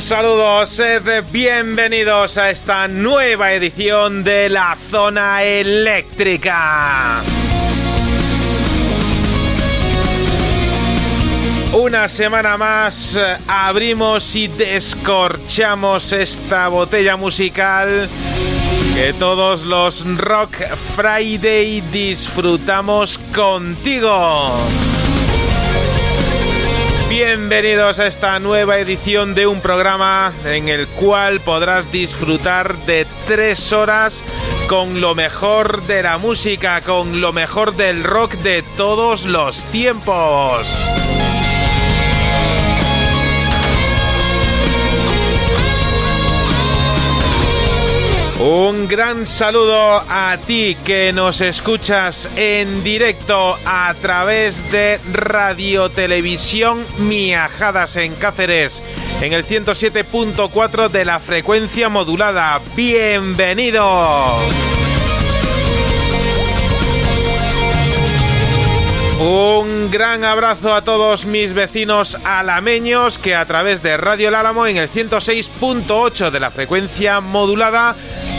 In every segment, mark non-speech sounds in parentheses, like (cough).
Un saludo, sed bienvenidos a esta nueva edición de la Zona Eléctrica. Una semana más eh, abrimos y descorchamos esta botella musical que todos los Rock Friday disfrutamos contigo. Bienvenidos a esta nueva edición de un programa en el cual podrás disfrutar de tres horas con lo mejor de la música, con lo mejor del rock de todos los tiempos. Un gran saludo a ti que nos escuchas en directo a través de Radio Televisión Miajadas en Cáceres, en el 107.4 de la frecuencia modulada. Bienvenido. Un gran abrazo a todos mis vecinos alameños que a través de Radio El Álamo en el 106.8 de la frecuencia modulada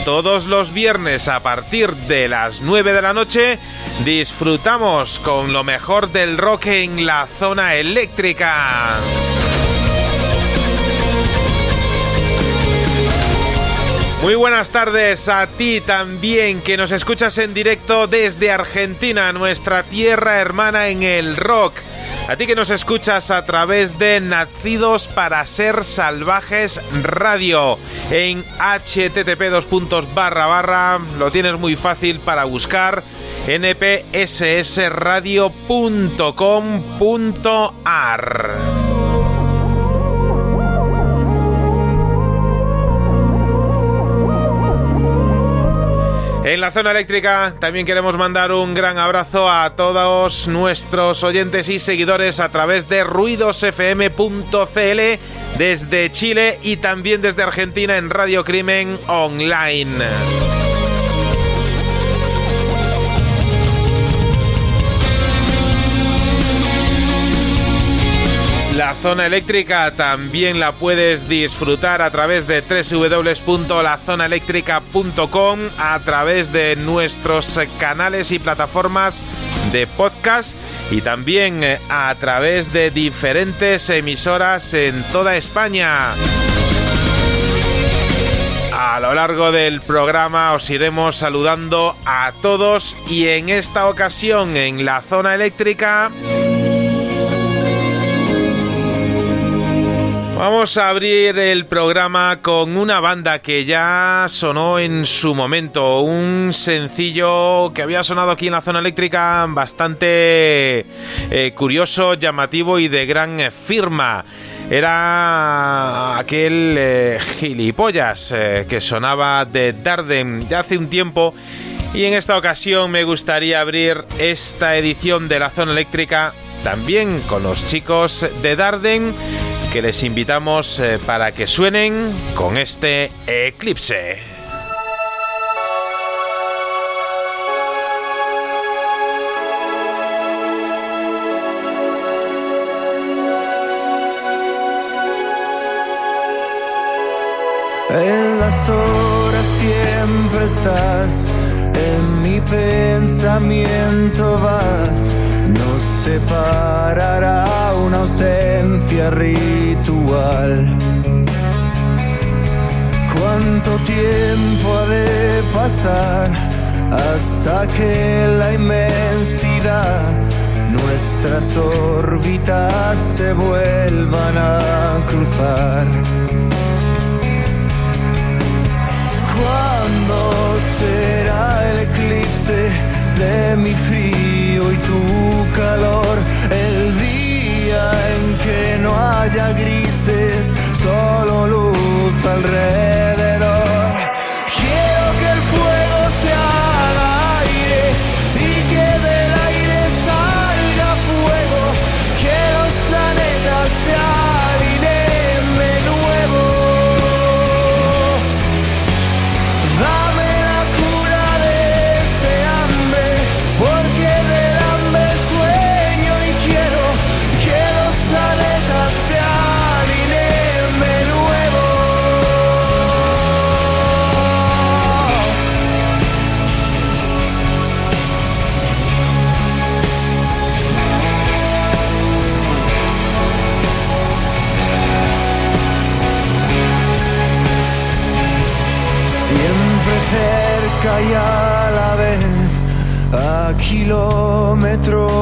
todos los viernes a partir de las 9 de la noche disfrutamos con lo mejor del rock en la zona eléctrica. Muy buenas tardes a ti también que nos escuchas en directo desde Argentina, nuestra tierra hermana en el rock. A ti que nos escuchas a través de Nacidos para Ser Salvajes Radio en http barra barra lo tienes muy fácil para buscar npssradio.com.ar. En la zona eléctrica también queremos mandar un gran abrazo a todos nuestros oyentes y seguidores a través de ruidosfm.cl desde Chile y también desde Argentina en Radio Crimen Online. La zona eléctrica también la puedes disfrutar a través de www.lazonaeléctrica.com, a través de nuestros canales y plataformas de podcast y también eh, a través de diferentes emisoras en toda España. A lo largo del programa os iremos saludando a todos y en esta ocasión en la zona eléctrica... Vamos a abrir el programa con una banda que ya sonó en su momento, un sencillo que había sonado aquí en la zona eléctrica bastante eh, curioso, llamativo y de gran firma. era aquel eh, gilipollas eh, que sonaba de Darden ya hace un tiempo y en esta ocasión me gustaría abrir esta edición de la zona eléctrica también con los chicos de Darden que les invitamos eh, para que suenen con este eclipse. En las horas siempre estás, en mi pensamiento vas. Nos separará una ausencia ritual. ¿Cuánto tiempo ha de pasar hasta que la inmensidad nuestras órbitas se vuelvan a cruzar? ¿Cuándo será el eclipse de mi frío y tu calor? El en que no haya grises, solo luz alrededor.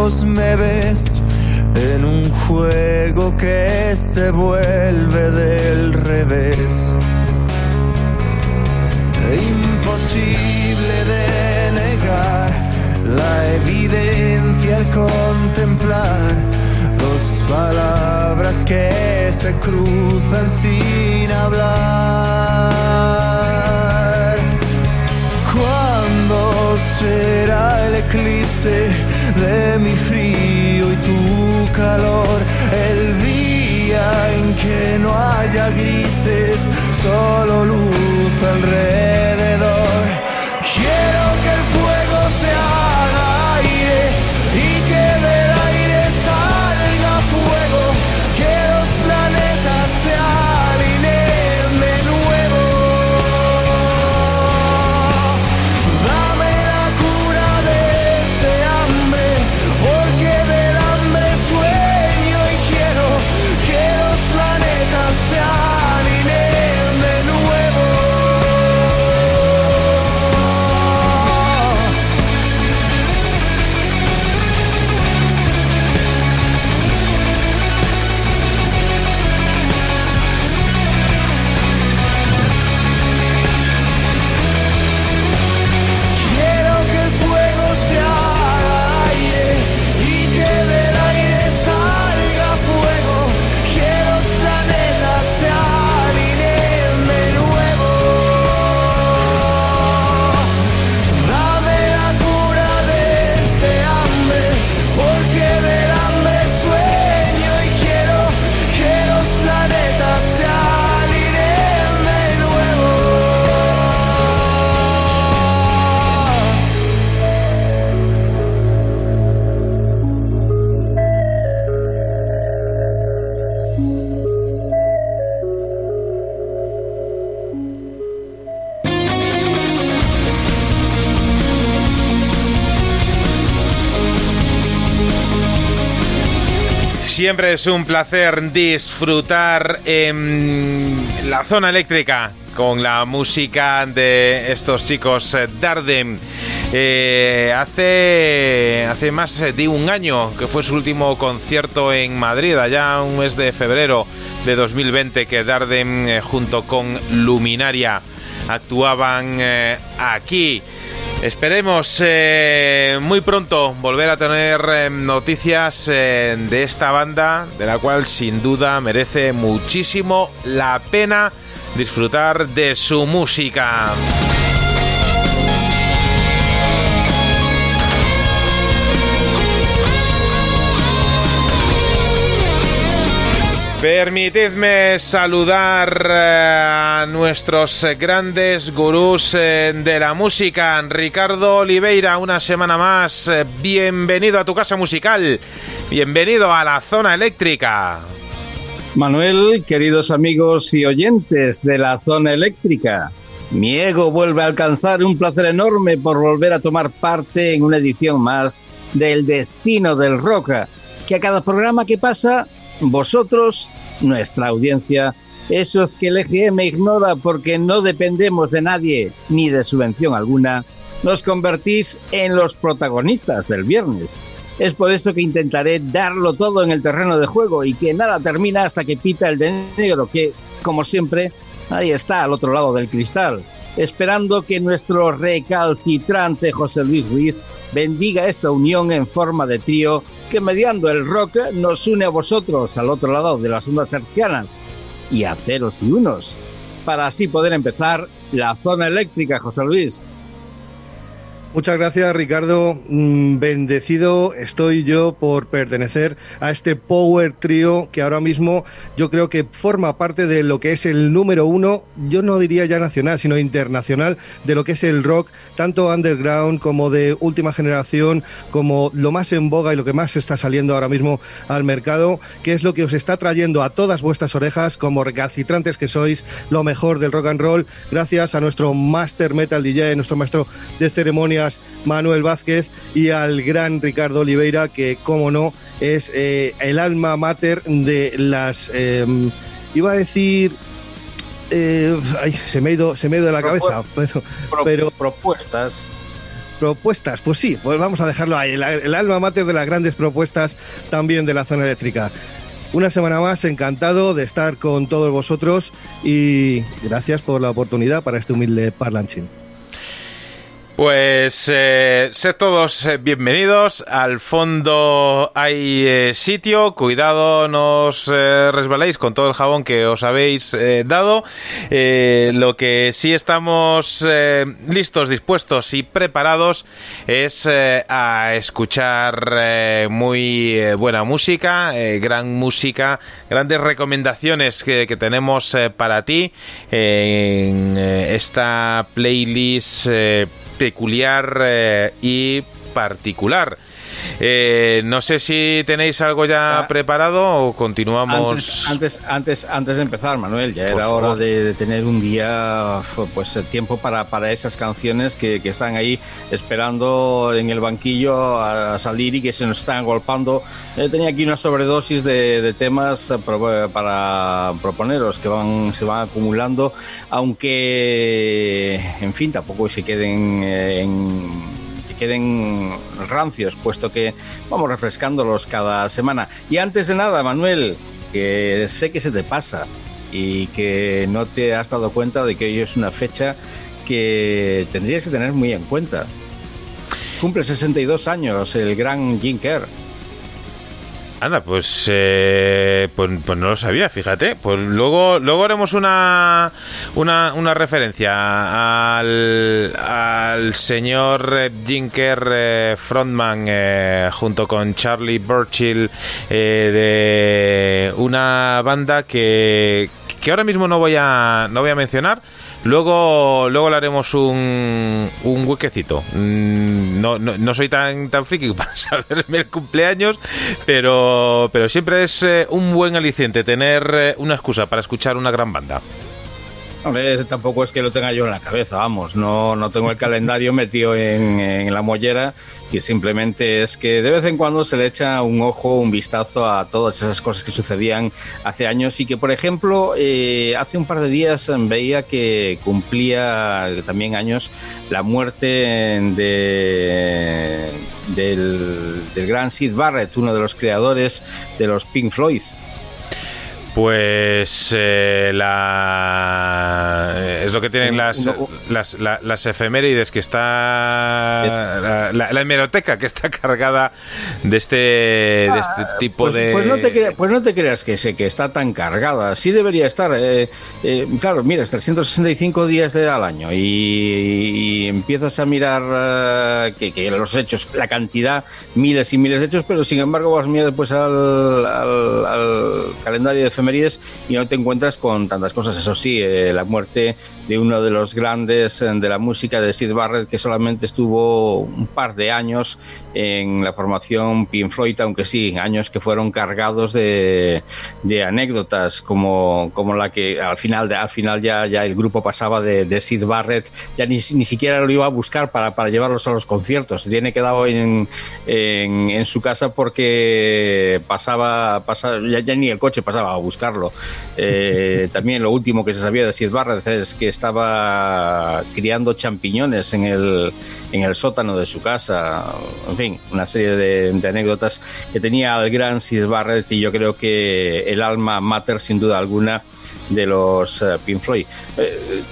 Me ves en un juego que se vuelve del revés. Imposible de negar la evidencia al contemplar dos palabras que se cruzan sin hablar. ¿Cuándo será el eclipse de mi frío y tu calor? El día en que no haya grises, solo luz alrededor. Siempre es un placer disfrutar en la zona eléctrica con la música de estos chicos eh, Darden. Eh, hace, hace más de un año que fue su último concierto en Madrid, allá un mes de febrero de 2020 que Darden eh, junto con Luminaria actuaban aquí. Esperemos eh, muy pronto volver a tener eh, noticias eh, de esta banda, de la cual sin duda merece muchísimo la pena disfrutar de su música. Permitidme saludar eh, a nuestros grandes gurús eh, de la música. Ricardo Oliveira, una semana más. Eh, bienvenido a tu casa musical. Bienvenido a la zona eléctrica. Manuel, queridos amigos y oyentes de la zona eléctrica, mi ego vuelve a alcanzar un placer enorme por volver a tomar parte en una edición más del Destino del Roca, que a cada programa que pasa vosotros, nuestra audiencia, esos que el EGM ignora porque no dependemos de nadie ni de subvención alguna, nos convertís en los protagonistas del viernes. Es por eso que intentaré darlo todo en el terreno de juego y que nada termina hasta que pita el de negro, que, como siempre, ahí está al otro lado del cristal, esperando que nuestro recalcitrante José Luis Ruiz bendiga esta unión en forma de trío que mediando el rock nos une a vosotros al otro lado de las ondas hercianas y a ceros y unos, para así poder empezar la zona eléctrica, José Luis. Muchas gracias, Ricardo. Mm, bendecido estoy yo por pertenecer a este Power Trio que ahora mismo yo creo que forma parte de lo que es el número uno, yo no diría ya nacional, sino internacional, de lo que es el rock, tanto underground como de última generación, como lo más en boga y lo que más está saliendo ahora mismo al mercado, que es lo que os está trayendo a todas vuestras orejas, como recalcitrantes que sois, lo mejor del rock and roll, gracias a nuestro Master Metal DJ, nuestro maestro de ceremonia Manuel Vázquez y al gran Ricardo Oliveira, que como no es eh, el alma mater de las, em, iba a decir, eh, se me ha ido, se me ha ido de la cabeza, pero, pero propuestas propuestas. Pues sí, pues vamos a dejarlo ahí, el, el, alma mater de las grandes propuestas también de la zona eléctrica. Una semana más, encantado de estar con todos vosotros y gracias por la oportunidad para este humilde parlanchín. Pues eh, sed todos eh, bienvenidos. Al fondo hay eh, sitio. Cuidado, no os eh, resbaléis con todo el jabón que os habéis dado. Lo que sí estamos listos, dispuestos y preparados es a escuchar muy buena música, gran música, grandes recomendaciones que, que tenemos para ti en esta playlist peculiar eh, y particular. Eh, no sé si tenéis algo ya Ah, preparado o continuamos. Antes, antes, antes, antes de empezar, Manuel, ya era hora de, de tener un día, pues eh, tiempo para, para esas canciones que, que están ahí esperando en el banquillo a salir y que se nos están golpando. Eh, tenía aquí una sobredosis de, de temas eh, pro- para proponeros que van, se van acumulando, aunque, en fin, tampoco se queden eh, en queden rancios, puesto que vamos refrescándolos cada semana. Y antes de nada, Manuel, que sé que se te pasa y que no te has dado cuenta de que hoy es una fecha que tendrías que tener muy en cuenta. Cumple 62 años el gran Jim Kerr. Anda, pues, eh, pues, pues no lo sabía, fíjate. Pues luego, luego haremos una, una, una referencia al, al señor eh, Jim Kerr, eh, frontman, junto con Charlie Burchill, de una banda que, que ahora mismo no voy a, no voy a mencionar. Luego, luego le haremos un, un huequecito. Mm, No, no, no soy tan, tan friki (laughs) para saberme el cumpleaños, pero, pero siempre es eh, un buen aliciente tener eh, una excusa para escuchar una gran banda. Hombre, tampoco es que lo tenga yo en la cabeza, vamos, no, no tengo el calendario (laughs) metido en, en la mollera, que simplemente es que de vez en cuando se le echa un ojo, un vistazo a todas esas cosas que sucedían hace años y que, por ejemplo, eh, hace un par de días veía que cumplía también años la muerte de, del, del gran Sid Barrett, uno de los creadores de los Pink Floyd. Pues eh, la eh, es lo que tienen las, las, las, efemérides que está la, hemeroteca que está (laughs) cargada de este, de este ah, tipo pues, de pues no, te pues no te creas que sé que está tan cargada. Sí debería estar eh, claro mira 365 días al año y, empiezas a mirar que, que, los hechos la cantidad miles y miles de hechos pero sin embargo vas a mirar después al, al, al calendario de efemérides y no te encuentras con tantas cosas. Eso sí, eh, la muerte de uno de los grandes eh, de la música de Sid Barrett, que solamente estuvo un par de años en la formación Pink Floyd, aunque sí, años que fueron cargados de, de anécdotas, como, como la que al final, al final ya, ya el grupo pasaba de, de Sid Barrett, ya ni, ni, siquiera lo iba a buscar para, para llevarlos a los conciertos, se tiene quedado en, en, en su casa porque pasaba, pasaba ya, ni el coche pasaba a buscarlo. Eh, también lo último que se sabía de Sid Barrett es que estaba criando champiñones en el, en el sótano de su casa. En fin, una serie de, anécdotas que tenía el gran Sid Barrett y yo creo que el alma mater, sin duda alguna, de los uh, Pink Floyd. Eh,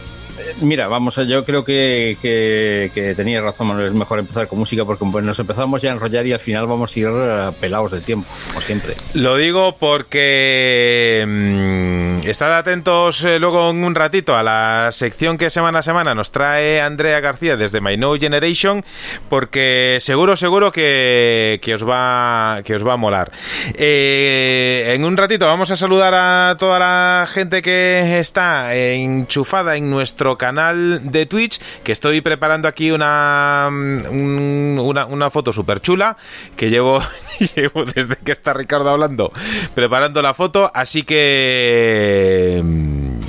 mira, vamos, yo creo que, que, tenía razón, Manuel, es mejor empezar con música porque pues, nos empezamos ya a enrollar y al final vamos a ir eh, pelados de tiempo, como siempre. Lo digo porque mmm, estad atentos eh, luego en un ratito a la sección que semana a semana nos trae Andrea García desde My No Generation, porque seguro, seguro que, que os va que os va a molar. Eh, en un ratito vamos a saludar a toda la gente que está enchufada en nuestro canal de Twitch, que estoy preparando aquí una, mm, una foto súper chula, que llevo, (laughs) llevo desde que está Ricardo hablando, preparando la foto, así que... Mm,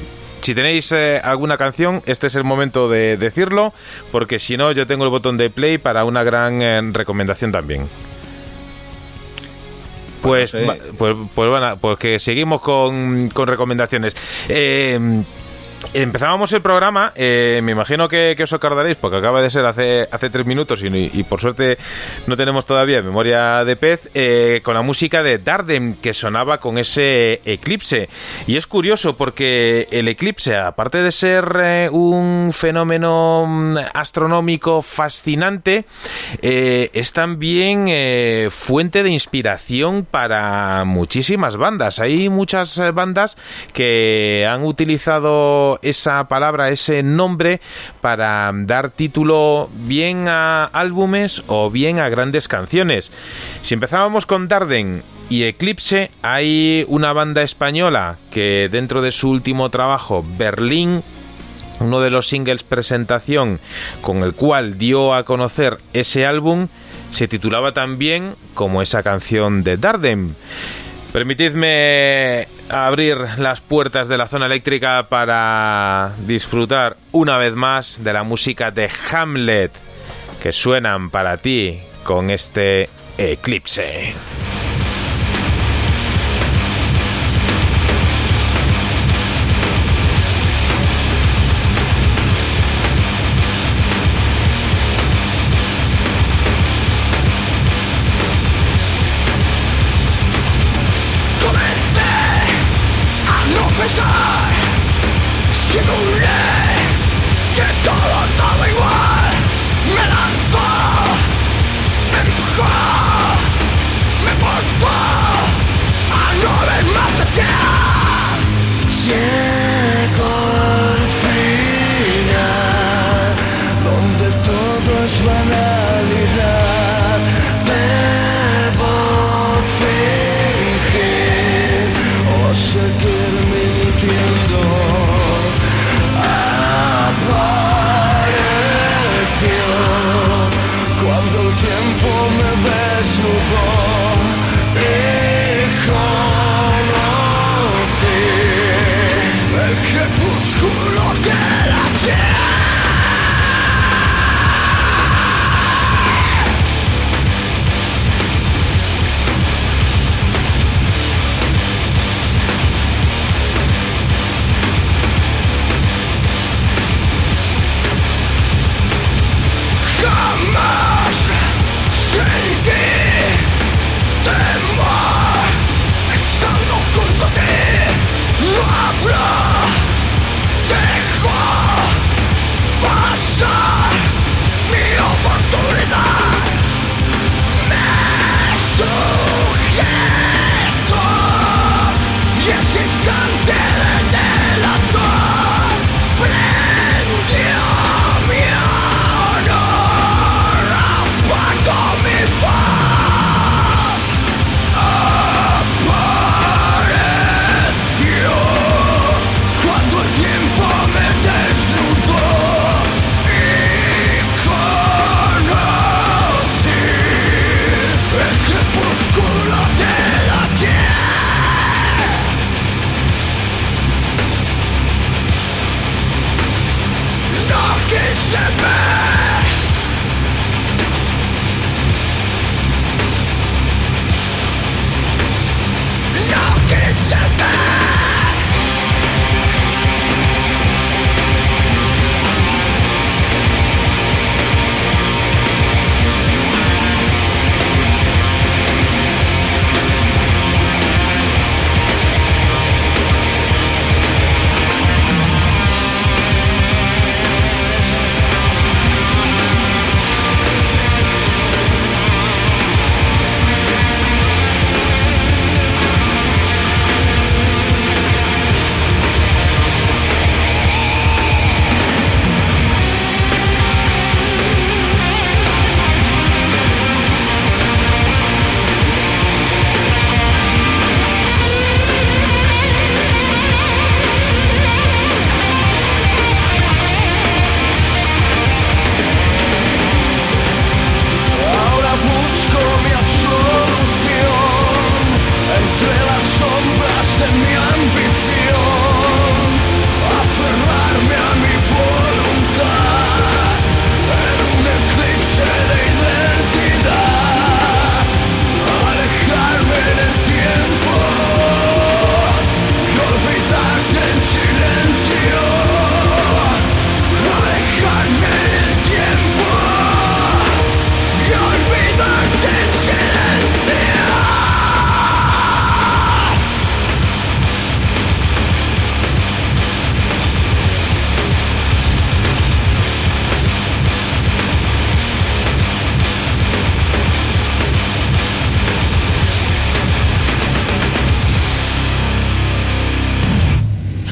si tenéis eh, alguna canción, este es el momento de decirlo, porque si no, yo tengo el botón de play para una gran eh, recomendación también. Pues, pues, pues, bueno, pues que seguimos con, con recomendaciones. Eh, Empezábamos el programa, eh, me imagino que, os acordaréis, porque acaba de ser hace, tres minutos y, por suerte no tenemos todavía memoria de pez, eh, con la música de Darden que sonaba con ese eclipse. Y es curioso porque el eclipse, aparte de ser eh, un fenómeno mm, astronómico fascinante, es también fuente de inspiración para muchísimas bandas. Hay muchas bandas que han utilizado esa palabra, ese nombre para dar título bien a álbumes o bien a grandes canciones. Si empezábamos con Darden y Eclipse, hay una banda española que dentro de su último trabajo, Berlín, uno de los singles presentación con el cual dio a conocer ese álbum, se titulaba también como esa canción de Darden. Permitidme abrir las puertas de la zona eléctrica para disfrutar una vez más de la música de Hamlet que suenan para ti con este eclipse.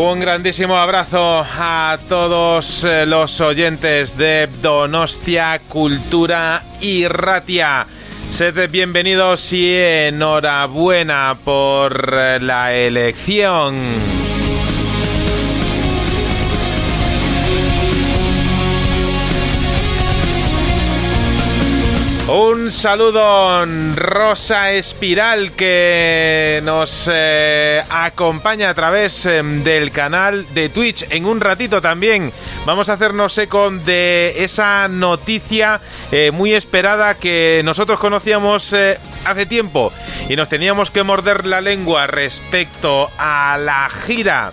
Un grandísimo abrazo a todos eh, los oyentes de Donostia Cultura y Ratia. Sed bienvenidos y enhorabuena por eh, la elección. Un saludo Rosa Espiral que nos eh, acompaña a través eh, del canal de Twitch. En un ratito también vamos a hacernos eco de esa noticia eh, muy esperada que nosotros conocíamos eh, hace tiempo y nos teníamos que morder la lengua respecto a la gira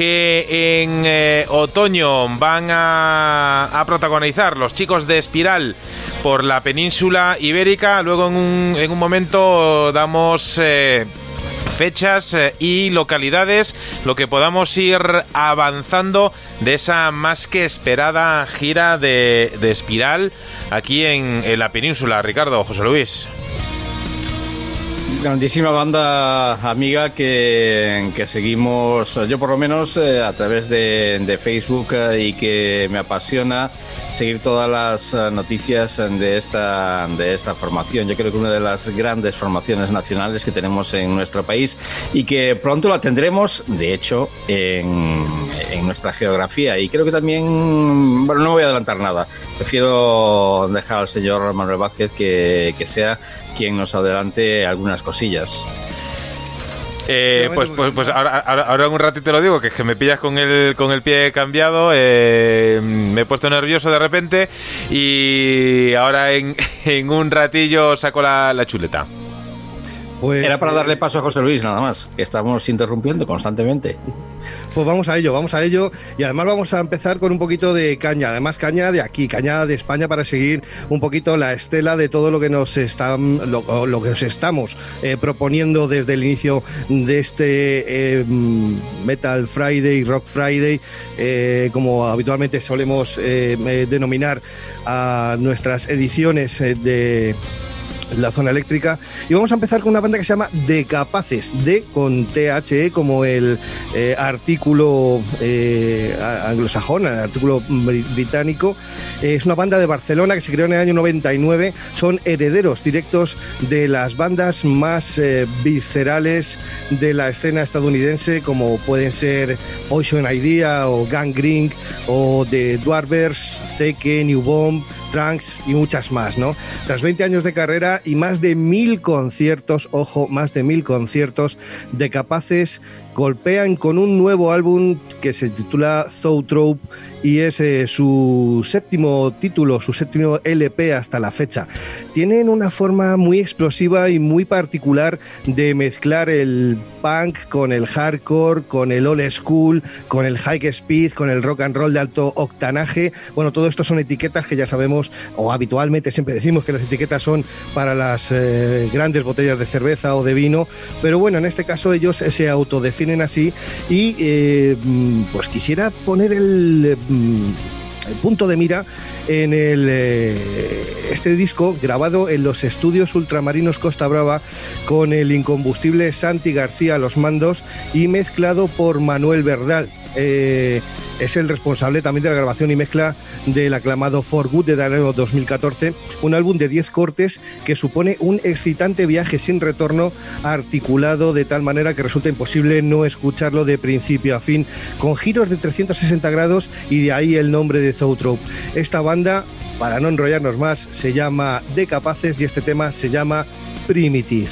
que en eh, otoño van a, a protagonizar los chicos de Espiral por la península ibérica. Luego en un, en un momento damos eh, fechas eh, y localidades, lo que podamos ir avanzando de esa más que esperada gira de, de Espiral aquí en, en la península. Ricardo, José Luis. Grandísima banda amiga que, que seguimos, yo por lo menos eh, a través de, de Facebook eh, y que me apasiona seguir todas las eh, noticias de esta, de esta formación. Yo creo que una de las grandes formaciones nacionales que tenemos en nuestro país y que pronto la tendremos, de hecho, en, en nuestra geografía. Y creo que también, bueno, no voy a adelantar nada. Prefiero dejar al señor Manuel Vázquez que, que sea quien nos adelante algunas cosillas. Eh, pues, pues, pues ahora, ahora, un ratito te lo digo, que es que me pillas con el, con el pie cambiado, eh, me he puesto nervioso de repente y ahora en, (laughs) en un ratillo saco la, la chuleta. Pues, Era para eh, darle paso a José Luis, nada más, que estamos interrumpiendo constantemente. Pues vamos a ello, vamos a ello. Y además vamos a empezar con un poquito de caña. Además, caña de aquí, caña de España para seguir un poquito la estela de todo lo que nos están, lo, lo que os estamos eh, proponiendo desde el inicio de este eh, Metal Friday, Rock Friday, eh, como habitualmente solemos eh, eh, denominar a nuestras ediciones eh, de la zona eléctrica. Y vamos a empezar con una banda que se llama Decapaces, D con THE como el eh, artículo eh, anglosajón, el artículo bri- británico. Eh, es una banda de Barcelona que se creó en el año 99. Son herederos directos de las bandas más viscerales de la escena estadounidense, como pueden ser Poison Idea o Gang Green o The Dwarvers, Zeke, New Bomb, Trunks y muchas más, ¿no? Tras 20 años de carrera y más de mil conciertos, ojo, más de mil conciertos de capaces, golpean con un nuevo álbum que se titula Zootrope y es eh, su séptimo título, su séptimo LP hasta la fecha. Tienen una forma muy explosiva y muy particular de mezclar el punk con el hardcore, con el old school, con el high speed, con el rock and roll de alto octanaje. Bueno, todo esto son etiquetas que ya sabemos, o habitualmente siempre decimos que las etiquetas son para las eh, grandes botellas de cerveza o de vino, pero bueno, en este caso ellos se autodefinen así y eh, mm, pues quisiera poner el... mm, el punto de mira en el, eh, este disco grabado en los estudios ultramarinos Costa Brava con el incombustible Santi García a los mandos y mezclado por Manuel Verdal. Eh, es el responsable también de la grabación y mezcla del aclamado For Good de año 2014, un álbum de 10 cortes que supone un excitante viaje sin retorno articulado de tal manera que resulta imposible no escucharlo de principio a fin, con giros de 360 grados y de ahí el nombre de Zootrope. Esta banda, para no enrollarnos más, se llama De Capaces y este tema se llama Primitive.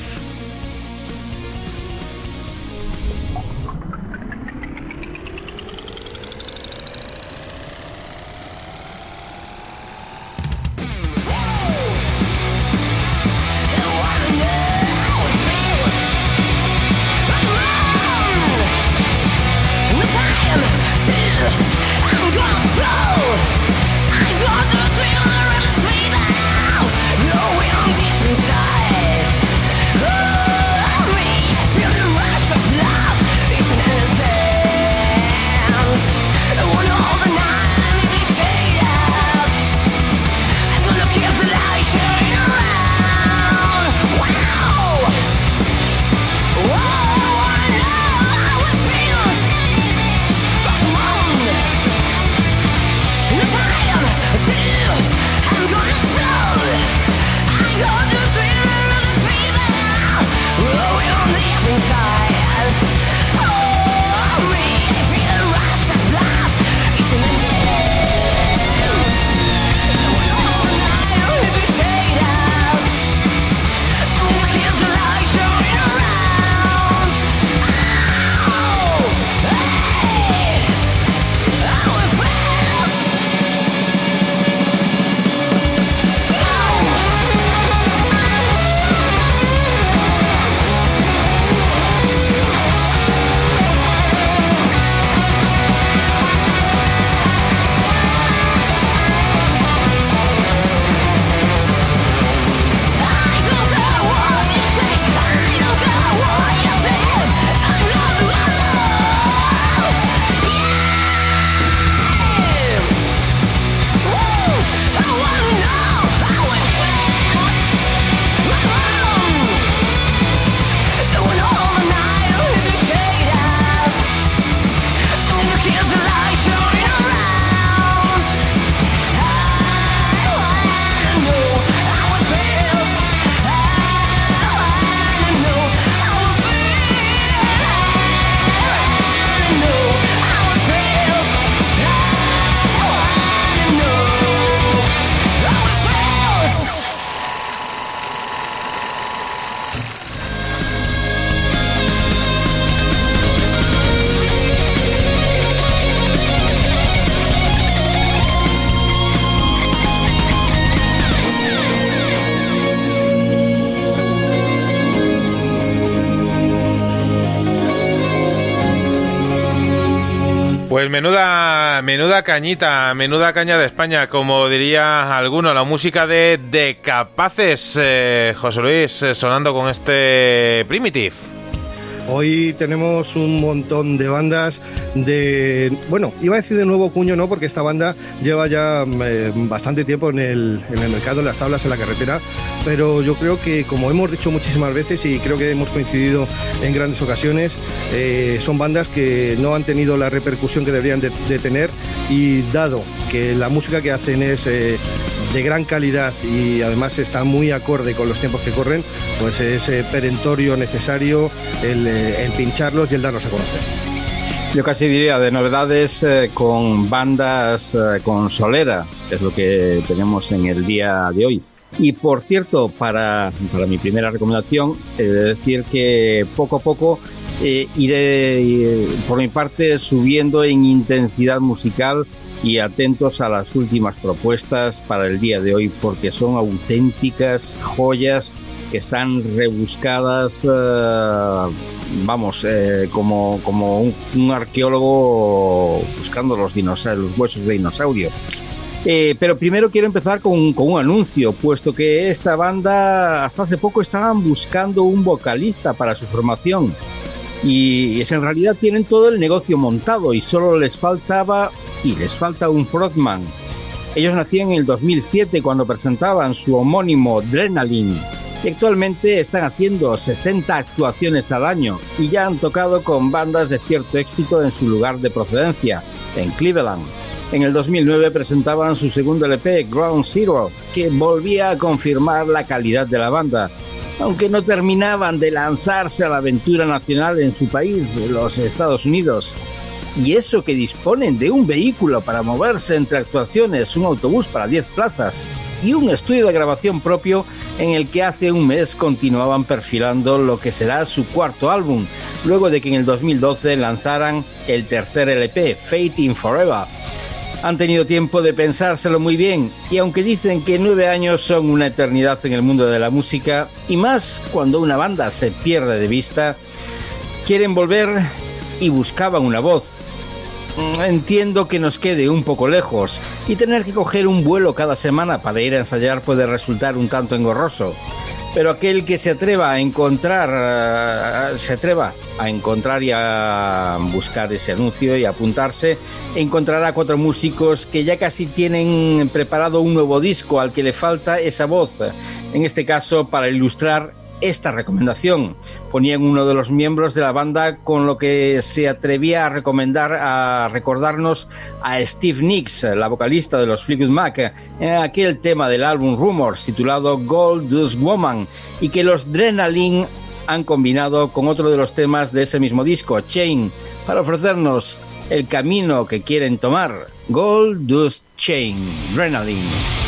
Pues menuda, menuda cañita, menuda caña de España, como diría alguno, la música de De Capaces, eh, José Luis, eh, sonando con este Primitive. Hoy tenemos un montón de bandas de, bueno, iba a decir de nuevo cuño, no, porque esta banda lleva ya eh, bastante tiempo en el, en el mercado, en las tablas, en la carretera, pero yo creo que, como hemos dicho muchísimas veces y creo que hemos coincidido en grandes ocasiones, eh, son bandas que no han tenido la repercusión que deberían de, tener. Y dado que la música que hacen es eh, de gran calidad y además está muy acorde con los tiempos que corren, pues es perentorio necesario el eh, el pincharlos y el darlos a conocer. Yo casi diría de novedades eh, con bandas eh, con solera, es lo que tenemos en el día de hoy. Y por cierto, para, para mi primera recomendación, decir que poco a poco iré, por mi parte, subiendo en intensidad musical y atentos a las últimas propuestas para el día de hoy, porque son auténticas joyas que están rebuscadas, eh, vamos, eh, como, como un, arqueólogo buscando los, dinosaurios, los huesos de dinosaurio. Eh, pero primero quiero empezar con, con, un anuncio, puesto que esta banda hasta hace poco estaban buscando un vocalista para su formación. Y es en realidad tienen todo el negocio montado y solo les faltaba y les falta un frontman. Ellos nacían en el 2007 cuando presentaban su homónimo Adrenaline y actualmente están haciendo 60 actuaciones al año y ya han tocado con bandas de cierto éxito en su lugar de procedencia, en Cleveland. En el 2009 presentaban su segundo LP, Ground Zero, que volvía a confirmar la calidad de la banda, aunque no terminaban de lanzarse a la aventura nacional en su país, los Estados Unidos. Y eso que disponen de un vehículo para moverse entre actuaciones, un autobús para 10 plazas, y un estudio de grabación propio en el que hace un mes continuaban perfilando lo que será su cuarto álbum, luego de que en el 2012 lanzaran el tercer LP, Fate in Forever. Han tenido tiempo de pensárselo muy bien y aunque dicen que nueve años son una eternidad en el mundo de la música, y más cuando una banda se pierde de vista, quieren volver y buscaban una voz, entiendo que nos quede un poco lejos y tener que coger un vuelo cada semana para ir a ensayar puede resultar un tanto engorroso. Pero aquel que se atreva a encontrar, eh, se atreva a encontrar y a buscar ese anuncio y apuntarse, encontrará cuatro músicos que ya casi tienen preparado un nuevo disco al que le falta esa voz. En este caso, para ilustrar esta recomendación. Ponían uno de los miembros de la banda con lo que se atrevía a recomendar, a recordarnos a Steve Nicks, la vocalista de los Fleetwood Mac, en aquel tema del álbum Rumors titulado Gold Dust Woman y que los Drenalin han combinado con otro de los temas de ese mismo disco, Chain, para ofrecernos el camino que quieren tomar, Gold Dust Chain, Drenalin.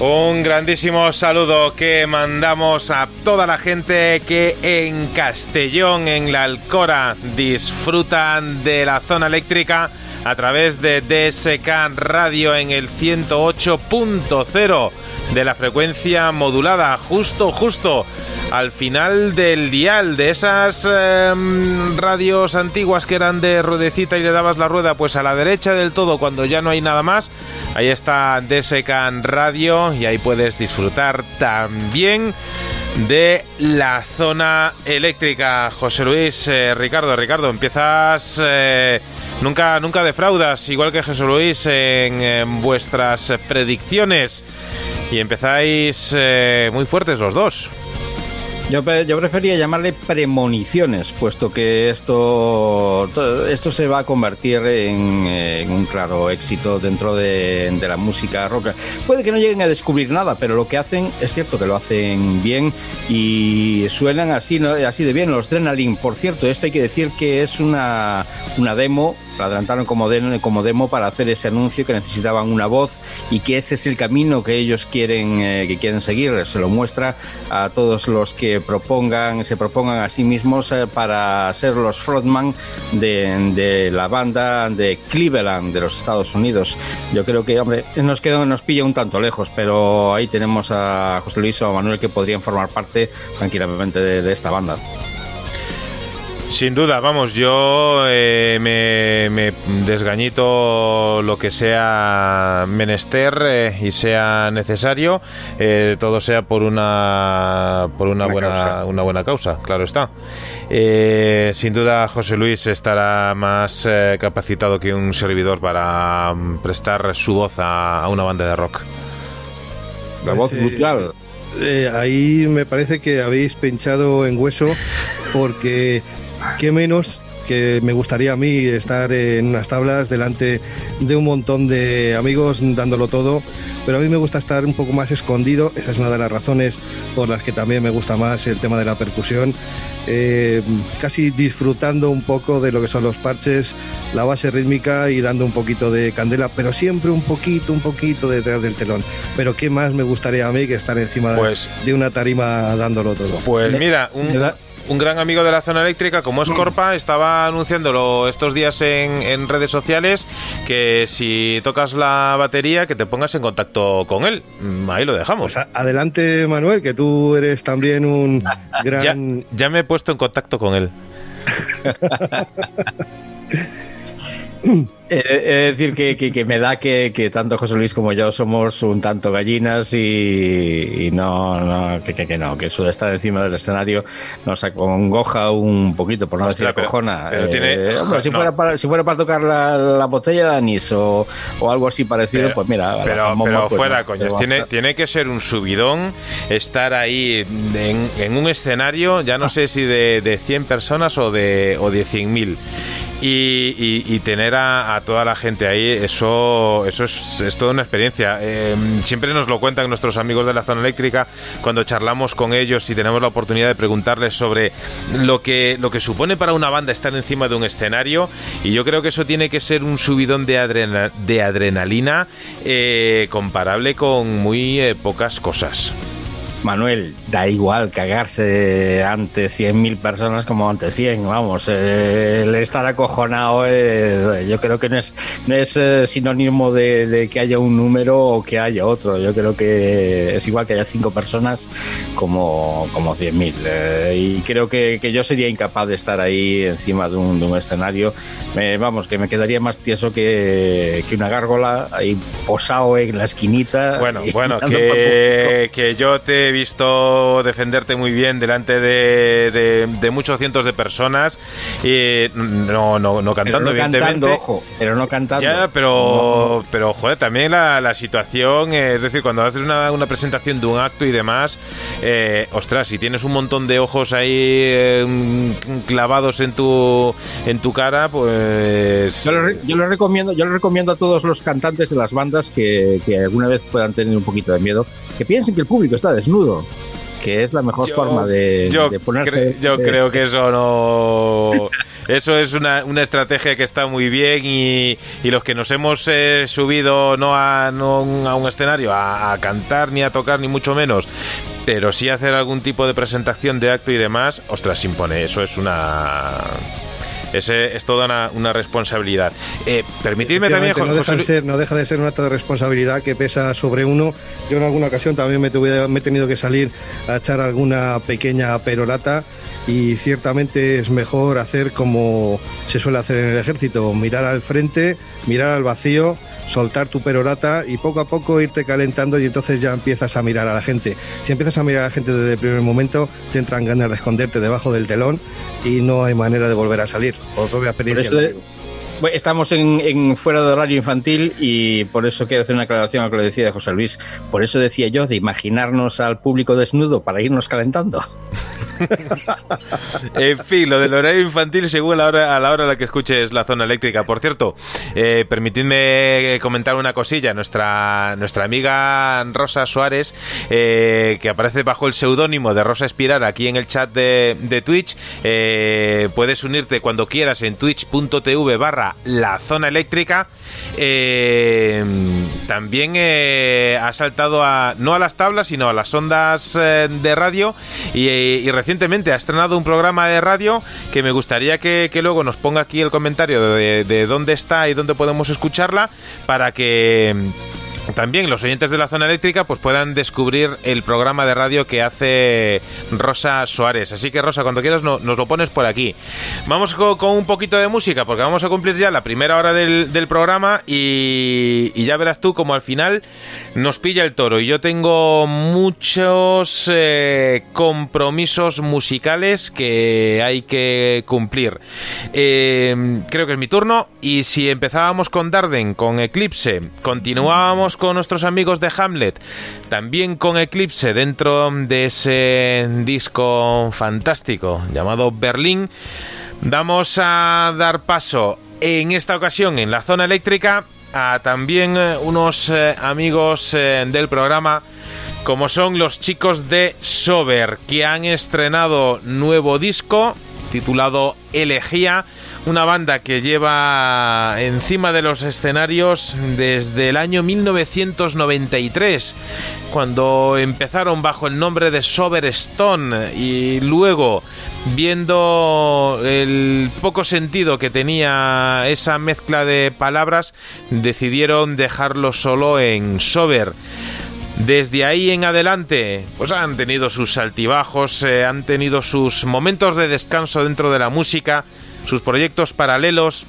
Un grandísimo saludo que mandamos a toda la gente que en Castellón, en la Alcora, disfrutan de la zona eléctrica a través de DSK Radio en el 108.0 de la frecuencia modulada, justo, justo al final del dial de esas eh, radios antiguas que eran de ruedecita y le dabas la rueda, pues a la derecha del todo, cuando ya no hay nada más, ahí está DSK Radio y ahí puedes disfrutar también de la zona eléctrica. José Luis, eh, Ricardo, Ricardo, empiezas, eh, nunca, nunca defraudas, igual que José Luis, en, en vuestras predicciones y empezáis eh, muy fuertes los dos. Yo, yo prefería llamarle premoniciones, puesto que esto, to- esto se va a convertir en, un claro éxito dentro de, la música rock. Puede que no lleguen a descubrir nada, pero lo que hacen es cierto que lo hacen bien y suenan así, así de bien. Los Adrenaline, por cierto, esto hay que decir que es una, una demo la adelantaron como, de- como demo para hacer ese anuncio que necesitaban una voz y que ese es el camino que ellos quieren eh, que quieren seguir. Se lo muestra a todos los que propongan se propongan a sí mismos eh, para ser los frontman de, la banda de Cleveland de los Estados Unidos. Yo creo que hombre nos queda nos pilla un tanto lejos pero ahí tenemos a José Luis o a Manuel que podrían formar parte tranquilamente de esta banda Sin duda, vamos, yo eh, me, me desgañito lo que sea menester eh, y sea necesario, eh, todo sea por una por una, Una buena causa. una buena causa, claro está. Eh, sin duda, José Luis estará más eh, capacitado que un servidor para prestar su voz a, a una banda de rock. la voz brutal Eh, ahí me parece que habéis pinchado en hueso porque qué menos que me gustaría a mí estar en unas tablas delante de un montón de amigos dándolo todo, pero a mí me gusta estar un poco más escondido, esa es una de las razones por las que también me gusta más el tema de la percusión, eh, casi disfrutando un poco de lo que son los parches, la base rítmica y dando un poquito de candela, pero siempre un poquito, un poquito detrás del telón. Pero qué más me gustaría a mí que estar encima de- Pues- de una tarima dándolo todo. Pues mira, un, un gran amigo de la zona eléctrica como es Corpa estaba anunciándolo estos días en, en redes sociales que si tocas la batería que te pongas en contacto con él. Mm, Ahí lo dejamos. Pues adelante, Manuel, que tú eres también un Ya, gran... ya me he puesto en contacto con él. (laughs) (clears throat) Eh, es decir, que, me da que, tanto José Luis como yo somos un tanto gallinas y, no, no que, no, que eso de estar encima del escenario nos acongoja un poquito, por no decir acojona. Eh, si, fuera para, si fuera para tocar la, botella de anís o, algo así parecido, pues mira. Pero, pero pues fuera, coño, tiene, tiene que ser un subidón estar ahí en, un escenario, ya no ah. sé si de, de 100 personas o de, o de 100.000 y, tener a, toda la gente ahí, eso, eso es, toda una experiencia. Em, siempre nos lo cuentan nuestros amigos de la zona eléctrica cuando charlamos con ellos y tenemos la oportunidad de preguntarles sobre lo que, lo que supone para una banda estar encima de un escenario y yo creo que eso tiene que ser un subidón de, de adrenalina eh, comparable con muy eh, pocas cosas. Manuel, da igual cagarse ante 100.000 personas como ante 100, vamos, eh, el estar acojonado eh, yo creo que no es, no es eh, sinónimo de, que haya un número o que haya otro, yo creo que es igual que haya 5 personas como, como 100.000 y creo que, yo sería incapaz de estar ahí encima de un, escenario, vamos, que me quedaría más tieso que, una gárgola ahí posado en la esquinita. Bueno, (laughs) bueno, que, que yo te he visto defenderte muy bien delante de, muchos cientos de personas y no, no, no cantando, evidentemente. ojo, pero no cantando. Ya, pero, pero joder, también la, situación, es decir, cuando haces una, una, presentación de un acto y demás, eh, ostras, si tienes un montón de ojos ahí eh, clavados en tu en tu cara, pues yo lo, yo lo, recomiendo, yo lo recomiendo a todos los cantantes de las bandas que, que alguna vez puedan tener un poquito de miedo, que piensen que el público está desnudo que es la mejor forma de, ponerse. yo creo que eso no. Eso es una, una, estrategia que está muy bien y, los que nos hemos eh, subido no, a, no a un escenario a, cantar ni a tocar ni mucho menos, pero sí hacer algún tipo de presentación de acto y demás, ostras, impone. Eso es una ese es toda una, responsabilidad. Eh, permitidme también, no deja, de ser, no deja de ser un acto de responsabilidad que pesa sobre uno. Yo en alguna ocasión también me, me he tenido que salir a echar alguna pequeña perorata y ciertamente es mejor hacer como se suele hacer en el ejército, mirar al frente, mirar al vacío soltar tu perorata y poco a poco irte calentando y entonces ya empiezas a mirar a la gente. Si empiezas a mirar a la gente desde el primer momento, te entran ganas de esconderte debajo del telón y no hay manera de volver a salir. Por propia experiencia. estamos en, fuera de horario infantil y por eso quiero hacer una aclaración a lo que decía José Luis. Por eso decía yo de imaginarnos al público desnudo para irnos calentando. (laughs) en fin, lo del horario infantil según la hora, a la hora a la que escuches la zona eléctrica. Por cierto, eh, permitidme comentar una cosilla. Nuestra, nuestra amiga Rosa Suárez, eh, que aparece bajo el seudónimo de Rosa Espiral aquí en el chat de, de Twitch, eh, puedes unirte cuando quieras en twitch.tv barra la zona eléctrica. También ha saltado a, no a las tablas, sino a las ondas de radio. Y, y recientemente ha estrenado un programa de radio que me gustaría que, luego nos ponga aquí el comentario de, de dónde está y dónde podemos escucharla para que también los oyentes de la zona eléctrica pues puedan descubrir el programa de radio que hace Rosa Suárez. Así que Rosa, cuando quieras nos lo pones por aquí. Vamos con, un poquito de música porque vamos a cumplir ya la primera hora del, programa y, ya verás tú como al final nos pilla el toro. Y yo tengo muchos eh, compromisos musicales que hay que cumplir. Eh, creo que es mi turno y si empezábamos con Darden, con Eclipse, continuábamos con nuestros amigos de Hamlet, también con Eclipse dentro de ese disco fantástico llamado Berlín. Vamos a dar paso en esta ocasión en la zona eléctrica a también eh, unos eh, amigos eh, del programa como son los chicos de Sober que han estrenado nuevo disco titulado Elegía una banda que lleva encima de los escenarios desde el año 1993, cuando empezaron bajo el nombre de Sober Stone y luego viendo el poco sentido que tenía esa mezcla de palabras, decidieron dejarlo solo en Sober. Desde ahí en adelante, pues han tenido sus altibajos, eh, han tenido sus momentos de descanso dentro de la música, sus proyectos paralelos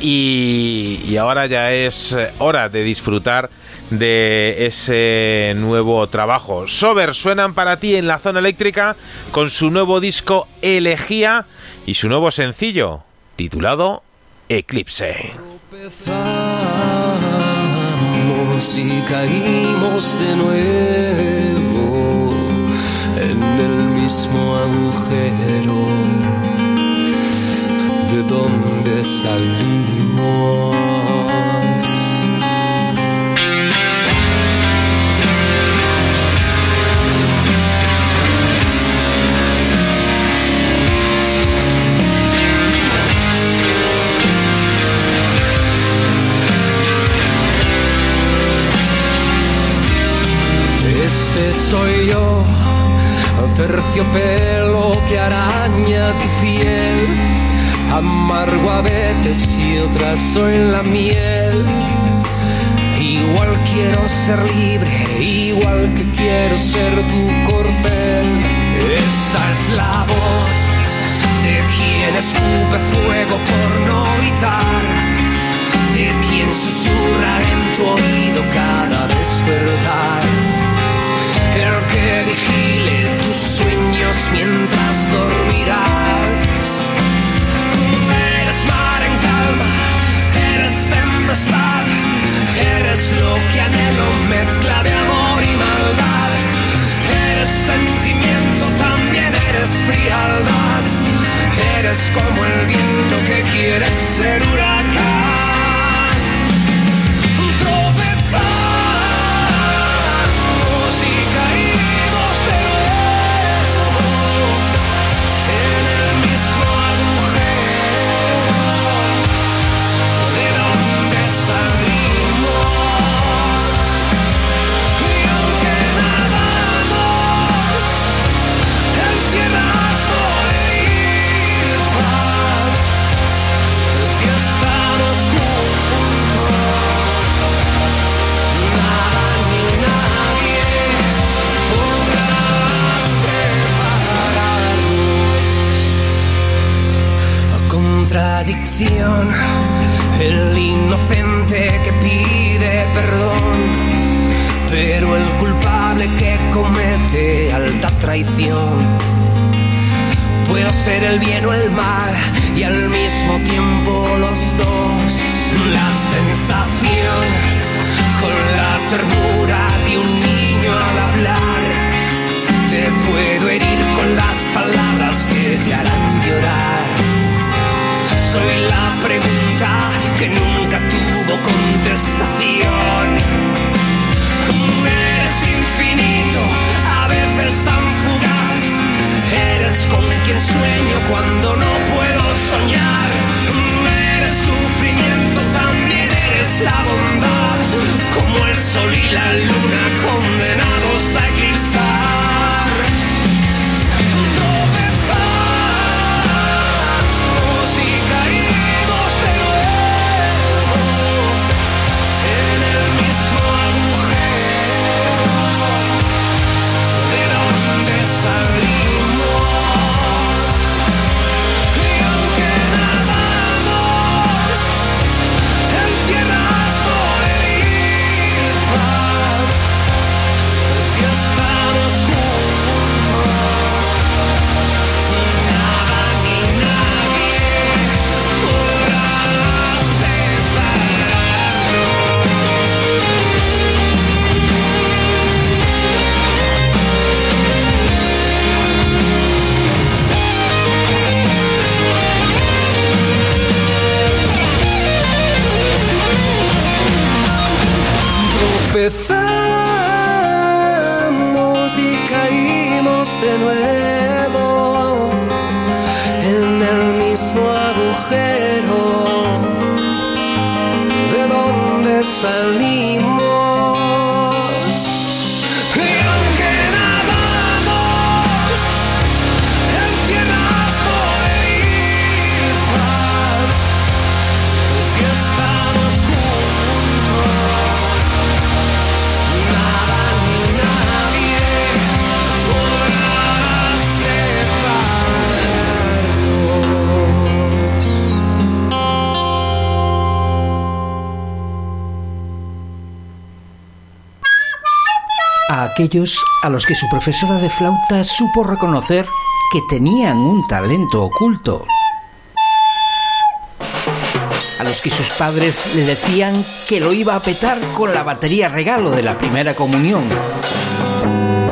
Y, ahora ya es hora de disfrutar de ese nuevo trabajo. Sober suenan para ti en la zona eléctrica con su nuevo disco Elegía y su nuevo sencillo titulado Eclipse. De donde salimos. Este soy yo, terciopelo que araña tu piel, amargo a veces y otras soy la miel. Igual quiero ser libre, igual que quiero ser tu corcel. Esta es la voz de quien escupe fuego por no gritar, de quien susurra en tu oído cada despertar el que vigile tus sueños mientras dormirás. Tempestad, eres lo que anhelo, mezcla de amor y maldad. Eres sentimiento, también eres frialdad. Eres como el viento que quiere ser huracán. Contradicción, el inocente que pide perdón, pero el culpable que comete alta traición. Puedo ser el bien o el mal y al mismo tiempo los dos. La sensación con la ternura de un niño al hablar. Te puedo herir con las palabras que te harán llorar. Soy la pregunta que nunca tuvo contestación. Eres infinito, a veces tan fugaz. Eres con quien sueño cuando no puedo soñar. Eres sufrimiento, también eres la bondad. Como el sol y la luna condenados a eclipsar. Tropezamos y caímos de nuevo en el mismo agujero de donde salimos. Aquellos a los que su profesora de flauta supo reconocer que tenían un talento oculto. A los que sus padres le decían que lo iba a petar con la batería regalo de la primera comunión.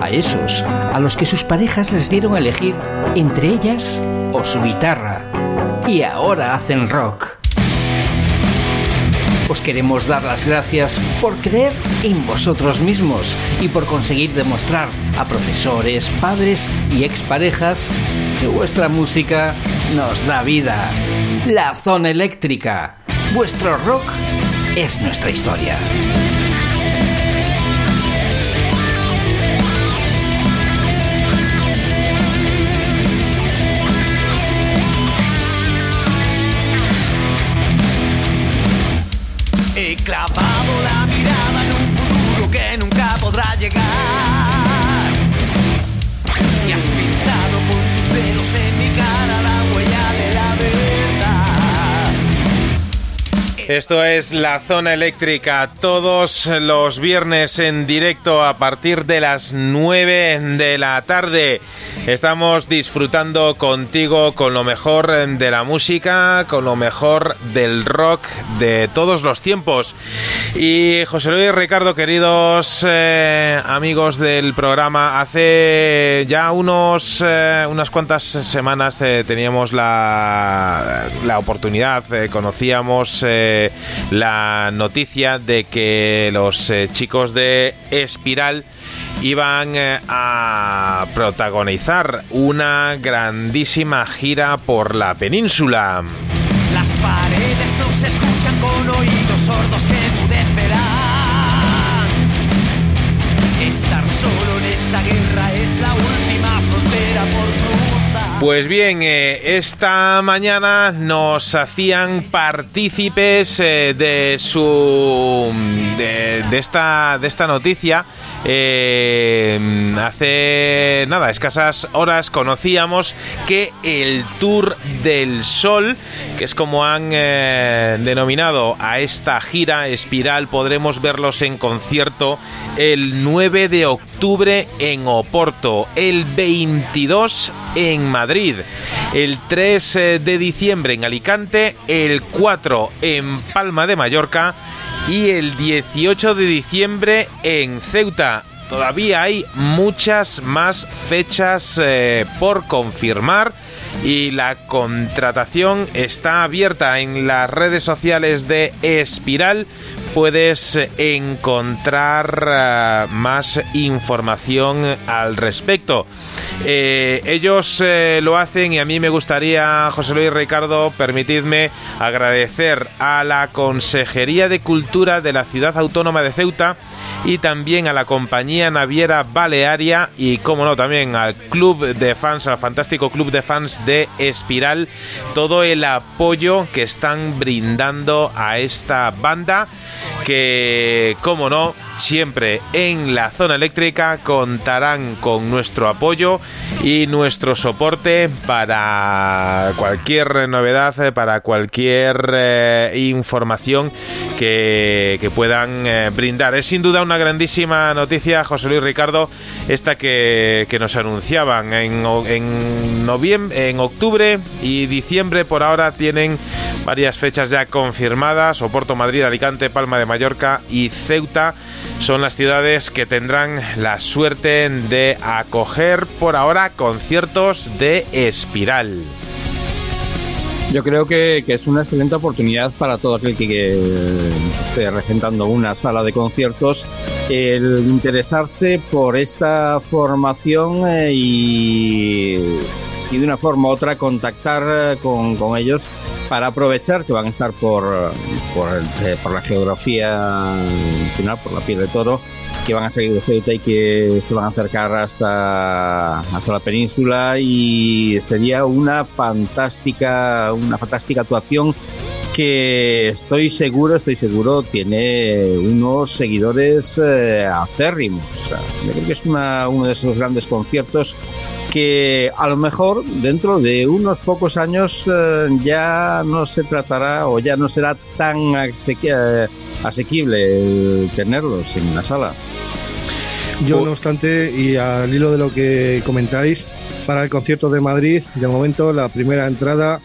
A esos a los que sus parejas les dieron a elegir entre ellas o su guitarra. Y ahora hacen rock. Os queremos dar las gracias por creer en vosotros mismos y por conseguir demostrar a profesores, padres y exparejas que vuestra música nos da vida. La zona eléctrica. Vuestro rock es nuestra historia. Esto es la zona eléctrica todos los viernes en directo a partir de las 9 de la tarde. Estamos disfrutando contigo con lo mejor de la música, con lo mejor del rock de todos los tiempos. Y José Luis Ricardo, queridos eh, amigos del programa, hace ya unos eh, unas cuantas semanas eh, teníamos la, la oportunidad, conocíamos eh, la noticia de que los eh, chicos de Espiral iban eh, a protagonizar una grandísima gira por la península. Las paredes no escuchan con oídos sordos que mudecerán. Estar solo en esta guerra Pues bien, eh, esta mañana nos hacían partícipes eh, de su de, esta de esta noticia. Eh, hace nada, escasas horas conocíamos que el Tour del Sol, que es como han eh, denominado a esta gira espiral, podremos verlos en concierto el 9 de octubre en Oporto, el 22 en Madrid, el 3 eh, de diciembre en Alicante, el 4 en Palma de Mallorca y el 18 de diciembre en Ceuta. Todavía hay muchas más fechas eh, por confirmar y la contratación está abierta en las redes sociales de Espiral. Puedes encontrar eh, más información al respecto. Eh, ellos eh, lo hacen y a mí me gustaría, José Luis Ricardo, permitidme agradecer a la Consejería de Cultura de la Ciudad Autónoma de Ceuta y también a la compañía naviera Balearia y, como no, también al club de fans, al fantástico club de fans de Espiral, todo el apoyo que están brindando a esta banda que, como no, siempre en la zona eléctrica contarán con nuestro apoyo y nuestro soporte para cualquier novedad, eh, para cualquier eh, información que, que puedan eh, brindar. Es sin duda una grandísima noticia, José Luis Ricardo, esta que, que nos anunciaban en, en noviembre, en octubre y diciembre. Por ahora tienen varias fechas ya confirmadas: Oporto, Madrid, Alicante, Palma de Mallorca y Ceuta. Son las ciudades que tendrán la suerte de acoger por ahora conciertos de Espiral. Yo creo que, que es una excelente oportunidad para todo aquel que, esté regentando una sala de conciertos el interesarse por esta formación eh, y, y de una forma u otra contactar eh, con, con ellos para aprovechar que van a estar por, por, eh, por la geografía final, por la piel de toro, que van a salir de Ceuta y que se van a acercar hasta, hasta la península y sería una fantástica, una fantástica actuación que estoy seguro, estoy seguro, tiene unos seguidores eh, acérrimos. Yo creo que es una- uno de esos grandes conciertos que a lo mejor dentro de unos pocos años eh, ya no se tratará o ya no será tan eh, asequible tenerlos en la sala. Yo, no obstante, y al hilo de lo que comentáis, para el concierto de Madrid, de momento la primera entrada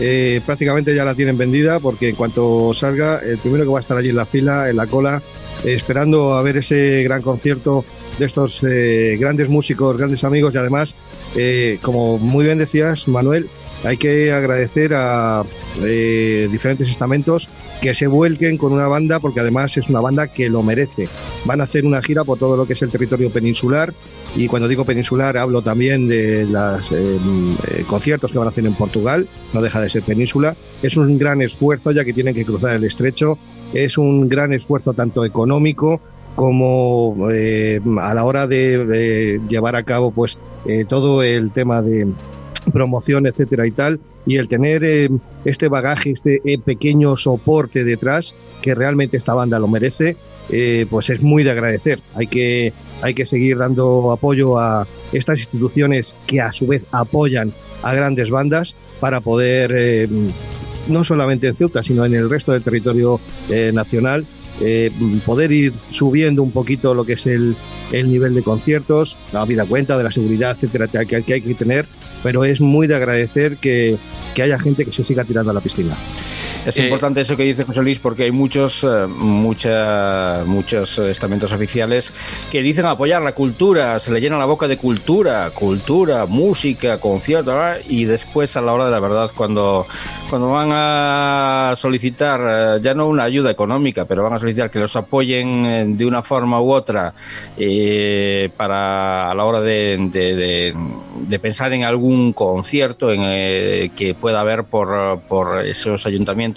eh, prácticamente ya la tienen vendida porque en cuanto salga, el primero que va a estar allí en la fila, en la cola, esperando a ver ese gran concierto de estos eh, grandes músicos, grandes amigos y además, eh, como muy bien decías, Manuel, hay que agradecer a diferentes estamentos que se vuelquen con una banda porque además es una banda que lo merece. Van a hacer una gira por todo lo que es el territorio peninsular y cuando digo peninsular hablo también de los eh, eh, conciertos que van a hacer en Portugal, no deja de ser península. Es un gran esfuerzo ya que tienen que cruzar el estrecho, es un gran esfuerzo tanto económico como eh, a la hora de, llevar a cabo pues todo el tema de promoción, etcétera y tal y el tener eh, este bagaje, este eh, pequeño soporte detrás, que realmente esta banda lo merece, eh, pues es muy de agradecer. Hay que, hay que seguir dando apoyo a estas instituciones que a su vez apoyan a grandes bandas para poder, no solamente en Ceuta, sino en el resto del territorio nacional, poder ir subiendo un poquito lo que es el, el nivel de conciertos, la vida cuenta de la seguridad, etcétera, que, que hay que tener pero es muy de agradecer que, que haya gente que se siga tirando a la piscina. Es eh, importante eso que dice José Luis porque hay muchos, eh, mucha, muchos estamentos oficiales que dicen apoyar la cultura, se le llena la boca de cultura, cultura, música, concierto, y después a la hora de la verdad, cuando, cuando van a solicitar, eh, ya no una ayuda económica, pero van a solicitar que los apoyen de una forma u otra para a la hora de, de, pensar en algún concierto en, que pueda haber por, por esos ayuntamientos,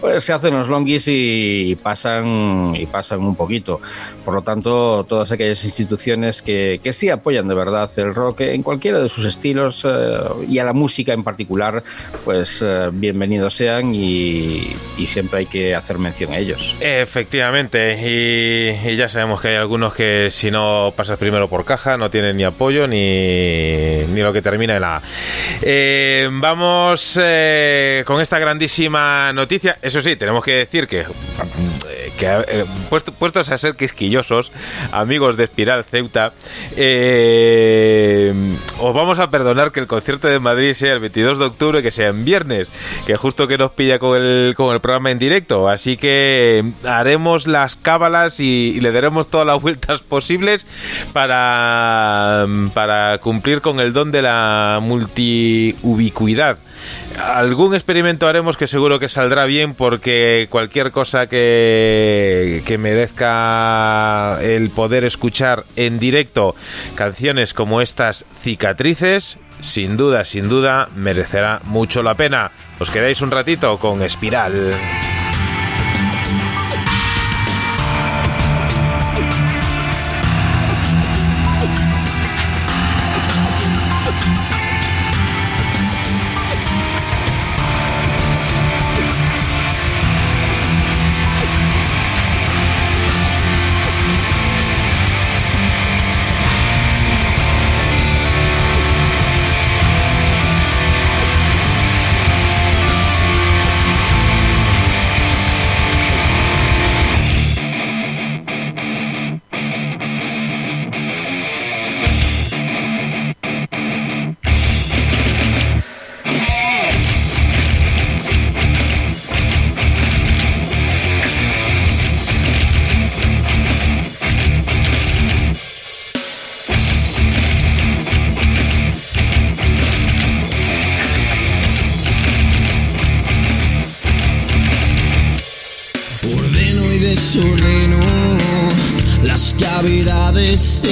pues se hacen los longuis y, pasan y pasan un poquito. Por lo tanto, todas aquellas instituciones que, que sí apoyan de verdad el rock en cualquiera de sus estilos eh, y a la música en particular, pues eh, bienvenidos sean y, siempre hay que hacer mención a ellos. Efectivamente, y, ya sabemos que hay algunos que si no pasas primero por caja no tienen ni apoyo ni, ni lo que termina en la eh, vamos con esta grandísima noticia. Eso sí, tenemos que decir que, que eh, puestos a ser quisquillosos, amigos de Espiral Ceuta, eh, os vamos a perdonar que el concierto de Madrid sea el 22 de octubre, que sea en viernes, que justo que nos pilla con el, con el programa en directo. Así que haremos las cábalas y, le daremos todas las vueltas posibles para, para cumplir con el don de la multiubicuidad algún experimento haremos que seguro que saldrá bien porque cualquier cosa que, que merezca el poder escuchar en directo canciones como estas cicatrices, sin duda, sin duda, merecerá mucho la pena. ¿Os quedáis un ratito con Espiral?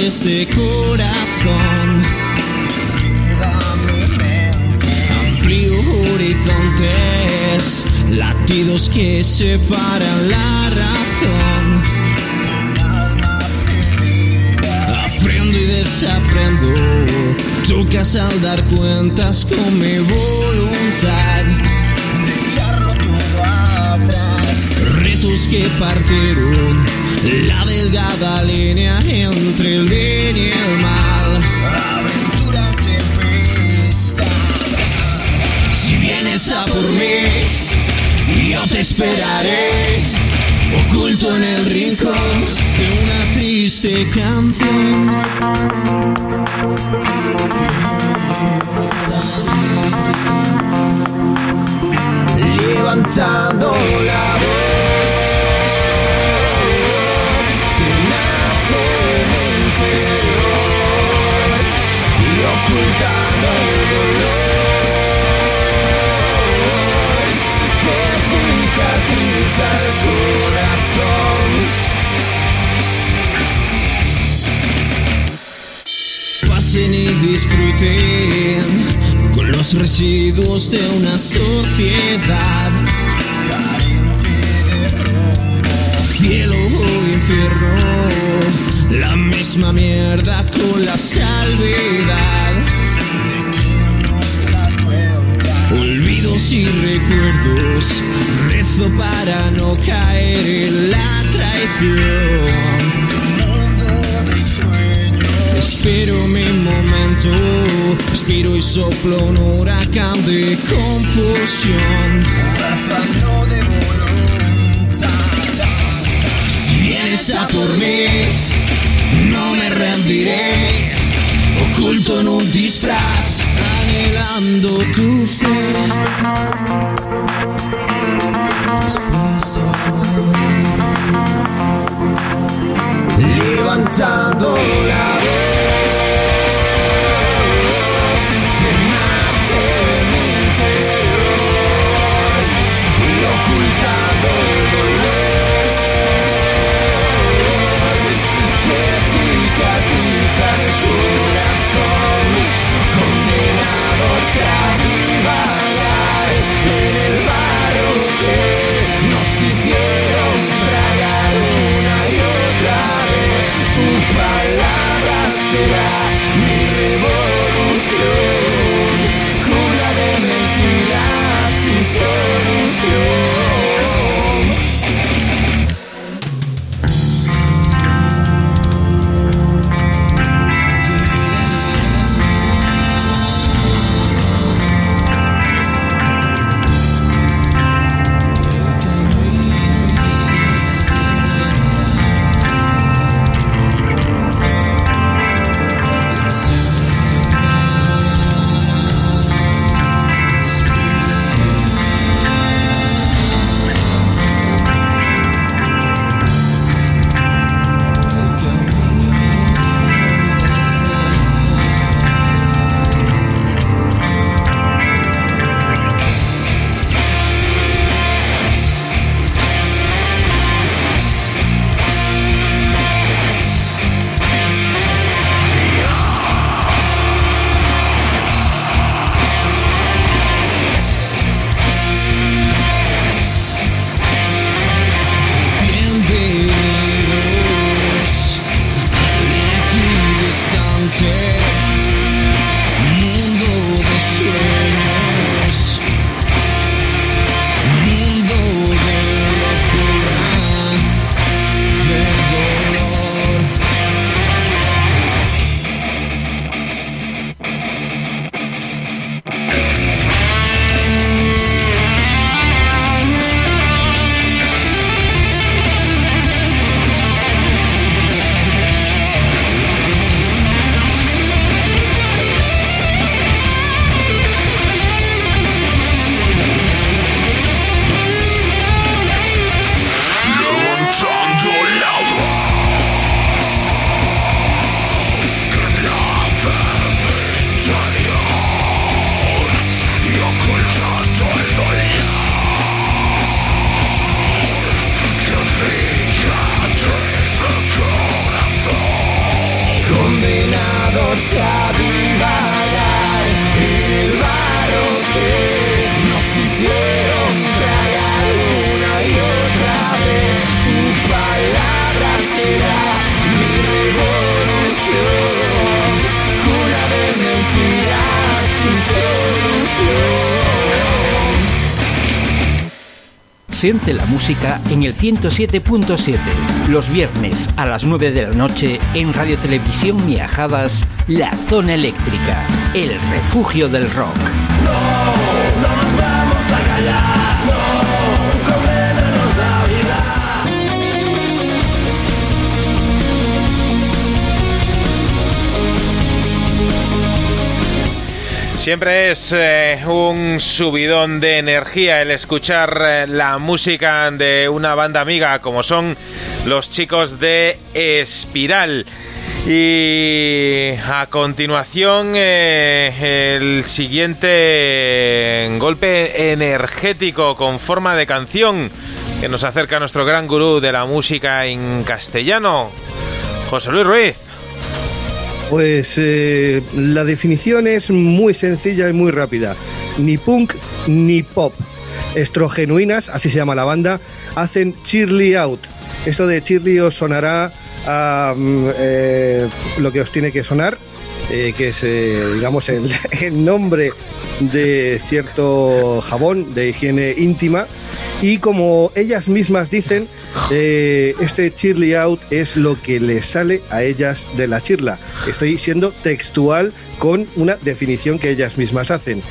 Este corazón. Amplio horizontes, latidos que separan la razón. Aprendo y desaprendo, tocas al dar cuentas con mi voluntad. Dejarlo todo atrás, retos que partieron la delgada línea entre el bien y el mal. Aventura tempesta. Si vienes a por mí, yo te esperaré. Oculto en el rincón de una triste canción. Levantando la disfruten con los residuos de una sociedad. Cielo o infierno, la misma mierda con la salvedad. Olvidos y recuerdos, rezo para no caer en la traición. Espero mi momento, respiro y soplo un huracán de confusión. Si vienes a por mí, no me rendiré. Oculto en un disfraz, anhelando tu fe. Levantando la voz Siente la música en el 107.7, los viernes a las 9 de la noche en Radio Televisión Miajadas, La Zona Eléctrica, el refugio del rock. Siempre es eh, un subidón de energía el escuchar eh, la música de una banda amiga como son los chicos de Espiral. Y a continuación eh, el siguiente golpe energético con forma de canción que nos acerca a nuestro gran gurú de la música en castellano, José Luis Ruiz. Pues eh, la definición es muy sencilla y muy rápida. Ni punk ni pop. Estrogenuinas, así se llama la banda, hacen Cheerly Out. Esto de Cheerly os sonará a mm, eh, lo que os tiene que sonar, eh, que es, digamos, (laughs) el nombre de cierto jabón de higiene íntima. Y como ellas mismas dicen, eh, este Cheerly Out es lo que les sale a ellas de la chirla. Estoy siendo textual con una definición que ellas mismas hacen.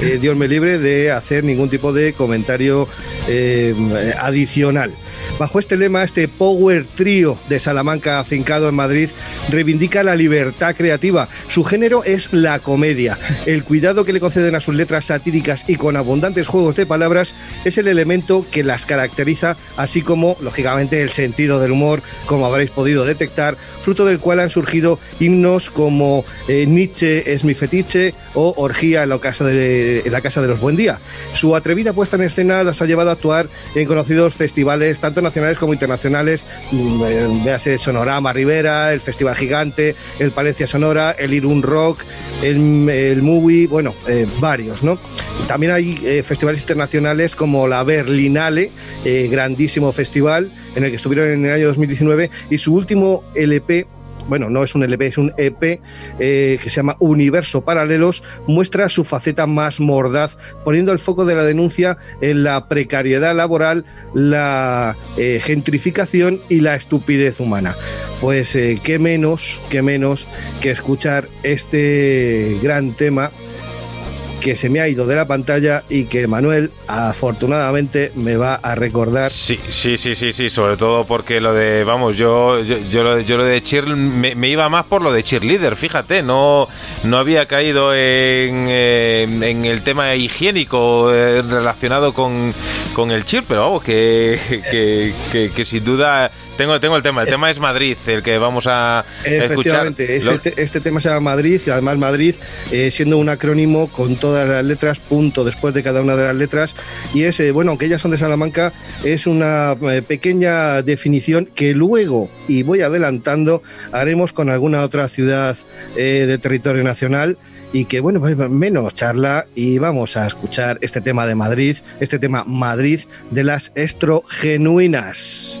Eh, Dios me libre de hacer ningún tipo de comentario eh, adicional. Bajo este lema, este Power Trio de Salamanca afincado en Madrid reivindica la libertad creativa. Su género es la comedia. El cuidado que le conceden a sus letras satíricas y con abundantes juegos de palabras es el elemento que las caracteriza, así como, lógicamente, el sentido del humor, como habréis podido detectar, fruto del cual han surgido himnos como eh, Nietzsche es mi fetiche o Orgía en la, casa de, en la casa de los Buen Día. Su atrevida puesta en escena las ha llevado a actuar en conocidos festivales, tanto nacionales como internacionales, mm, eh, véase Sonorama Rivera, el Festival Gigante, el Palencia Sonora, el Irún Rock, el, el Movie, bueno, eh, varios, ¿no? También hay eh, festivales internacionales como la Berlinale, grandísimo festival en el que estuvieron en el año 2019 y su último LP bueno, no es un LP, es un EP eh, que se llama Universo Paralelos, muestra su faceta más mordaz, poniendo el foco de la denuncia en la precariedad laboral, la eh, gentrificación y la estupidez humana. Pues eh, qué menos, qué menos que escuchar este gran tema que se me ha ido de la pantalla y que Manuel afortunadamente me va a recordar. Sí, sí, sí, sí, sí, sobre todo porque lo de, vamos, yo, yo, yo, yo lo de cheer me, me, iba más por lo de cheerleader, fíjate, no, no había caído en, eh, en el tema higiénico eh, relacionado con, con, el cheer, pero vamos, que, que, que, que sin duda tengo, tengo el tema, el es, tema es Madrid, el que vamos a Efectivamente, escuchar. Este, este, tema se llama Madrid y además Madrid eh, siendo un acrónimo con todas las letras, punto después de cada una de las letras. Y es, eh, bueno, aunque ellas son de Salamanca, es una eh, pequeña definición que luego, y voy adelantando, haremos con alguna otra ciudad de territorio nacional y que bueno, pues menos charla y vamos a escuchar este tema de Madrid, este tema Madrid de las estrogenuinas.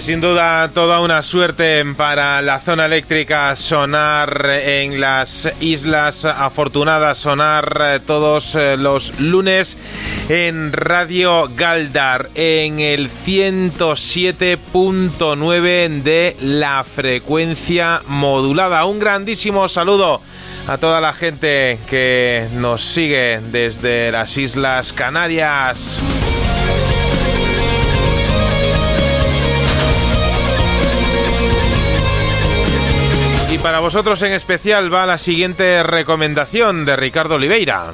Sin duda toda una suerte para la zona eléctrica sonar en las Islas Afortunadas, sonar eh, todos eh, los lunes en Radio Galdar, en el 107.9 de la frecuencia modulada. Un grandísimo saludo a toda la gente que nos sigue desde las Islas Canarias. Para vosotros en especial va la siguiente recomendación de Ricardo Oliveira.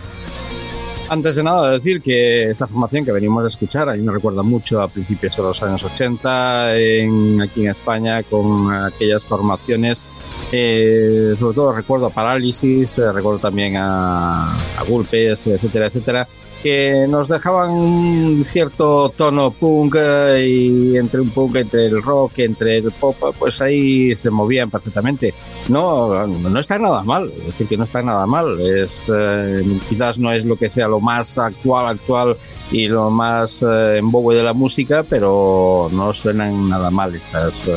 Antes de nada, decir que esa formación que venimos a escuchar, a mí me recuerda mucho a principios de los años 80 en, aquí en España con aquellas formaciones. Eh, sobre todo recuerdo a Parálisis, eh, recuerdo también a, a Gulpes, etcétera, etcétera que nos dejaban un cierto tono punk eh, y entre un punk, entre el rock, entre el pop, pues ahí se movían perfectamente. No, no está nada mal, es decir, que no está nada mal. Es, eh, quizás no es lo que sea lo más actual, actual y lo más eh, en bobo de la música, pero no suenan nada mal estas, eh,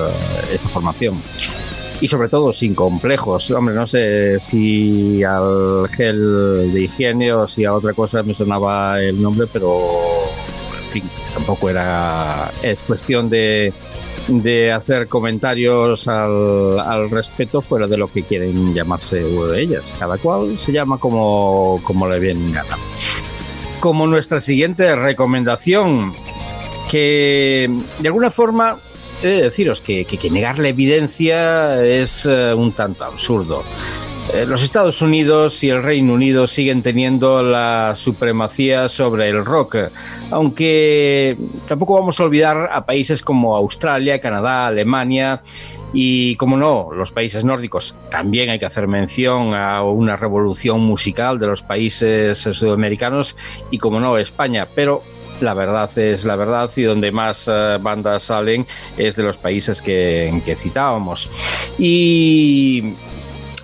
esta formación y sobre todo sin complejos. Hombre, no sé si al gel de higiene o si a otra cosa me sonaba el nombre, pero en fin, tampoco era. Es cuestión de, de hacer comentarios al, al respecto fuera de lo que quieren llamarse de ellas. Cada cual se llama como, como le viene en gana. Como nuestra siguiente recomendación, que de alguna forma de deciros que, que, negar la evidencia es uh, un tanto absurdo. Eh, los Estados Unidos y el Reino Unido siguen teniendo la supremacía sobre el rock, aunque tampoco vamos a olvidar a países como Australia, Canadá, Alemania y, como no, los países nórdicos. También hay que hacer mención a una revolución musical de los países sudamericanos y, como no, España. Pero la verdad es la verdad y donde más uh, bandas salen es de los países que, que citábamos. Y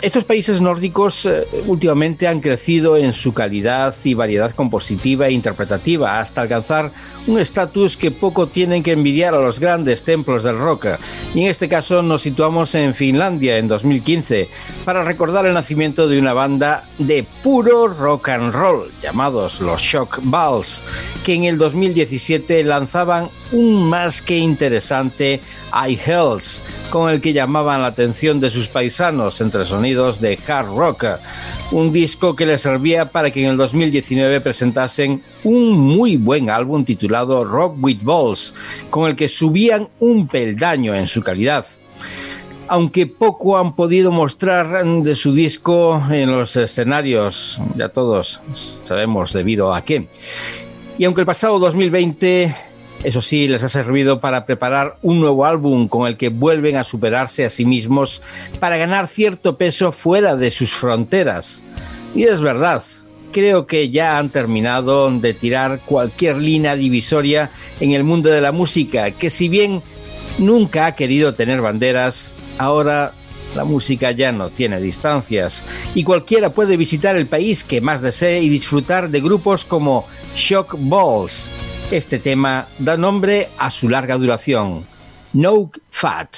estos países nórdicos eh, últimamente han crecido en su calidad y variedad compositiva e interpretativa hasta alcanzar un estatus que poco tienen que envidiar a los grandes templos del rock. Y en este caso nos situamos en Finlandia en 2015 para recordar el nacimiento de una banda de puro rock and roll llamados los Shock Balls, que en el 2017 lanzaban un más que interesante I Hells, con el que llamaban la atención de sus paisanos entre sonidos de hard rock. Un disco que les servía para que en el 2019 presentasen un muy buen álbum titulado Rock with Balls, con el que subían un peldaño en su calidad aunque poco han podido mostrar de su disco en los escenarios, ya todos sabemos debido a qué. Y aunque el pasado 2020 eso sí, les ha servido para preparar un nuevo álbum con el que vuelven a superarse a sí mismos para ganar cierto peso fuera de sus fronteras. Y es verdad, creo que ya han terminado de tirar cualquier línea divisoria en el mundo de la música, que si bien nunca ha querido tener banderas, ahora la música ya no tiene distancias y cualquiera puede visitar el país que más desee y disfrutar de grupos como Shock Balls, este tema da nombre a su larga duración, No Fat.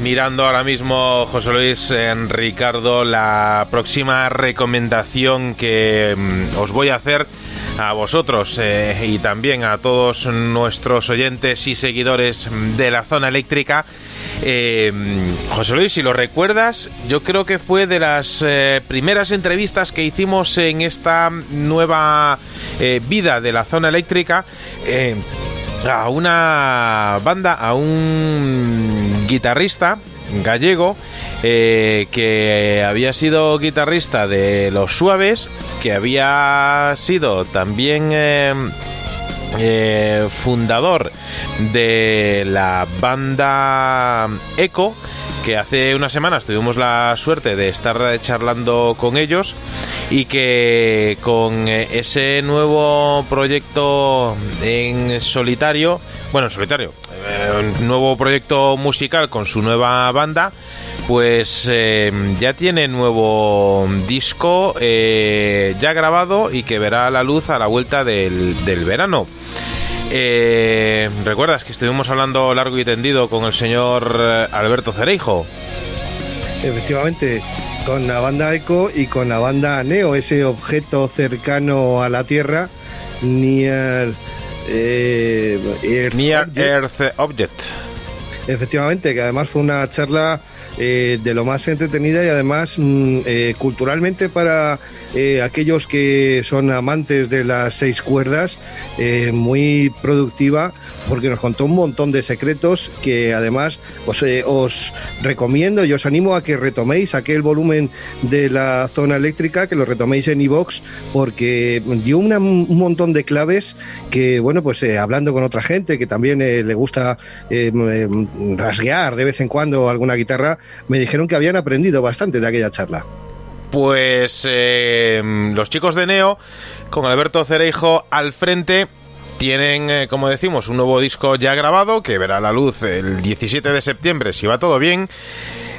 mirando ahora mismo, José Luis en Ricardo, la próxima recomendación que mm, os voy a hacer a vosotros eh, y también a todos nuestros oyentes y seguidores de la zona eléctrica. Eh, José Luis, si lo recuerdas, yo creo que fue de las eh, primeras entrevistas que hicimos en esta nueva vida de la zona eléctrica. a una banda, a un guitarrista gallego eh, que había sido guitarrista de Los Suaves, que había sido también eh, eh, fundador de la banda Eco, que hace unas semanas tuvimos la suerte de estar charlando con ellos y que con eh, ese nuevo proyecto en solitario, bueno, en solitario, eh, un nuevo proyecto musical con su nueva banda, pues eh, ya tiene nuevo disco ya grabado y que verá la luz a la vuelta del, del verano. Eh, ¿Recuerdas que estuvimos hablando largo y tendido con el señor eh, Alberto Cereijo? Efectivamente, con la banda Eco y con la banda Neo, ese objeto cercano a la Tierra, Near, eh, Earth, Near Earth Object. Efectivamente, que además fue una charla eh, de lo más entretenida y además mm, eh, culturalmente para eh, aquellos que son amantes de las seis cuerdas, muy productiva porque nos contó un montón de secretos que además os, os recomiendo y os animo a que retoméis aquel volumen de la zona eléctrica, que lo retoméis en iVox porque dio un montón de claves que, bueno, pues hablando con otra gente que también le gusta rasguear de vez en cuando alguna guitarra, me dijeron que habían aprendido bastante de aquella charla. Pues eh, los chicos de Neo, con Alberto Cereijo al frente, tienen, eh, como decimos, un nuevo disco ya grabado que verá la luz el 17 de septiembre, si va todo bien.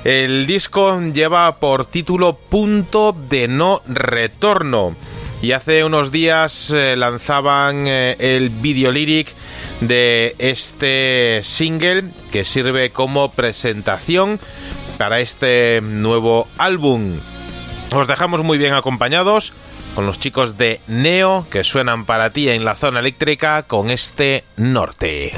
El disco lleva por título Punto de No Retorno. Y hace unos días eh, lanzaban el video lyric de este single que sirve como presentación para este nuevo álbum. Os dejamos muy bien acompañados con los chicos de Neo que suenan para ti en la zona eléctrica con este norte.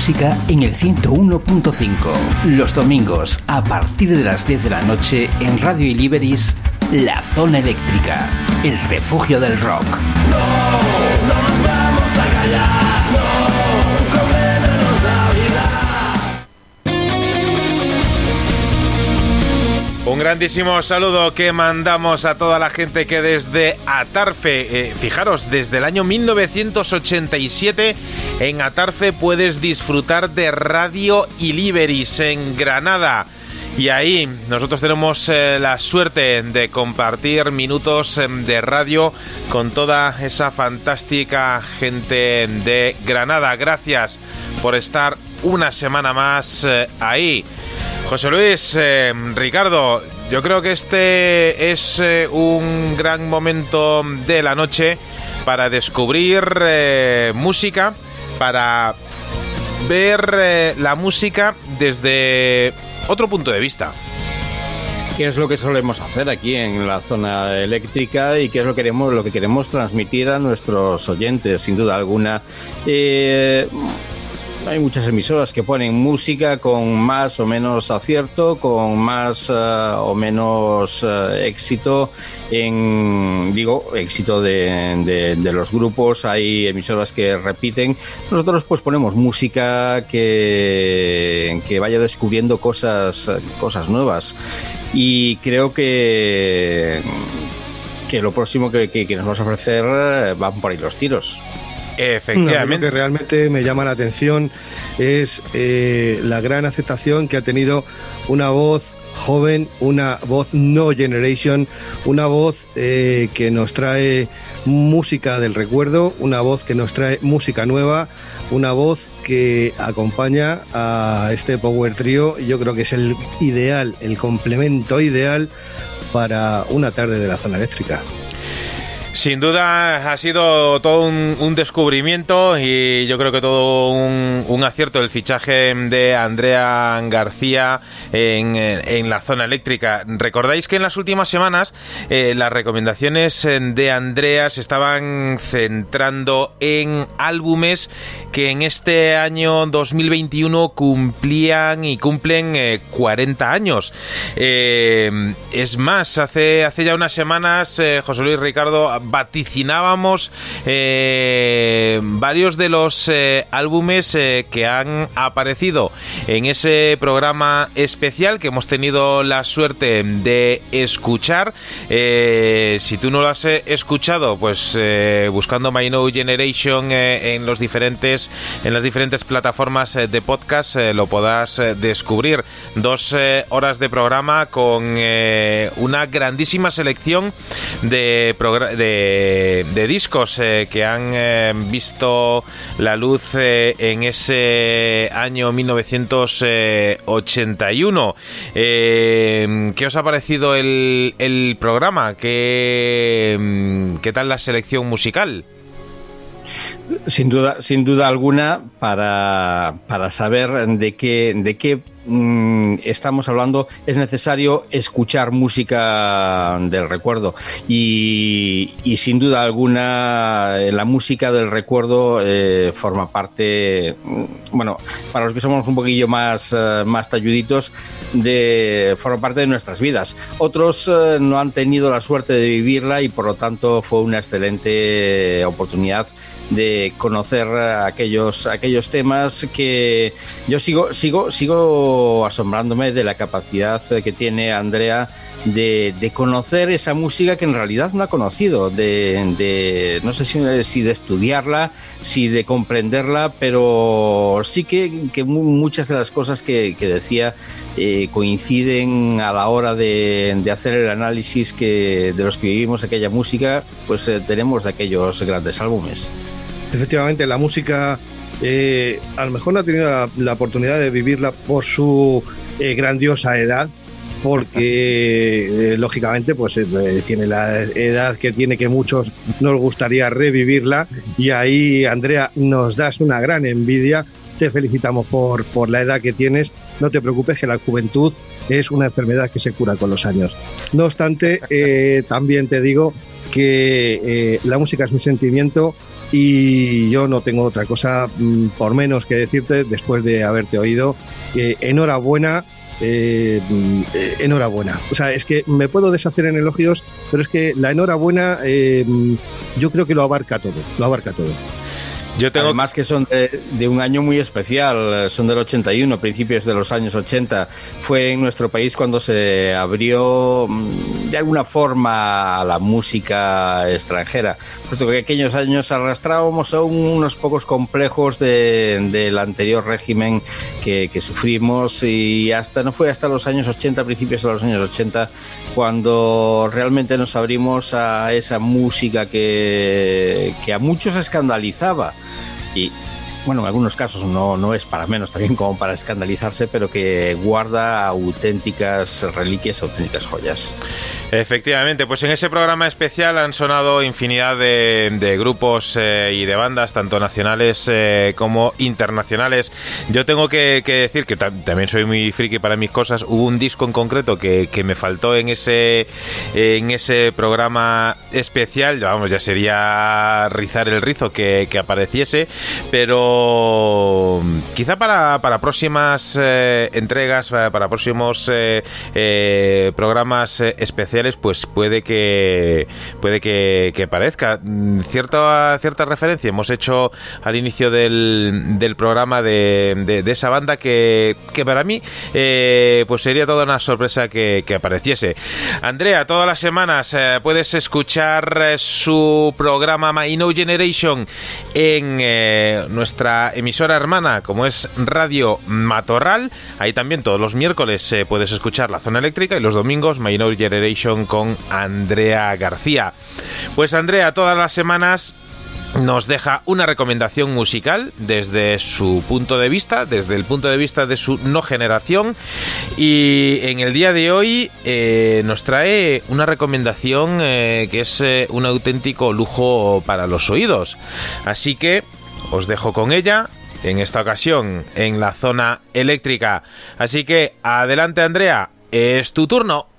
Música en el 101.5. Los domingos, a partir de las 10 de la noche, en Radio Iliberis, La Zona Eléctrica, el refugio del rock. Un grandísimo saludo que mandamos a toda la gente que desde Atarfe, eh, fijaros, desde el año 1987 en Atarfe puedes disfrutar de Radio Iliberis en Granada. Y ahí nosotros tenemos eh, la suerte de compartir minutos eh, de radio con toda esa fantástica gente de Granada. Gracias por estar una semana más eh, ahí. José Luis, eh, Ricardo, yo creo que este es un gran momento de la noche para descubrir música, para ver eh, la música desde otro punto de vista. ¿Qué es lo que solemos hacer aquí en la zona eléctrica y qué es lo que queremos, lo que queremos transmitir a nuestros oyentes, sin duda alguna? Eh, hay muchas emisoras que ponen música con más o menos acierto, con más eh, o menos eh, éxito en, digo, éxito de, de- de los grupos. Hay emisoras que repiten. Nosotros pues ponemos música que, que vaya descubriendo cosas, cosas nuevas. Y creo que que lo próximo que, que- que nos vas a ofrecer eh, van por ahí los tiros. Mí Lo Efectivamente. que realmente me llama la atención es eh, la gran aceptación que ha tenido una voz joven, una voz no generation, una voz eh, que nos trae música del recuerdo, una voz que nos trae música nueva, una voz que acompaña a este Power Trio. Yo creo que es el ideal, el complemento ideal para una tarde de la zona eléctrica. Sin duda ha sido todo un, descubrimiento y yo creo que todo un, acierto el fichaje de Andrea García en, en la zona eléctrica. Recordáis que en las últimas semanas eh, las recomendaciones de Andrea se estaban centrando en álbumes que en este año 2021 cumplían y cumplen eh, 40 años. Eh, es más, hace, hace ya unas semanas, eh, José Luis Ricardo, vaticinábamos eh, varios de los eh, álbumes eh, que han aparecido en ese programa especial que hemos tenido la suerte de escuchar. Si tú no lo has escuchado, pues buscando My No Generation en los diferentes en las diferentes plataformas de podcast lo podrás descubrir. Dos horas de programa con una grandísima selección de, de, discos eh, que han eh, visto la luz eh, en ese año 1981. Eh, ¿Qué os ha parecido el, el programa? ¿Qué, mm, ¿Qué tal la selección musical? Sin duda, sin duda alguna, para, para saber de qué, de qué mm, estamos hablando, es necesario escuchar música del recuerdo. Y, sin duda alguna, eh, la música del recuerdo eh, forma parte, mm, bueno, para los que somos un poquillo más, eh, más talluditos, de, forma parte de nuestras vidas. Otros eh, no han tenido la suerte de vivirla y por lo tanto fue una excelente oportunidad de conocer aquellos aquellos temas que yo sigo sigo sigo asombrándome de la capacidad que tiene Andrea de, de conocer esa música que en realidad no ha conocido de, de- no sé si, si de estudiarla si de comprenderla pero sí que, que mu- muchas de las cosas que, decía eh, coinciden a la hora de, de hacer el análisis que de los que vivimos aquella música pues eh, tenemos de aquellos grandes álbumes Efectivamente, la música eh, a lo mejor no ha tenido la, oportunidad de vivirla por su eh, grandiosa edad, porque eh, lógicamente pues tiene la edad que tiene que muchos nos gustaría revivirla y ahí Andrea nos das una gran envidia. Te felicitamos por, por la edad que tienes. No te preocupes que la juventud es una enfermedad que se cura con los años. No obstante, también te digo que la música es mi sentimiento y yo no tengo otra cosa mm, por menos que decirte después de haberte oído. que enhorabuena. eh, mm, enhorabuena. O sea, es que me puedo deshacer en elogios, pero es que la enhorabuena eh, mm, yo creo que lo abarca todo, lo abarca todo. Yo tengo Además que son de, de un año muy especial, son del 81, principios de los años 80. Fue en nuestro país cuando se abrió mm, de alguna forma a la música extranjera, puesto que aquellos años arrastrábamos aún unos pocos complejos de- del anterior régimen que, que sufrimos y hasta no fue hasta los años 80, principios de los años 80, cuando realmente nos abrimos a esa música que, que a muchos escandalizaba y bueno, en algunos casos no, no es para menos también como para escandalizarse, pero que guarda auténticas reliquias, auténticas joyas. Efectivamente, pues en ese programa especial han sonado infinidad de, grupos eh, y de bandas, tanto nacionales eh, como internacionales. Yo tengo que, decir que tam- también soy muy friki para mis cosas. Hubo un disco en concreto que, que me faltó en ese, en ese programa especial. Vamos, ya sería rizar el rizo que, que apareciese, pero quizá para, para próximas eh, entregas, para, para próximos eh, eh, programas eh, especiales, pues puede que puede que, que parezca Mm, cierta cierta referencia. Hemos hecho al inicio del, del programa de, de- esa banda que, que para mí eh, pues sería toda una sorpresa que, que apareciese. Andrea, todas las semanas eh, puedes escuchar eh, su programa My No Generation en eh, nuestra emisora hermana, como es Radio Matorral. Ahí también todos los miércoles eh, puedes escuchar La Zona Eléctrica y los domingos My No Generation con Andrea García. Pues Andrea, todas las semanas nos deja una recomendación musical desde su punto de vista, desde el punto de vista de su no generación. Y en el día de hoy eh, nos trae una recomendación eh, que es un auténtico lujo para los oídos. Así que os dejo con ella. En esta ocasión en la zona eléctrica. Así que adelante Andrea, es tu turno.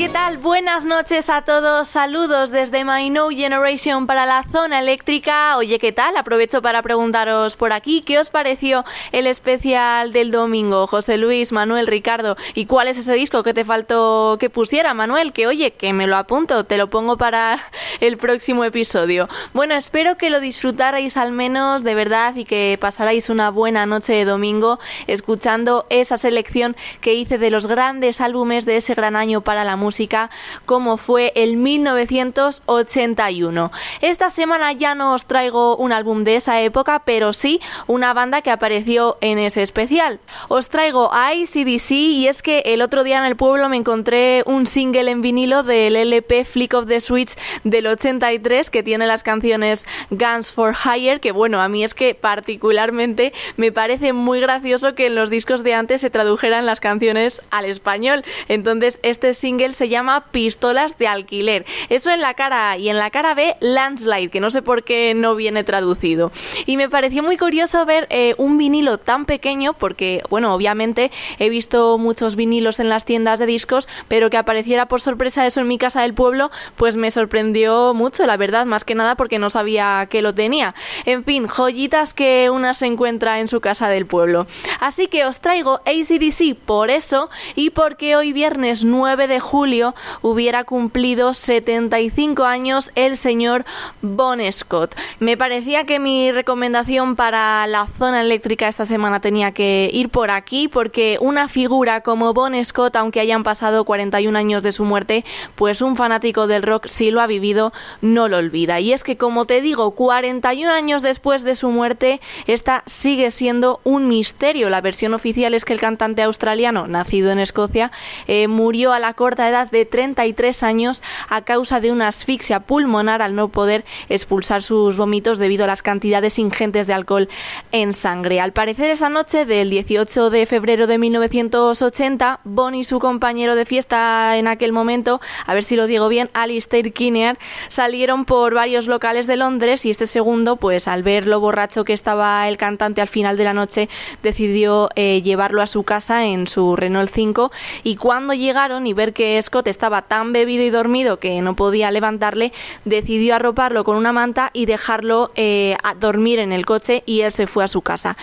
¿Qué tal? Buenas noches a todos. Saludos desde My No Generation para la zona eléctrica. Oye, ¿qué tal? Aprovecho para preguntaros por aquí, ¿qué os pareció el especial del domingo? José Luis, Manuel, Ricardo. ¿Y cuál es ese disco que te faltó que pusiera, Manuel? Que oye, que me lo apunto, te lo pongo para (laughs) el próximo episodio. Bueno, espero que lo disfrutarais al menos de verdad y que pasarais una buena noche de domingo escuchando esa selección que hice de los grandes álbumes de ese gran año para la música, como fue el 1981. Esta semana ya no os traigo un álbum de esa época, pero sí una banda que apareció en ese especial. Os traigo a ACDC y es que el otro día en el pueblo me encontré un single en vinilo del LP Flick of the Switch del 83 que tiene las canciones Guns for Hire, que bueno, a mí es que particularmente me parece muy gracioso que en los discos de antes se tradujeran las canciones al español. Entonces este single se llama Pistolas de alquiler. Eso en la cara A y en la cara B Landslide, que no sé por qué no viene traducido. Y me pareció muy curioso ver eh, un vinilo tan pequeño porque, bueno, obviamente he visto muchos vinilos en las tiendas de discos, pero que apareciera por sorpresa eso en mi casa del pueblo, pues me sorprendió mucho, la verdad, más que nada porque no sabía que lo tenía. En fin, joyitas que una se encuentra en su casa del pueblo. Así que os traigo ACDC por eso y porque hoy viernes 9 de julio hubiera cumplido 75 años el señor Bon Scott. Me parecía que mi recomendación para la zona eléctrica esta semana tenía que ir por aquí porque una figura como Bon Scott, aunque hayan pasado 41 años de su muerte, pues un fanático del rock si lo ha vivido no lo olvida. Y es que como te digo, 41 años después de su muerte, esta sigue siendo un misterio. La versión oficial es que el cantante australiano, nacido en Escocia, eh, murió a la corta edad de 33 años a causa de una asfixia pulmonar al no poder expulsar sus vómitos debido a las cantidades ingentes de alcohol en sangre. Al parecer esa noche del 18 de febrero de 1980, Bon y su compañero de fiesta en aquel momento, a ver si lo digo bien, Alistair Kinnear, salieron por varios locales de Londres y este segundo, pues al ver lo borracho que estaba el cantante al final de la noche, decidió eh, llevarlo a su casa en su Renault 5 y cuando llegaron y ver que que Scott estaba tan bebido y dormido que no podía levantarle, decidió arroparlo con una manta y dejarlo eh, a dormir en el coche y él se fue a su casa.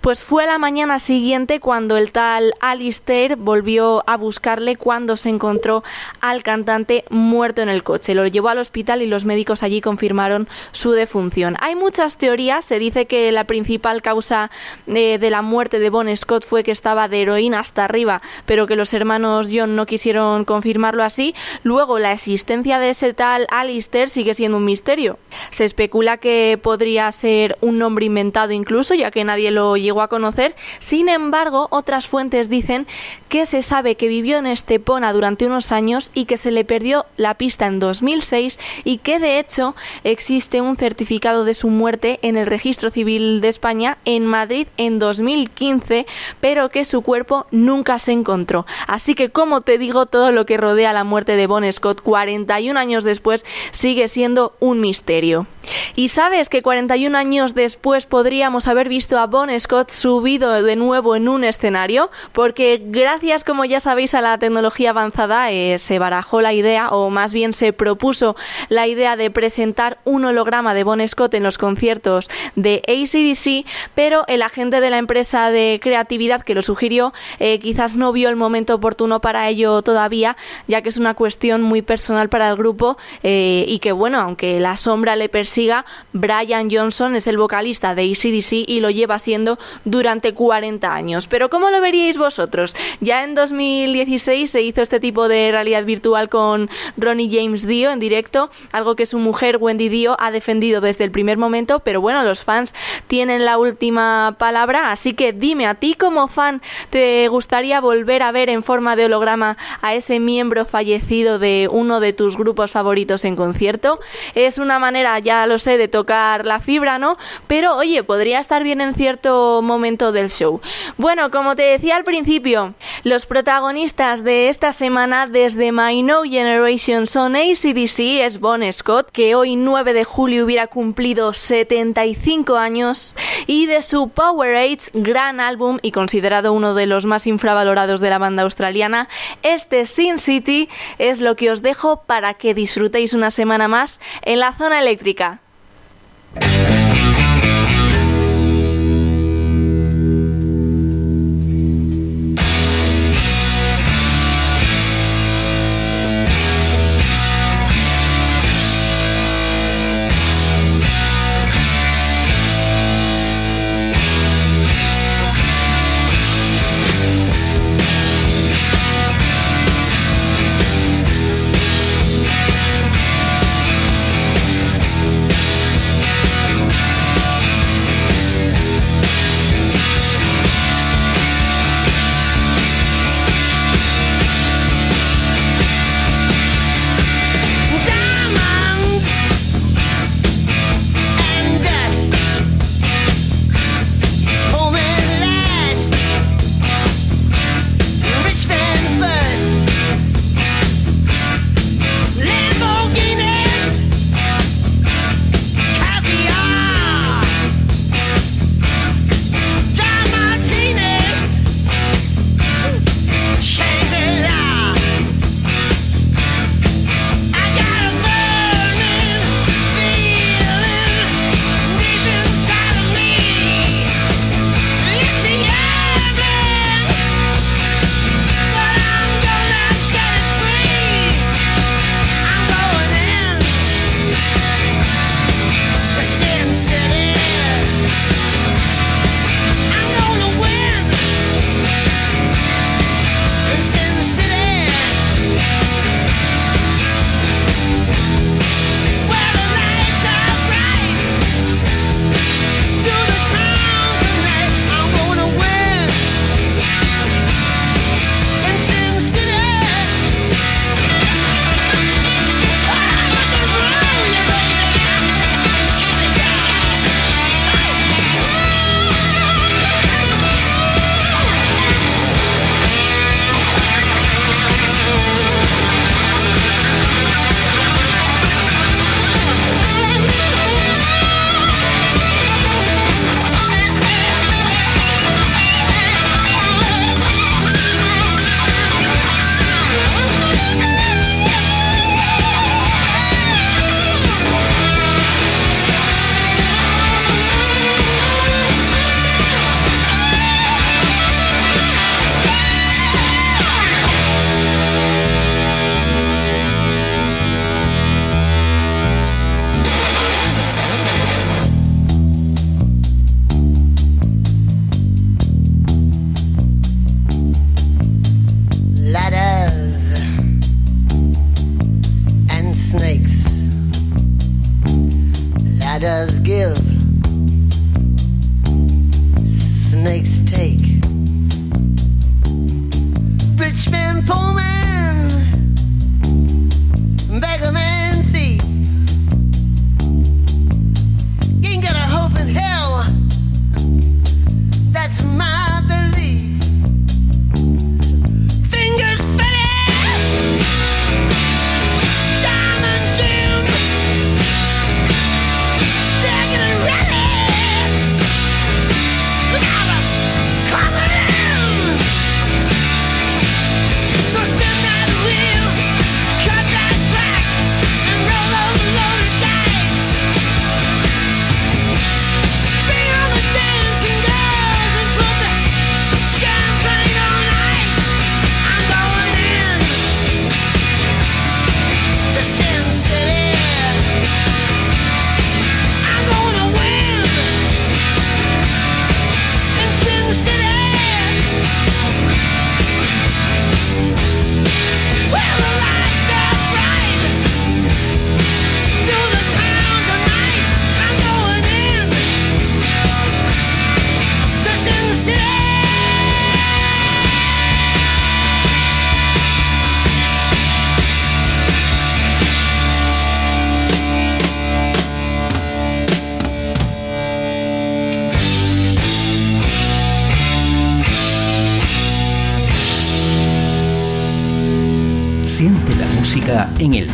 Pues fue la mañana siguiente cuando el tal Alistair volvió a buscarle cuando se encontró al cantante muerto en el coche. Lo llevó al hospital y los médicos allí confirmaron su defunción. Hay muchas teorías. Se dice que la principal causa eh, de la muerte de Bon Scott fue que estaba de heroína hasta arriba, pero que los hermanos John no quisieron confirmarlo así. Luego, la existencia de ese tal Alistair sigue siendo un misterio. Se especula que podría ser un nombre inventado incluso, ya que nadie lo llegó a conocer. Sin embargo, otras fuentes dicen que se sabe que vivió en Estepona durante unos años y que se le perdió la pista en 2006 y que de hecho existe un certificado de su muerte en el Registro Civil de España en Madrid en 2015, pero que su cuerpo nunca se encontró. Así que como te digo, todo lo que rodea la muerte de Bon Scott 41 años después sigue siendo un misterio. Y sabes que 41 años después podríamos haber visto a Bon Scott subido de nuevo en un escenario, porque gracias, como ya sabéis, a la tecnología avanzada eh, se barajó la idea, o más bien se propuso la idea de presentar un holograma de Bon Scott en los conciertos de ACDC, pero el agente de la empresa de creatividad que lo sugirió eh, quizás no vio el momento oportuno para ello todavía, ya que es una cuestión muy personal para el grupo eh, y que, bueno, aunque la sombra le persiga, Brian Johnson es el vocalista de ACDC y lo lleva siendo durante 40 años. Pero ¿cómo lo veríais vosotros? Ya en 2016 se hizo este tipo de realidad virtual con Ronnie James Dio en directo, algo que su mujer Wendy Dio ha defendido desde el primer momento, pero bueno, los fans tienen la última palabra, así que dime a ti como fan, ¿te gustaría volver a ver en forma de holograma a ese miembro fallecido de uno de tus grupos favoritos en concierto? Es una manera, ya lo sé, de tocar la fibra, ¿no? Pero oye, podría estar bien en cierto momento del show. Bueno, como te decía al principio, los protagonistas de esta semana desde My No Generation son ACDC, es Bon Scott, que hoy 9 de julio hubiera cumplido 75 años, y de su Power gran álbum y considerado uno de los más infravalorados de la banda australiana, este Sin City es lo que os dejo para que disfrutéis una semana más en la zona eléctrica.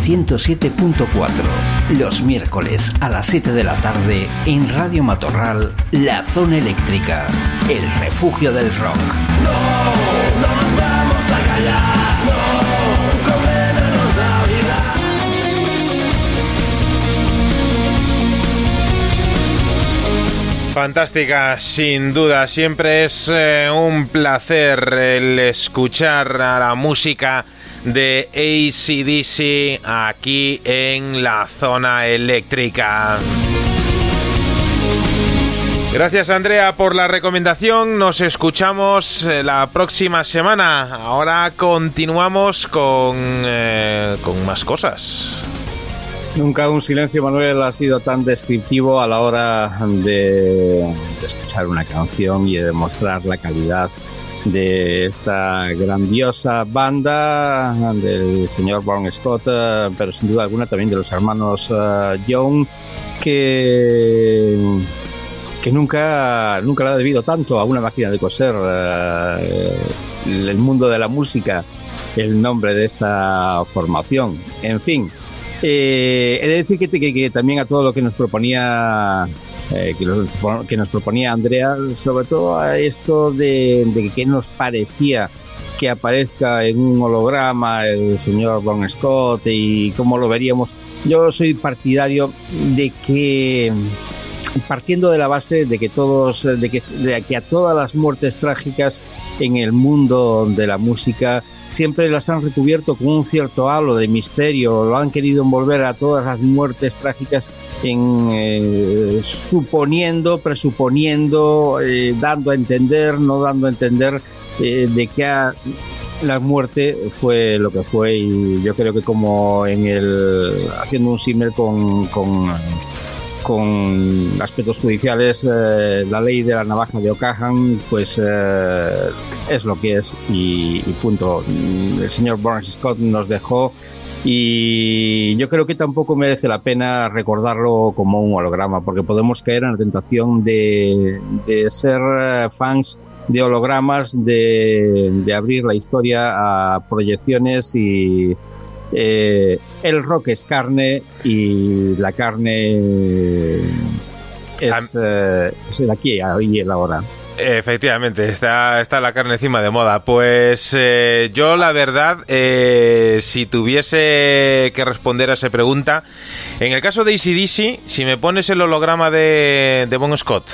107.4. Los miércoles a las 7 de la tarde en Radio Matorral, La Zona Eléctrica, el refugio del rock. No nos vamos a callar, no, la vida. Fantástica, sin duda. Siempre es eh, un placer el escuchar a la música de ACDC aquí en la zona eléctrica. Gracias Andrea por la recomendación. Nos escuchamos eh, la próxima semana. Ahora continuamos con, eh, con más cosas. Nunca un silencio, Manuel, ha sido tan descriptivo a la hora de, de escuchar una canción y de demostrar la calidad de esta grandiosa banda del señor Bon Scott, eh, pero sin duda alguna también de los hermanos eh, Young, que, que nunca, nunca le ha debido tanto a una máquina de coser eh, el mundo de la música, el nombre de esta formación. En fin, eh, he de decir que, también a todo lo que nos proponía eh, que, nos, proponía Andrea, sobre todo a esto de, de que nos parecía que aparezca en un holograma el señor Bon Scott y cómo lo veríamos. Yo soy partidario de que partiendo de la base de que todos de que, de que a todas las muertes trágicas en el mundo de la música siempre las han recubierto con un cierto halo de misterio, lo han querido envolver a todas las muertes trágicas en eh, suponiendo, presuponiendo, eh, dando a entender, no dando a entender eh, de que la muerte fue lo que fue y yo creo que como en el haciendo un símil con, con con aspectos judiciales, eh, la ley de la navaja de O'Cahan, pues eh, es lo que es y, y punto. El señor Barnes Scott nos dejó y yo creo que tampoco merece la pena recordarlo como un holograma, porque podemos caer en la tentación de, de ser eh, fans de hologramas, de, de abrir la historia a proyecciones y eh, el rock es carne y la carne es, eh, es el aquí y el ahora. Efectivamente, está, está la carne encima de moda. Pues eh, yo la verdad, eh, si tuviese que responder a esa pregunta, en el caso de ACDC, si me pones el holograma de, de Bon Scott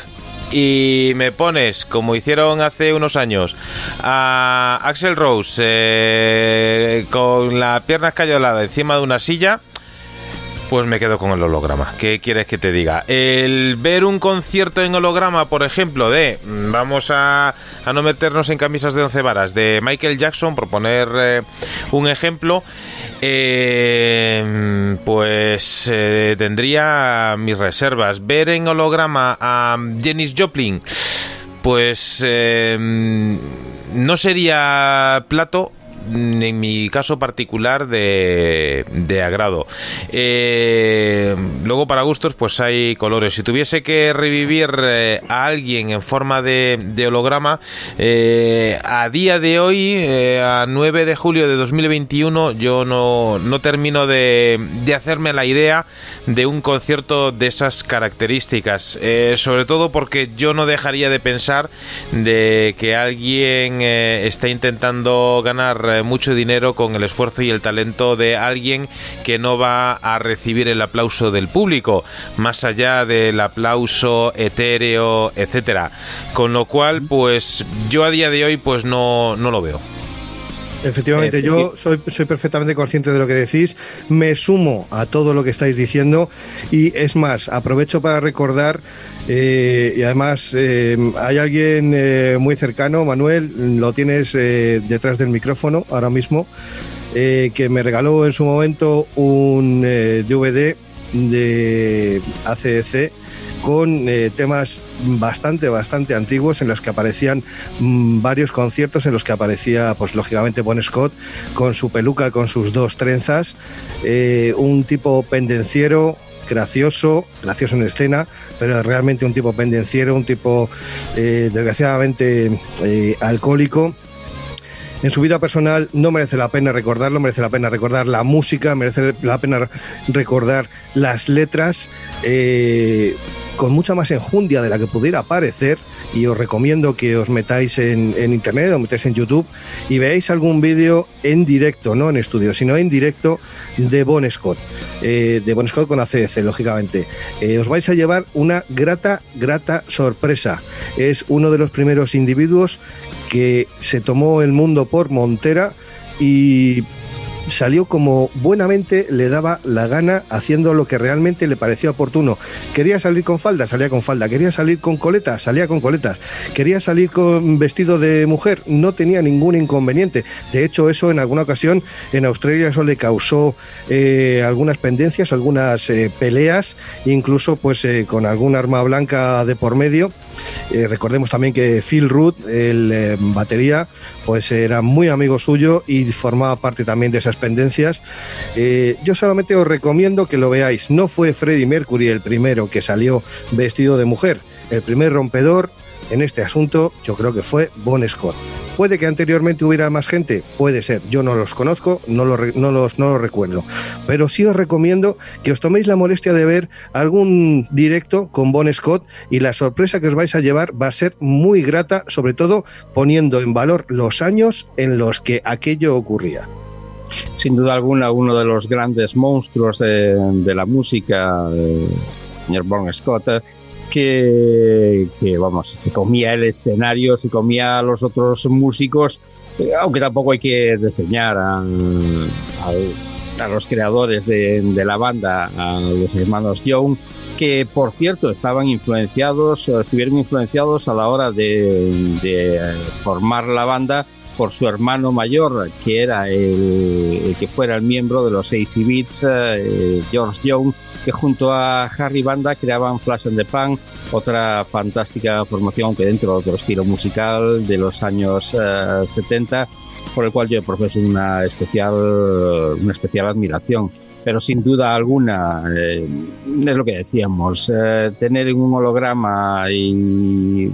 y me pones, como hicieron hace unos años, a Axel Rose eh, con la pierna escayolada encima de una silla, Pues me quedo con el holograma. ¿Qué quieres que te diga? El ver un concierto en holograma, por ejemplo, de, mm, vamos a, a no meternos en camisas de once varas, de Michael Jackson, por poner eh, un ejemplo, eh, pues eh, tendría mis reservas. Ver en holograma a Janis Joplin, pues eh, no sería plato en mi caso particular de, agrado. Eh, luego para gustos pues hay colores. Si tuviese que revivir eh, a alguien en forma de, holograma, eh, a día de hoy, a 9 de julio de 2021, yo no, no termino de, de hacerme la idea de un concierto de esas características. Sobre todo porque yo no dejaría de pensar de que alguien está intentando ganar eh, mucho dinero con el esfuerzo y el talento de alguien que no va a recibir el aplauso del público, más allá del aplauso etéreo, etcétera. Con lo cual, pues yo a día de hoy pues no, no lo veo. Efectivamente, Eh, yo soy, soy perfectamente consciente de lo que decís, me sumo a todo lo que estáis diciendo. Y es más, aprovecho para recordar eh, y además eh, hay alguien eh, muy cercano, Manuel, lo tienes eh, detrás del micrófono ahora mismo, eh, que me regaló en su momento un eh, DVD de ACDC con eh, temas bastante, bastante antiguos en los que aparecían mm, varios conciertos en los que aparecía, pues lógicamente, Bon Scott con su peluca, con sus dos trenzas, eh, un tipo pendenciero gracioso, gracioso en escena, pero realmente un tipo pendenciero, un tipo eh, desgraciadamente alcohólico. En su vida personal no merece la pena recordarlo, merece la pena recordar la música, merece la pena recordar las letras, con mucha más enjundia de la que pudiera parecer. Y os recomiendo que os metáis en, internet, os metáis en YouTube y veáis algún vídeo en directo, no en estudio, sino en directo de Bon Scott, eh, de Bon Scott con ACDC, lógicamente. Eh, os vais a llevar una grata, grata sorpresa. Es uno de los primeros individuos que se tomó el mundo por montera y salió como buenamente le daba la gana haciendo lo que realmente le parecía oportuno. Quería salir con falda, salía con falda. Quería salir con coletas, salía con coletas. Quería salir con vestido de mujer, no tenía ningún inconveniente. De hecho, eso en alguna ocasión en Australia eso le causó eh, algunas pendencias, algunas eh, peleas, incluso pues eh, con algún arma blanca de por medio. Recordemos también que Phil Root, el batería, pues era muy amigo suyo y formaba parte también de esas pendencias. Eh, yo solamente os recomiendo que lo veáis. No fue Freddie Mercury el primero que salió vestido de mujer. El primer rompedor en este asunto yo creo que fue Bon Scott. Puede que anteriormente hubiera más gente, puede ser. Yo no los conozco, no re- no los, no los recuerdo. Pero sí os recomiendo que os toméis la molestia de ver algún directo con Bon Scott y la sorpresa que os vais a llevar va a ser muy grata, sobre todo poniendo en valor los años en los que aquello ocurría. Sin duda alguna uno de los grandes monstruos de, la música, el señor Bon Scott, eh, que, vamos, se comía el escenario, se comía a los otros músicos, eh, aunque tampoco hay que diseñar a, los creadores de, la banda, a los hermanos Young, que por cierto estaban influenciados, estuvieron influenciados a la hora de formar la banda por su hermano mayor, que era el, el que fuera el miembro de los AC Beats, eh, George Young, que junto a Harry Banda creaban Flash and the Pan, otra fantástica formación, aunque dentro de otro estilo musical de los años eh, 70, por el cual yo profeso una especial, una especial admiración. Pero sin duda alguna, eh, es lo que decíamos, eh, tener en un holograma y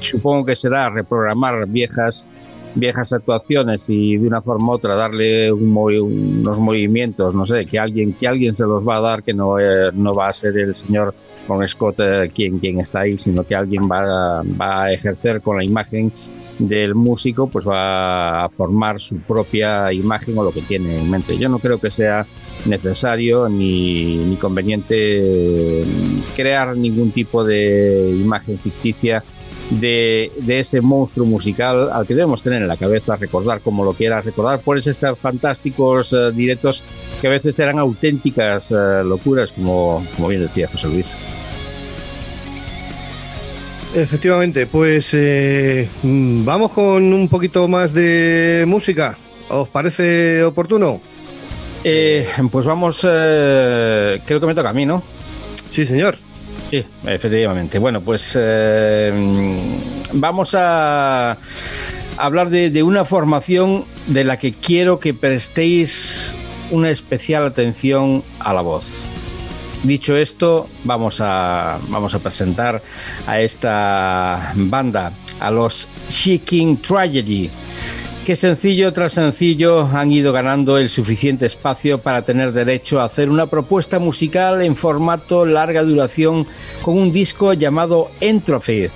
supongo que será reprogramar viejas viejas actuaciones y de una forma u otra darle un unos movimientos, no sé, que alguien que alguien se los va a dar que no, eh, no va a ser el señor Bon Scott eh, quien, quien está ahí, sino que alguien va, va a ejercer con la imagen del músico, pues va a formar su propia imagen o lo que tiene en mente. Yo no creo que sea necesario ni, ni conveniente crear ningún tipo de imagen ficticia de, de ese monstruo musical al que debemos tener en la cabeza, recordar como lo quieras, recordar por esos fantásticos eh, directos que a veces eran auténticas eh, locuras, como, como bien decía José Luis. Efectivamente, pues eh, mm, vamos con un poquito más de música. ¿Os parece oportuno? Eh, pues vamos, eh, creo que me toca a mí, ¿no? Sí, señor. Sí, efectivamente. Bueno, pues eh, vamos a hablar de, de una formación de la que quiero que prestéis una especial atención a la voz. Dicho esto, vamos a, vamos a presentar a esta banda, a los Shaking Tragedy, que sencillo tras sencillo han ido ganando el suficiente espacio para tener derecho a hacer una propuesta musical en formato larga duración con un disco llamado Entropy,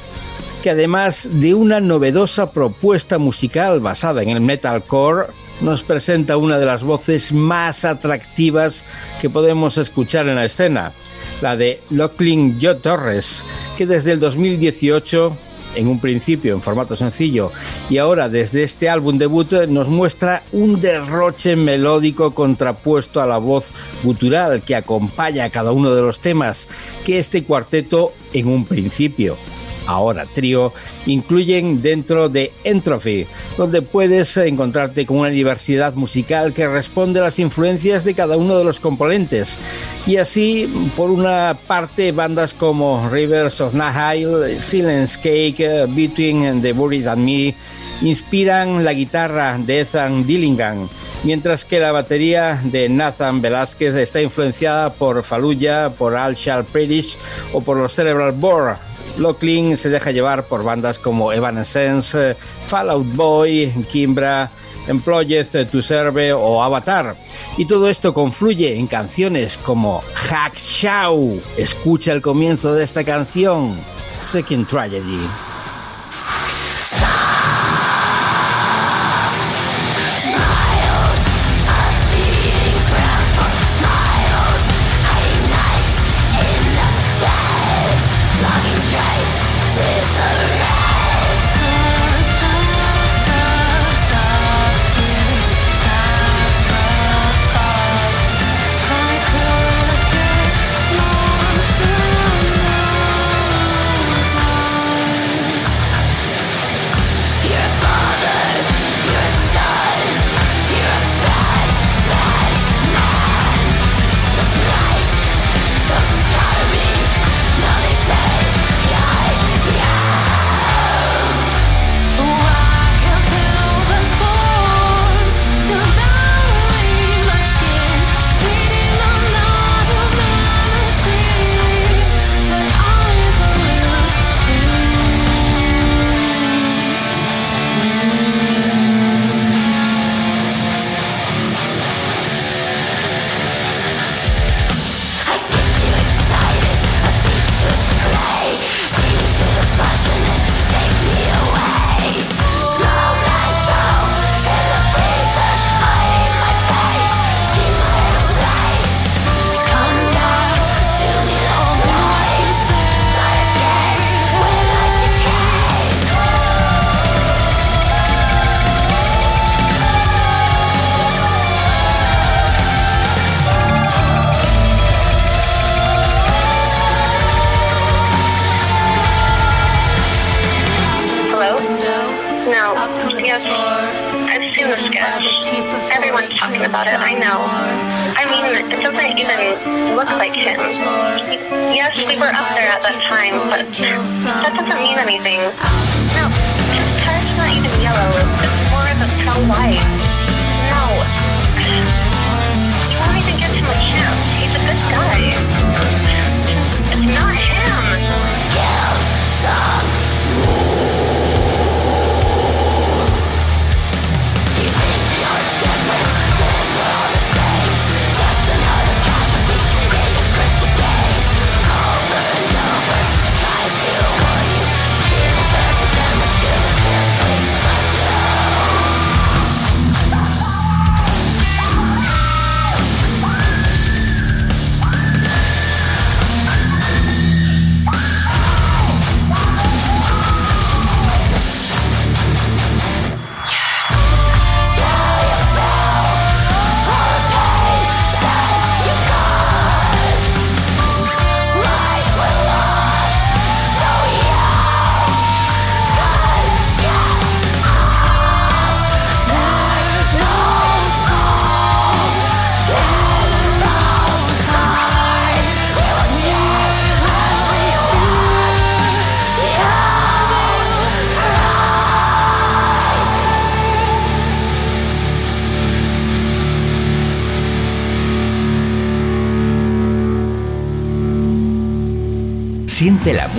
que además de una novedosa propuesta musical basada en el metalcore, nos presenta una de las voces más atractivas que podemos escuchar en la escena, la de Lachlan Joe Torres, que desde el 2018, en un principio en formato sencillo y ahora desde este álbum debut, nos muestra un derroche melódico contrapuesto a la voz gutural que acompaña a cada uno de los temas que este cuarteto en un principio ahora trío, incluyen dentro de Entropy, donde puedes encontrarte con una diversidad musical que responde a las influencias de cada uno de los componentes. Y así, por una parte, bandas como Rivers of Nihil, Silence Cake, Between the Buried and Me, inspiran la guitarra de Ethan Dillingham, mientras que la batería de Nathan Velázquez está influenciada por Fallujah, por Al Sharperish o por los Cerebral Bore, Lachlan se deja llevar por bandas como Evanescence, Fallout Boy, Kimbra, Employed to Serve o Avatar. Y todo esto confluye en canciones como Hack Show. Escucha el comienzo de esta canción, Second Tragedy.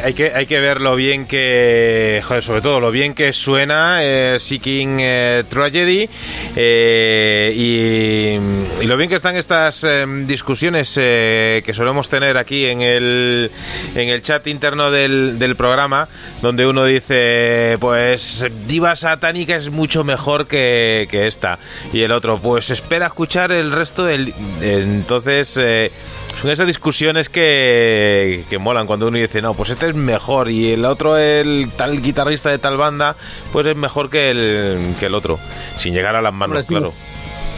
Hay que, hay que ver lo bien que, sobre todo lo bien que suena eh, Seeking eh, Tragedy eh, y, y lo bien que están estas eh, discusiones eh, que solemos tener aquí en el, en el chat interno del, del programa, donde uno dice, pues Diva Satánica es mucho mejor que, que esta, y el otro, pues espera escuchar el resto del... Entonces... son esas discusiones que, que molan cuando uno dice, no, pues este es mejor y el otro, el tal guitarrista de tal banda, pues es mejor que el, que el otro, sin llegar a las manos, Hombre, claro.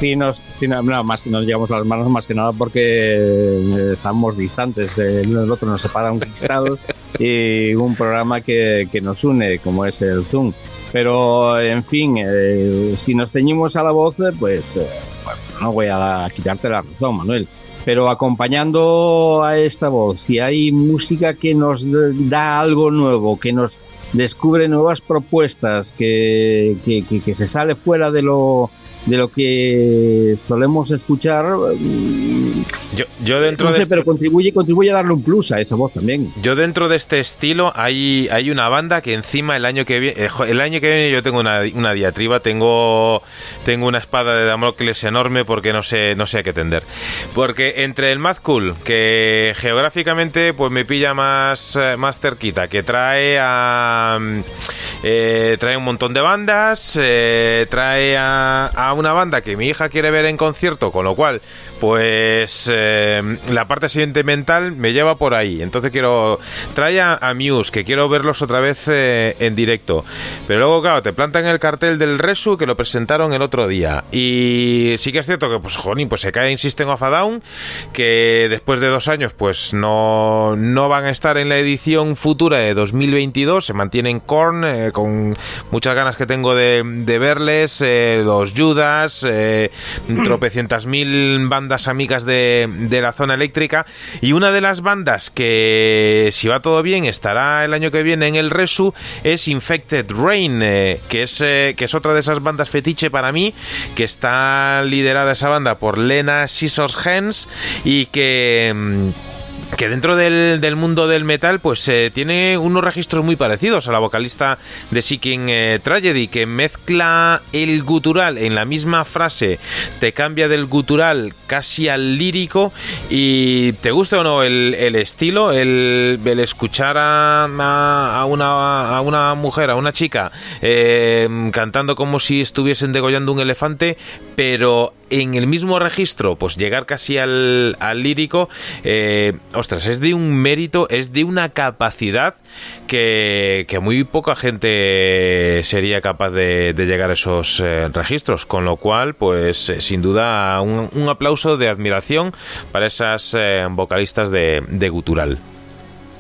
Sí, nos, sí, no, más que nos llevamos las manos más que nada porque eh, estamos distantes del uno del otro, nos separa un cristal (laughs) y un programa que, que nos une, como es el Zoom. Pero, en fin, eh, si nos ceñimos a la voz, pues eh, bueno, no voy a quitarte la razón, Manuel. Pero acompañando a esta voz, si hay música que nos da algo nuevo, que nos descubre nuevas propuestas, que, que, que, se sale fuera de lo de lo que solemos escuchar. Yo, yo dentro no de sé, este- pero contribuye, contribuye a darle un plus a esa voz también. Yo dentro de este estilo hay, hay una banda que encima el año que viene, el año que viene yo tengo una, una diatriba, tengo, tengo una espada de Damocles enorme porque no sé, no sé a qué tender. Porque entre el Mad Cool, que geográficamente pues me pilla más, eh, más cerquita, que trae a mm, eh, trae un montón de bandas, eh, trae a, a una banda que mi hija quiere ver en concierto, con lo cual pues eh, la parte sentimental me lleva por ahí. Entonces quiero. Trae a, a Muse, que quiero verlos otra vez eh, en directo. Pero luego, claro, te plantan el cartel del Resu que lo presentaron el otro día. Y sí que es cierto que, pues, jolín, pues se cae en System of a Down, que después de dos años, pues no, no van a estar en la edición futura de 2022. Se mantienen Korn, eh, con muchas ganas que tengo de, de verles. los Judas, (clears throat) tropecientas mil bandas amigas de, de la zona eléctrica. Y una de las bandas que, si va todo bien, estará el año que viene en el Resu es Infected Rain, eh, que, es, eh, que es otra de esas bandas fetiche para mí, que está liderada esa banda por Lena Scissors Hands y que... mm, que dentro del, del mundo del metal pues eh, tiene unos registros muy parecidos a la vocalista de Seeking eh, Tragedy que mezcla el gutural en la misma frase te cambia del gutural casi al lírico y te gusta o no el, el estilo el, el escuchar a, a- una, a una mujer a una chica eh, cantando como si estuviesen degollando un elefante pero en el mismo registro, pues llegar casi al, lírico, eh, ostras, es de un mérito, es de una capacidad que, que muy poca gente sería capaz de, llegar a esos eh, registros, con lo cual, pues eh, sin duda un, aplauso de admiración para esas vocalistas de, gutural.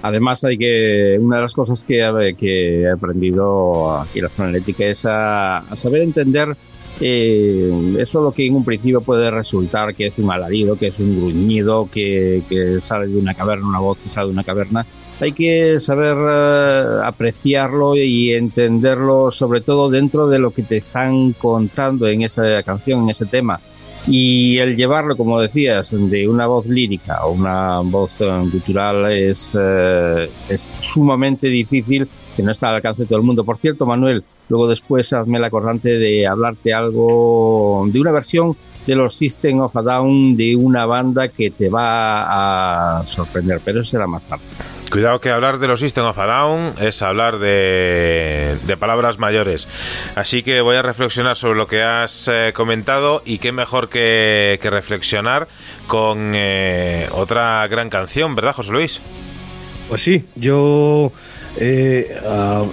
Además, hay que una de las cosas que, he- aprendido aquí en la zona eléctrica es a saber entender eh, eso lo que en un principio puede resultar que es un alarido, que es un gruñido, que, que sale de una caverna, una voz que sale de una caverna. Hay que saber eh, apreciarlo y entenderlo, sobre todo dentro de lo que te están contando en esa canción, en ese tema. Y el llevarlo, como decías, de una voz lírica a una voz eh, gutural es, eh, es sumamente difícil, que no está al alcance de todo el mundo. Por cierto, Manuel, luego después hazme la corriente de hablarte algo de una versión de los System of a Down de una banda que te va a sorprender, pero eso será más tarde. Cuidado que hablar de los System of a Down es hablar de, de palabras mayores. Así que voy a reflexionar sobre lo que has eh, comentado y qué mejor que, que reflexionar con eh, otra gran canción, ¿verdad, José Luis? Pues sí, yo. Eh, ah,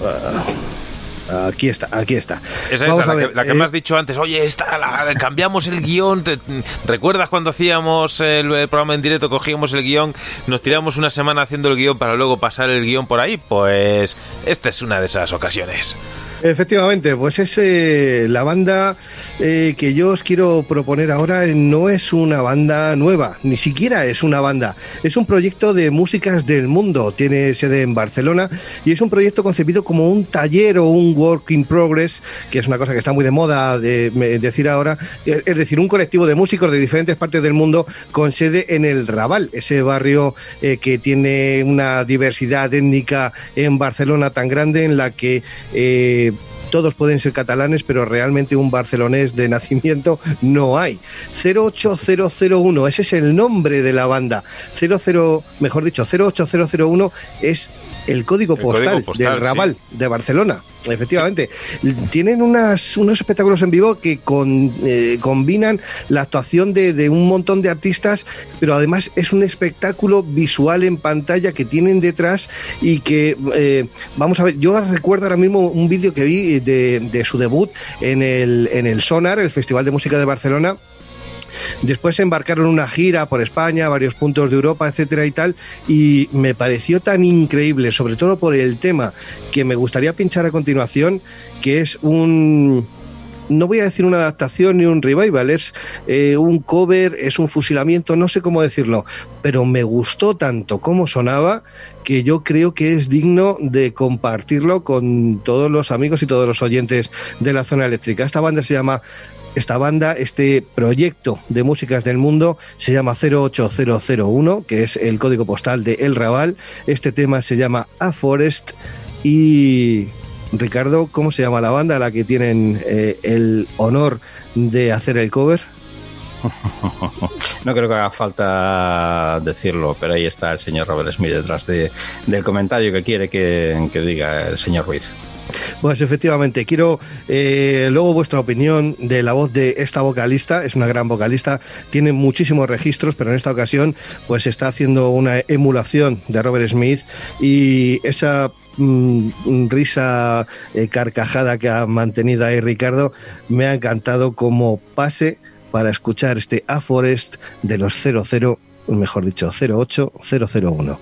Aquí está, aquí está. Esa Vamos es la, a ver, que, la que eh, me has dicho antes. Oye, esta, la- cambiamos el guion. te- ¿Recuerdas cuando hacíamos el, el programa en directo? Cogíamos el guion, nos tiramos una semana haciendo el guion para luego pasar el guion por ahí. Pues esta es una de esas ocasiones. Efectivamente, pues es eh, la banda eh, que yo os quiero proponer ahora eh, no es una banda nueva, ni siquiera es una banda, es un proyecto de músicas del mundo, tiene sede en Barcelona y es un proyecto concebido como un taller o un work in progress, que es una cosa que está muy de moda de, me- decir ahora, es decir, un colectivo de músicos de diferentes partes del mundo con sede en el Raval, ese barrio que tiene una diversidad étnica en Barcelona tan grande en la que todos pueden ser catalanes, pero realmente un barcelonés de nacimiento no hay. 08001, ese es el nombre de la banda. 00, mejor dicho, 08001 es el código El código postal, postal, del Raval de Barcelona. Efectivamente, tienen unas, unos espectáculos en vivo que con, eh, combinan la actuación de, de un montón de artistas, pero además es un espectáculo visual en pantalla que tienen detrás y que, eh, vamos a ver, yo recuerdo ahora mismo un vídeo que vi de, su debut en el, en el Sonar, el Festival de Música de Barcelona, Después embarcaron una gira por España, varios puntos de Europa, etcétera y tal, y me pareció tan increíble, sobre todo por el tema que me gustaría pinchar a continuación, que es un no voy a decir una adaptación ni un revival, es eh, un cover, es un fusilamiento, no sé cómo decirlo, pero me gustó tanto cómo sonaba que yo creo que es digno de compartirlo con todos los amigos y todos los oyentes de la zona eléctrica. Esta banda se llama esta banda, este proyecto de músicas del mundo se llama 08001, que es el código postal de El Raval. Este tema se llama A Forest y Ricardo, ¿cómo se llama la banda a la que tienen eh, el honor de hacer el cover? (laughs) No creo que haga falta decirlo, pero ahí está el señor Robert Smith detrás de, del comentario que quiere que, que diga el señor Ruiz. Pues efectivamente, quiero eh, luego vuestra opinión de la voz de esta vocalista. Es una gran vocalista, tiene muchísimos registros, pero en esta ocasión pues está haciendo una emulación de Robert Smith y esa risa eh, carcajada que ha mantenido ahí Ricardo me ha encantado como pase para escuchar este A Forest de los 00, mejor dicho, 08001.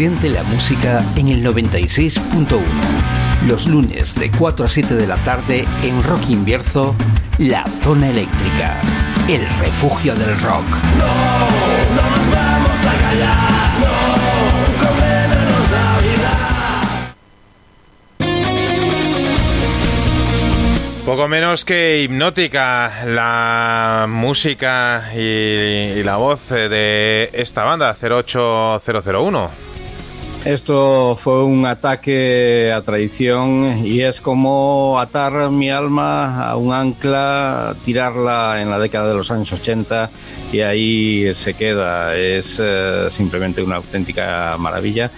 Siente la música en el 96.1. Los lunes de 4 a 7 de la tarde en Rock Invierzo, La Zona Eléctrica, el refugio del rock. No nos vamos a callar, no. Poco menos que hipnótica la música y, la voz de esta banda 08001. Esto fue un ataque a traición y es como atar mi alma a un ancla, tirarla en la década de los años 80 y ahí se queda. Es eh, simplemente una auténtica maravilla.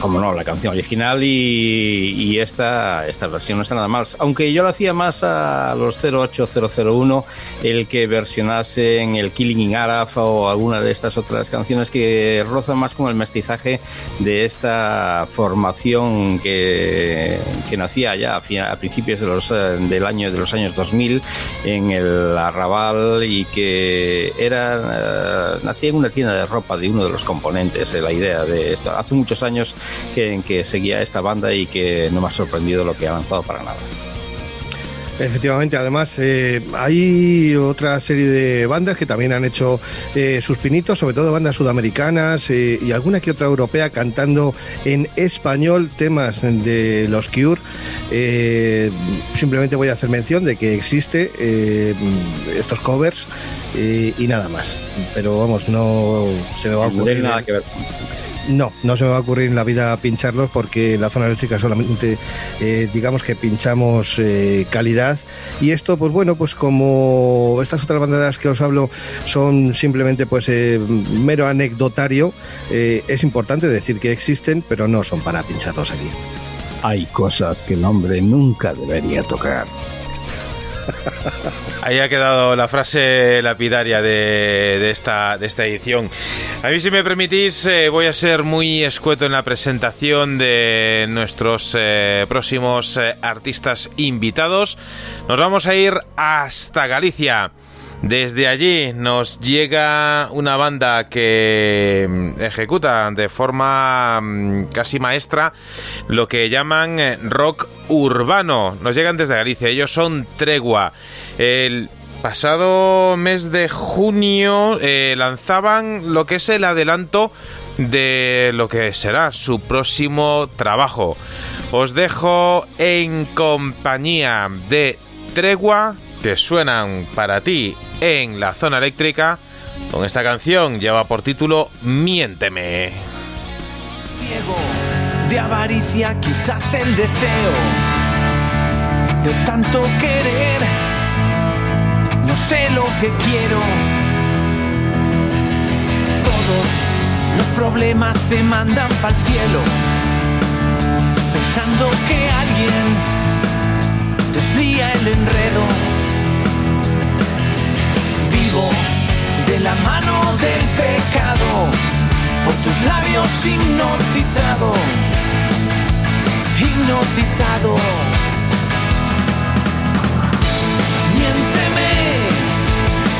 Como no, la canción original y, esta, esta versión no está nada mal. Aunque yo lo hacía más a los 08001, el que versionasen el Killing in Araf o alguna de estas otras canciones que rozan más con el mestizaje de esta formación que, que nacía ya a, a principios de los, eh, del año de los años 2000 en el Arrabal y que era eh, nacía en una tienda de ropa de uno de los componentes eh, la idea de esto hace muchos años que, en que seguía esta banda y que no me ha sorprendido lo que ha avanzado para nada Efectivamente, además eh, hay otra serie de bandas que también han hecho eh, sus pinitos, sobre todo bandas sudamericanas eh, y alguna que otra europea cantando en español temas de los Cure. Simplemente voy a hacer mención de que existe estos covers y nada más. Pero vamos, no se me va a no tiene ocurrir. nada que ver No, no se me va a ocurrir en la vida pincharlos porque en la zona eléctrica solamente eh, digamos que pinchamos eh, calidad y esto pues bueno pues como estas otras bandas de las que os hablo son simplemente pues eh, mero anecdotario es importante decir que existen pero no son para pincharlos aquí. hay cosas que el hombre nunca debería tocar (laughs) Ahí ha quedado la frase lapidaria de, esta edición. A mí, si me permitís, eh, voy a ser muy escueto en la presentación de nuestros eh, próximos eh, artistas invitados. Nos vamos a ir hasta Galicia. Desde allí nos llega una banda que mm, ejecuta de forma mm, casi maestra lo que llaman eh, rock urbano. Nos llegan desde Galicia. Ellos son Tregua. El pasado mes de junio eh, lanzaban lo que es el adelanto de lo que será su próximo trabajo. Os dejo en compañía de Tregua que suenan para ti en la zona eléctrica con esta canción lleva por título Miénteme. ciego de avaricia, quizás el deseo de tanto querer. No sé lo que quiero. Todos los problemas se mandan para el cielo, pensando que alguien desvía el enredo. La mano del pecado por tus labios hipnotizado, hipnotizado. Miénteme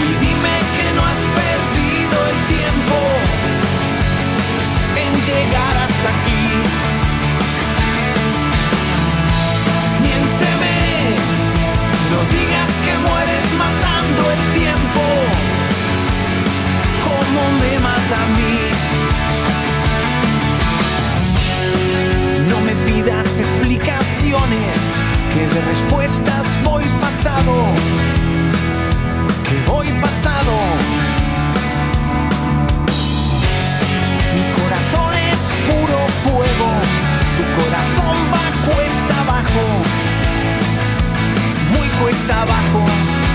y dime que no has perdido el tiempo en llegar hasta aquí. Miénteme, no digas que mueres matando el tiempo me mata a mí. No me pidas explicaciones, que de respuestas voy pasado, que voy pasado. Mi corazón es puro fuego, tu corazón va cuesta abajo, muy cuesta abajo.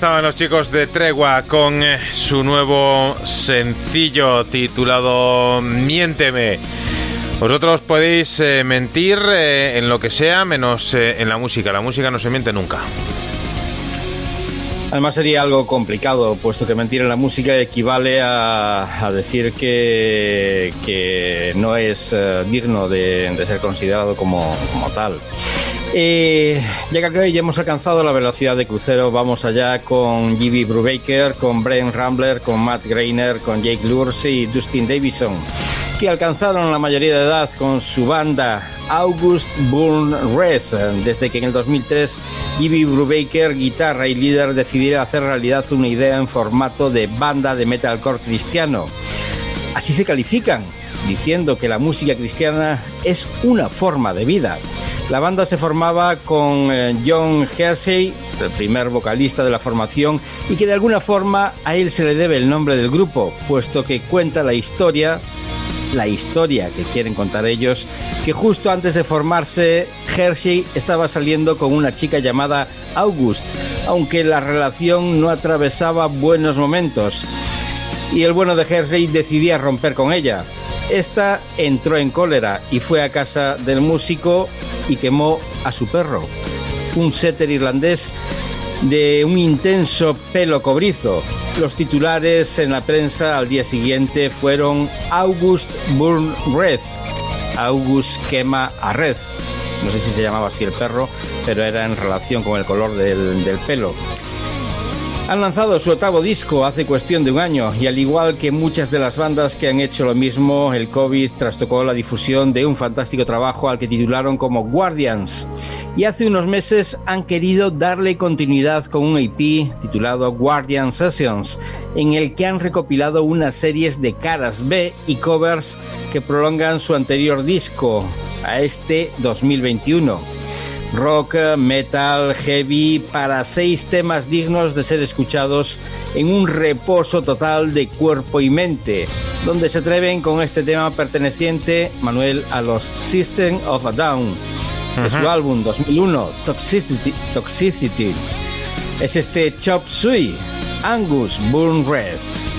Estaban los chicos de Tregua con eh, su nuevo sencillo titulado Miénteme. Vosotros podéis eh, mentir eh, en lo que sea menos en la música. La música no se miente nunca. Además sería algo complicado, puesto que mentir en la música equivale a, decir que, no es digno de, ser considerado como tal. Eh, ya que ya hemos alcanzado la velocidad de crucero, vamos allá con G.B. Brubaker, con Brian Rambler, con Matt Greiner, con Jake Lursey y Dustin Davison, que alcanzaron la mayoría de edad con su banda August Burn Red, desde que en el 2003 G.B. Brubaker, guitarra y líder, decidiera hacer realidad una idea en formato de banda de metalcore cristiano. Así se califican, diciendo que la música cristiana es una forma de vida. La banda se formaba con eh, John Hersey, el primer vocalista de la formación, y que de alguna forma a él se le debe el nombre del grupo, puesto que cuenta la historia, la historia que quieren contar ellos, que justo antes de formarse, Hershey estaba saliendo con una chica llamada August, aunque la relación no atravesaba buenos momentos. Y el bueno de Hershey decidía romper con ella. Esta entró en cólera y fue a casa del músico y quemó a su perro, un setter irlandés de un intenso pelo cobrizo. Los titulares en la prensa al día siguiente fueron August Burn Red, August quema a Red. No sé si se llamaba así el perro, pero era en relación con el color del, del pelo. Han lanzado su octavo disco hace cuestión de un año y al igual que muchas de las bandas que han hecho lo mismo, el COVID trastocó la difusión de un fantástico trabajo al que titularon como Guardians. Y hace unos meses han querido darle continuidad con un EP titulado Guardian Sessions, en el que han recopilado unas series de caras B y covers que prolongan su anterior disco a este 2021 rock, metal, heavy, para seis temas dignos de ser escuchados en un reposo total de cuerpo y mente, donde se atreven con este tema perteneciente, Manuel, a los System of a Down, de su álbum 2001, Toxicity. Toxicity. Es este Chop Suey, Angus Burn Red.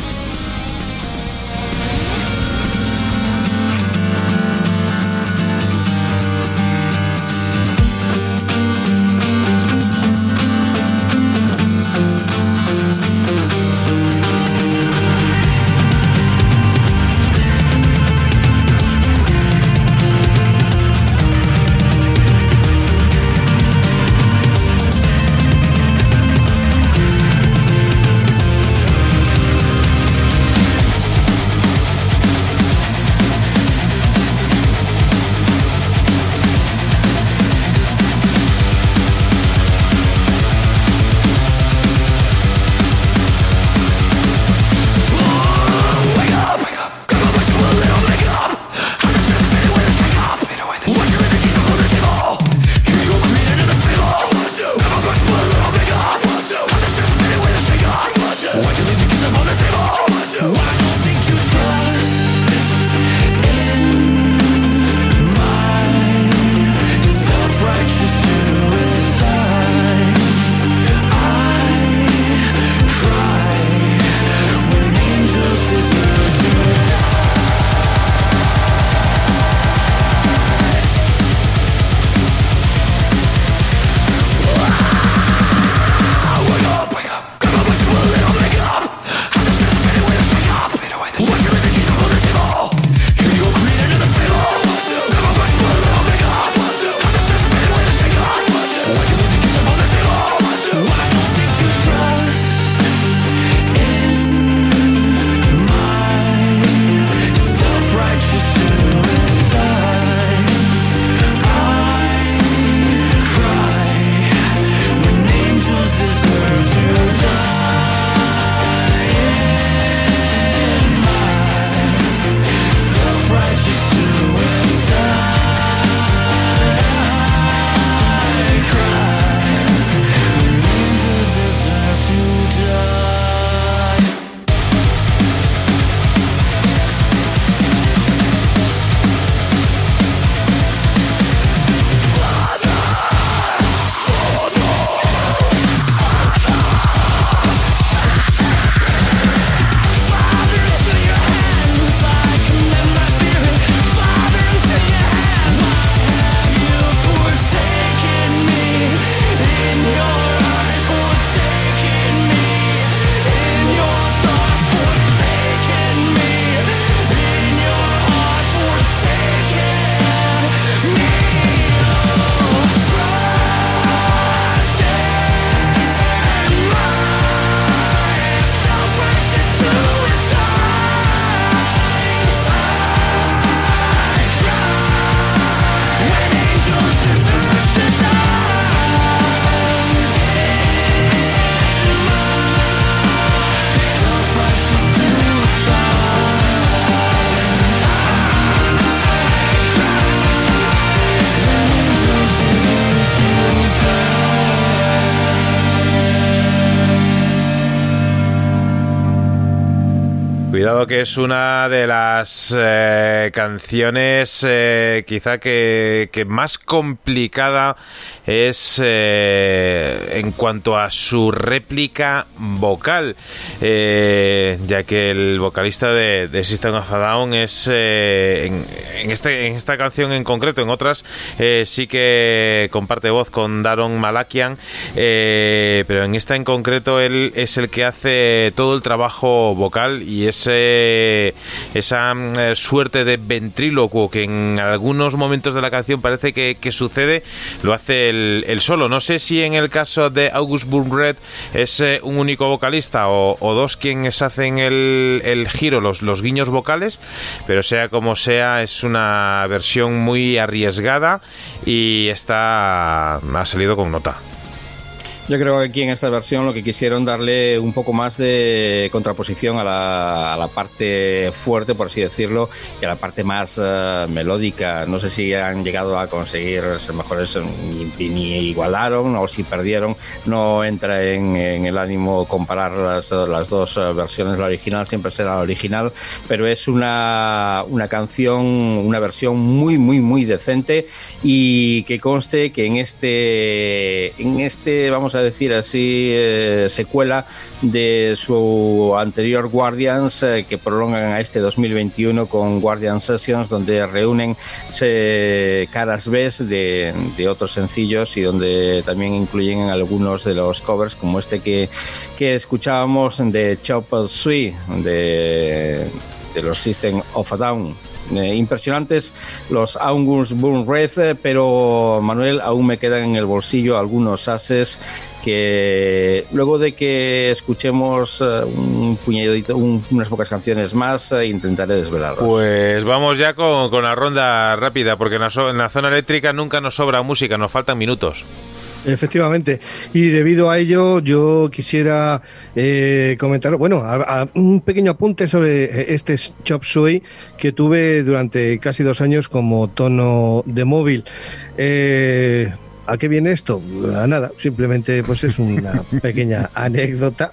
Que es una de las eh, canciones eh, quizá que, que más complicada es eh, en cuanto a su réplica vocal, ya que el vocalista de, System of a Down es en, en, este, en esta canción en concreto, en otras sí que comparte voz con Daron Malakian, pero en esta en concreto él es el que hace todo el trabajo vocal y ese esa eh, suerte de ventrílocuo que en algunos momentos de la canción parece que, sucede, lo hace el, solo. No sé si en el caso de August Burgred es eh, un único vocalista o, dos quienes hacen el, el giro, los, los guiños vocales, pero sea como sea, es una versión muy arriesgada y está ha salido con nota. Yo creo que aquí en esta versión lo que quisieron darle un poco más de contraposición a la, a la parte fuerte, por así decirlo, y a la parte más uh, melódica. No sé si han llegado a conseguir ser mejores, ni, ni igualaron o si perdieron. No entra en, en el ánimo comparar las, las dos uh, versiones. La original siempre será la original, pero es una, una canción, una versión muy, muy, muy decente y que conste que en este, en este vamos a decir así, eh, secuela de su anterior Guardians eh, que prolongan a este 2021 con Guardian Sessions donde reúnen se, caras de, otros sencillos y donde también incluyen algunos de los covers como este que, que escuchábamos de Chop Suey de, de los System of a Down. Eh, impresionantes los August Burn Red, eh, pero Manuel aún me quedan en el bolsillo algunos ases que luego de que escuchemos uh, un puñadito, un, unas pocas canciones más, uh, intentaré desvelarlas. Pues vamos ya con, con, la ronda rápida, porque en la, so en la zona eléctrica nunca nos sobra música, nos faltan minutos. Efectivamente. Y debido a ello, yo quisiera eh, comentar, bueno, a, a un pequeño apunte sobre este Chop Suey que tuve durante casi dos años como tono de móvil. Eh, ¿A qué viene esto? A nada, simplemente pues es una (laughs) pequeña anécdota.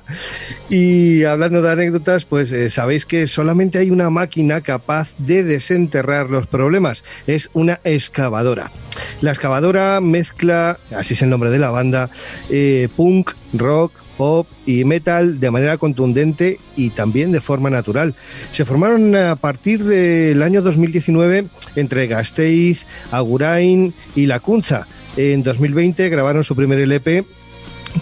Y hablando de anécdotas, pues eh, sabéis que solamente hay una máquina capaz de desenterrar los problemas. Es una excavadora. La excavadora mezcla, así es el nombre de la banda, eh, punk, rock, pop y metal de manera contundente y también de forma natural. Se formaron a partir del año 2019 entre Gasteiz, Agurain y La Cuncha. En 2020 grabaron su primer LP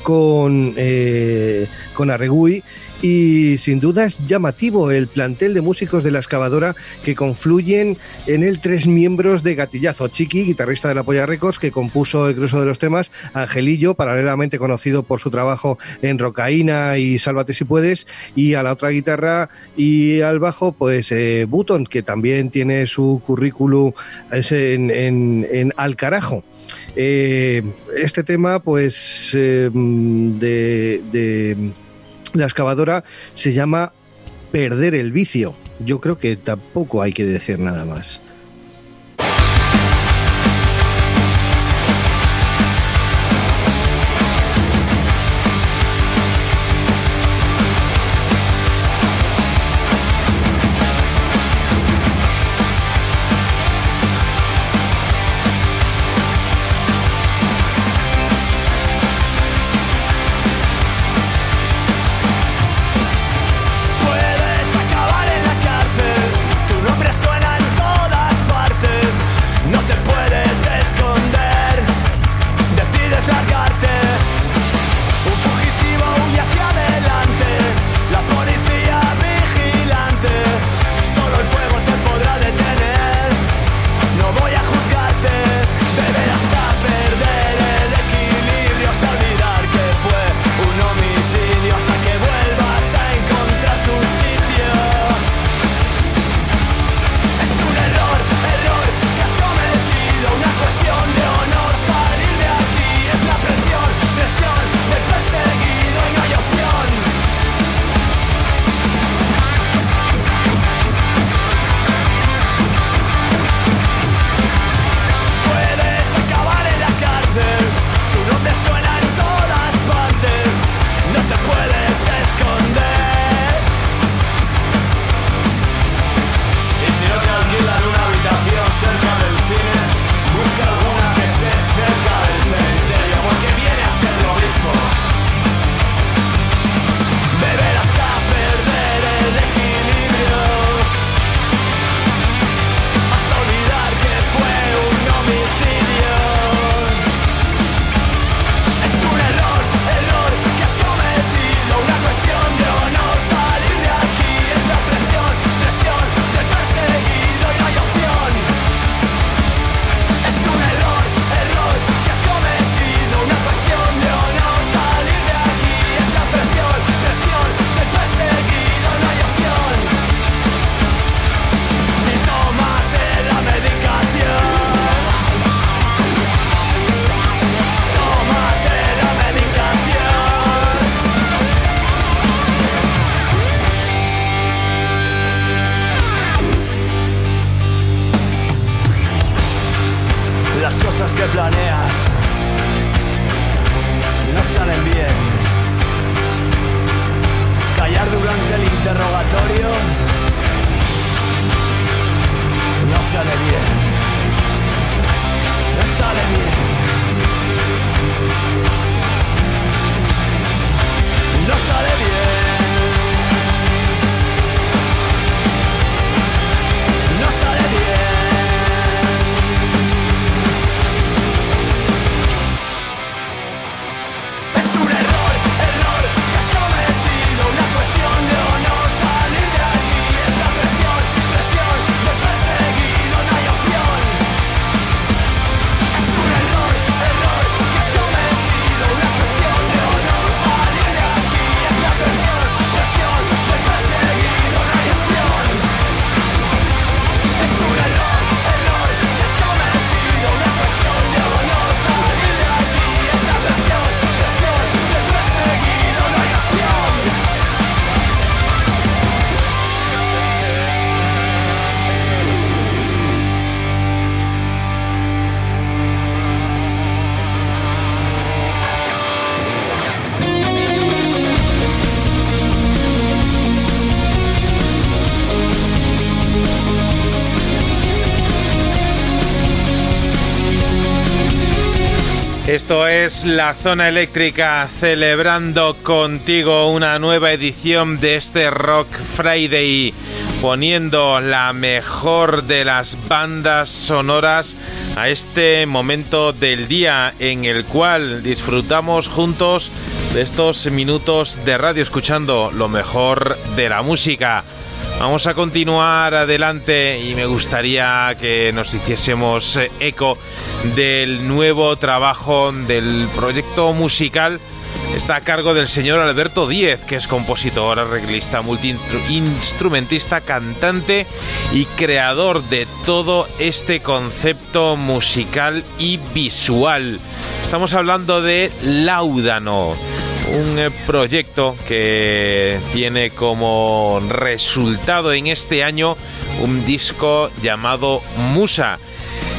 con, eh, con Arregui y sin duda es llamativo el plantel de músicos de la excavadora que confluyen en el tres miembros de Gatillazo, Chiqui, guitarrista de la Polla Records, que compuso el grueso de los temas, Angelillo, paralelamente conocido por su trabajo en Rocaína y Sálvate si puedes, y a la otra guitarra y al bajo, pues eh, Button, que también tiene su currículum en, en, en Al Carajo. Eh, este tema, pues, eh, de, de la excavadora se llama Perder el vicio. Yo creo que tampoco hay que decir nada más. La zona eléctrica celebrando contigo una nueva edición de este Rock Friday, poniendo la mejor de las bandas sonoras a este momento del día en el cual disfrutamos juntos de estos minutos de radio escuchando lo mejor de la música. Vamos a continuar adelante y me gustaría que nos hiciésemos eh, eco del nuevo trabajo del proyecto musical. Está a cargo del señor Alberto Díez, que es compositor, arreglista, multiinstrumentista, cantante y creador de todo este concepto musical y visual. Estamos hablando de Láudano un eh, proyecto que tiene como resultado en este año un disco llamado Musa.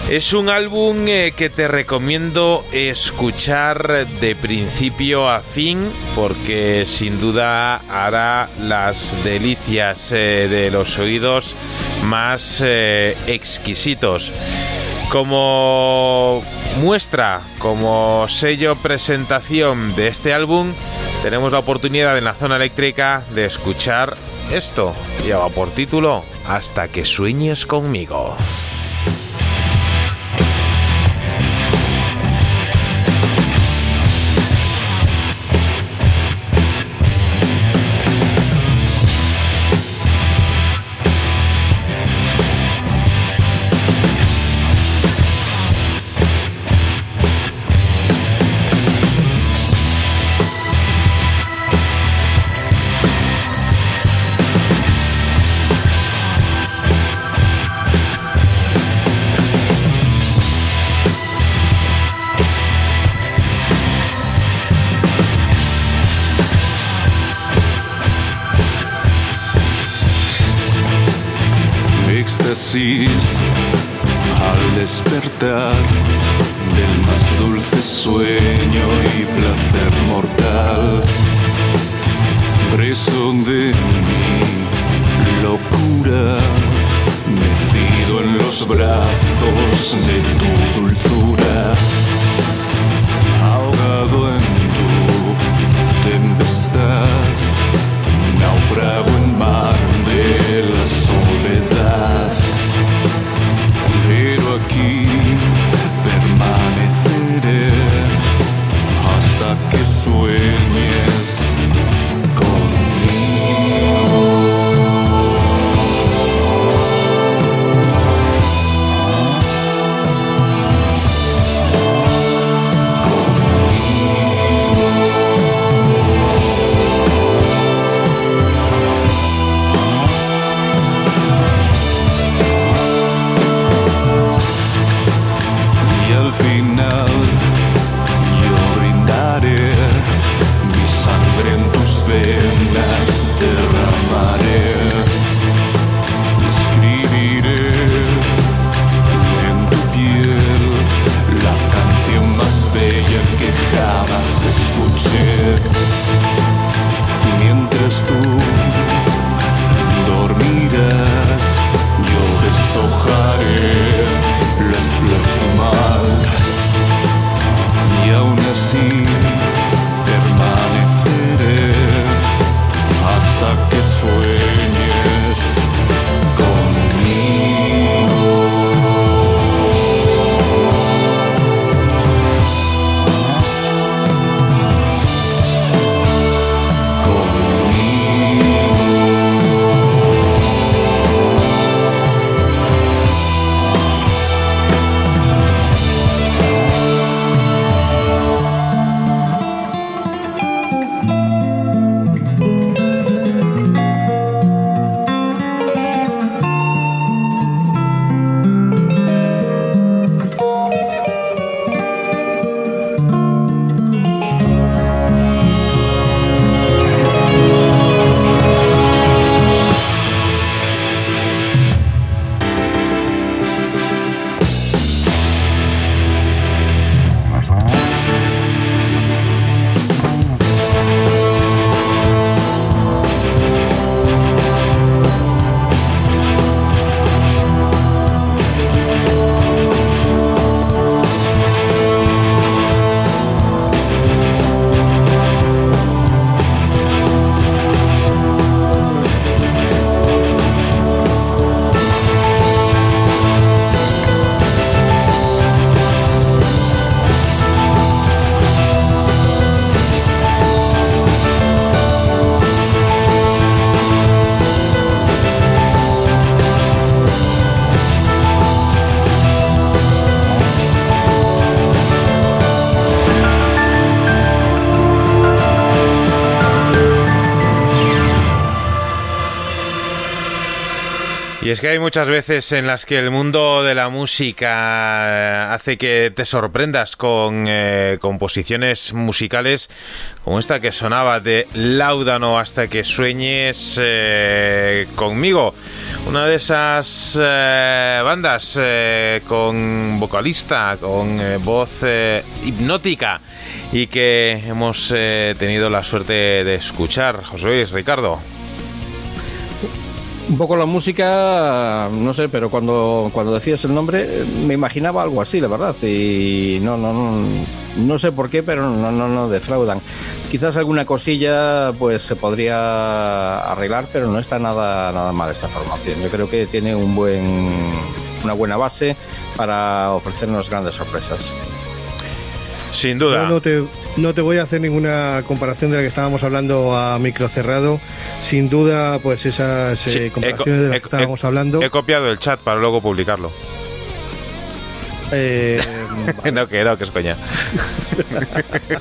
Es un álbum eh, que te recomiendo escuchar de principio a fin porque sin duda hará las delicias eh, de los oídos más exquisitos. Como muestra, como sello presentación de este álbum, tenemos la oportunidad en la zona eléctrica de escuchar esto. Lleva por título Hasta que sueñes conmigo. Es que hay muchas veces en las que el mundo de la música eh, hace que te sorprendas con eh, composiciones musicales como esta que sonaba de Laudano hasta que sueñes eh, conmigo. Una de esas bandas con vocalista, con voz hipnótica y que hemos tenido la suerte de escuchar. José Luis, Ricardo. Un poco la música, no sé, pero cuando, cuando decías el nombre me imaginaba algo así, la verdad. Y no, no, no, no sé por qué, pero no, no, no defraudan. Quizás alguna cosilla pues se podría arreglar, pero no está nada, nada mal esta formación. Yo creo que tiene un buen, una buena base para ofrecernos grandes sorpresas. Sin duda. No te, no te voy a hacer ninguna comparación de la que estábamos hablando a micro cerrado. Sin duda, pues esas Sí, eh, he comparaciones co- de las he- que estábamos he- hablando. He copiado el chat para luego publicarlo. eh, (laughs) no, que no, que es coña. (laughs)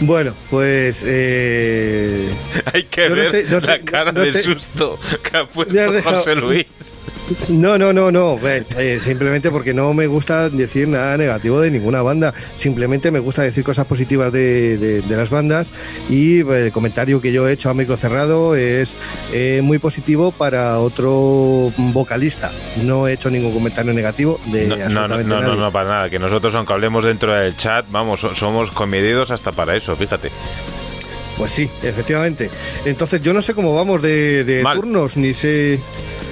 bueno, pues eh, (laughs) Hay que no ver sé- no sé- la cara no de sé. susto que ha puesto José Luis. No, no, no, no. eh, simplemente porque no me gusta decir nada negativo de ninguna banda. Simplemente me gusta decir cosas positivas de, de- de las bandas y eh, el comentario que yo he hecho a micro cerrado es eh, muy positivo para otro vocalista. No he hecho ningún comentario negativo de No, no, no, absolutamente no, no, nadie. no, para nada. Que nosotros, aunque hablemos dentro del chat, vamos, so- somos comedidos hasta para eso, fíjate. Pues sí, efectivamente. Entonces yo no sé cómo vamos de, de turnos, ni sé...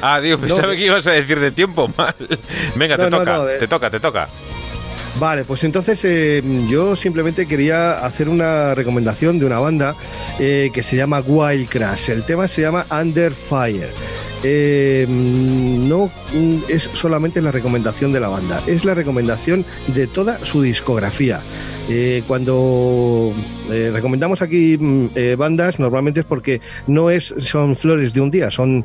Ah, Dios, No, pensaba de- que ibas a decir de tiempo mal. Venga, No, te no, toca, no, de- te toca, te toca. Vale, pues entonces eh, yo simplemente quería hacer una recomendación de una banda eh, que se llama Wild Crash. El tema se llama Under Fire. Eh, no es solamente la recomendación de la banda, es la recomendación de toda su discografía. Eh, cuando eh, recomendamos aquí mm, eh, bandas, normalmente es porque no es, son flores de un día, son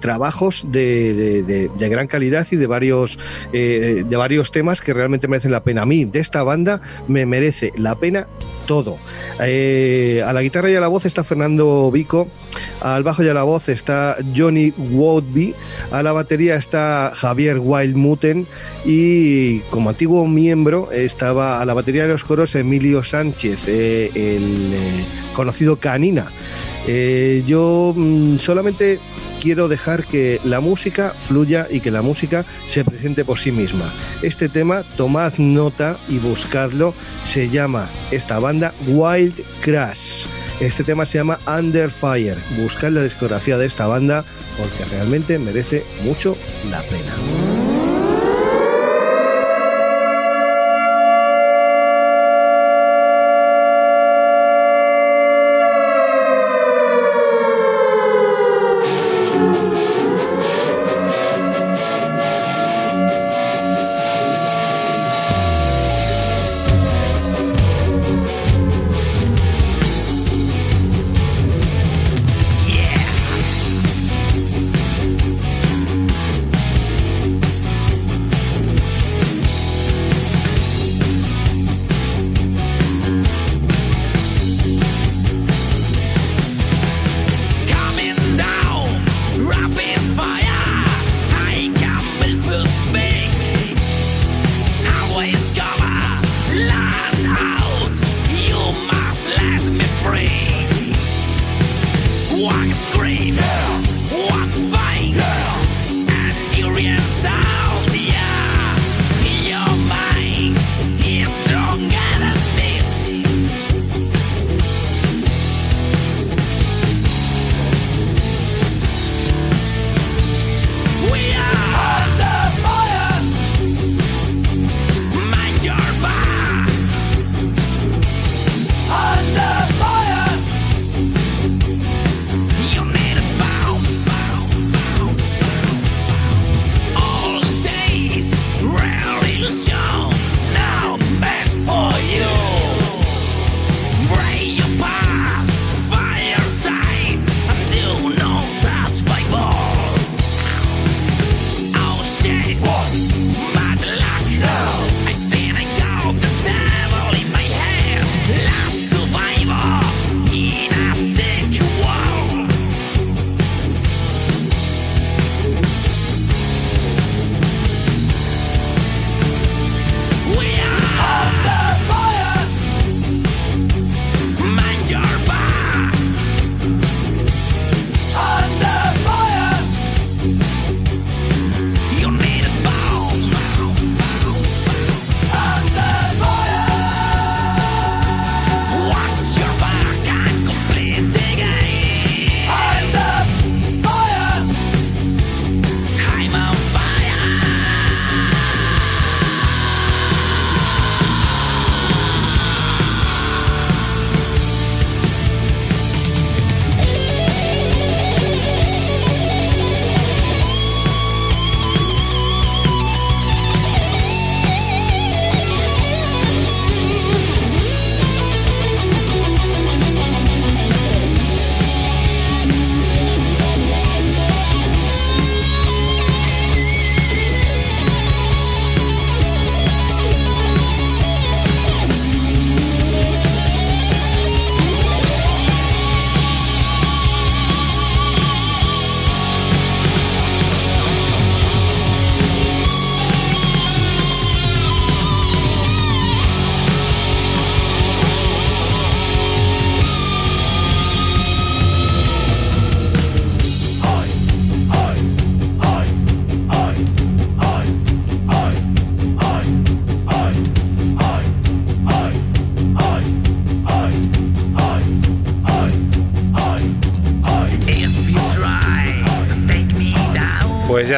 trabajos de, de- gran calidad y de varios, de varios temas que realmente merecen la pena. A mí, de esta banda, me merece la pena todo. A la guitarra y a la voz está Fernando Vico, al bajo y a la voz está Johnny Woodby, a la batería está Javier Wildmuten y como antiguo miembro estaba a la batería de los coros Emilio Sánchez, eh, el eh, conocido Canina. Eh, yo mm, solamente quiero dejar que la música fluya y que la música se presente por sí misma. Este tema, tomad nota y buscadlo, se llama esta banda Wild Crash. Este tema se llama Under Fire. Buscad la discografía de esta banda porque realmente merece mucho la pena.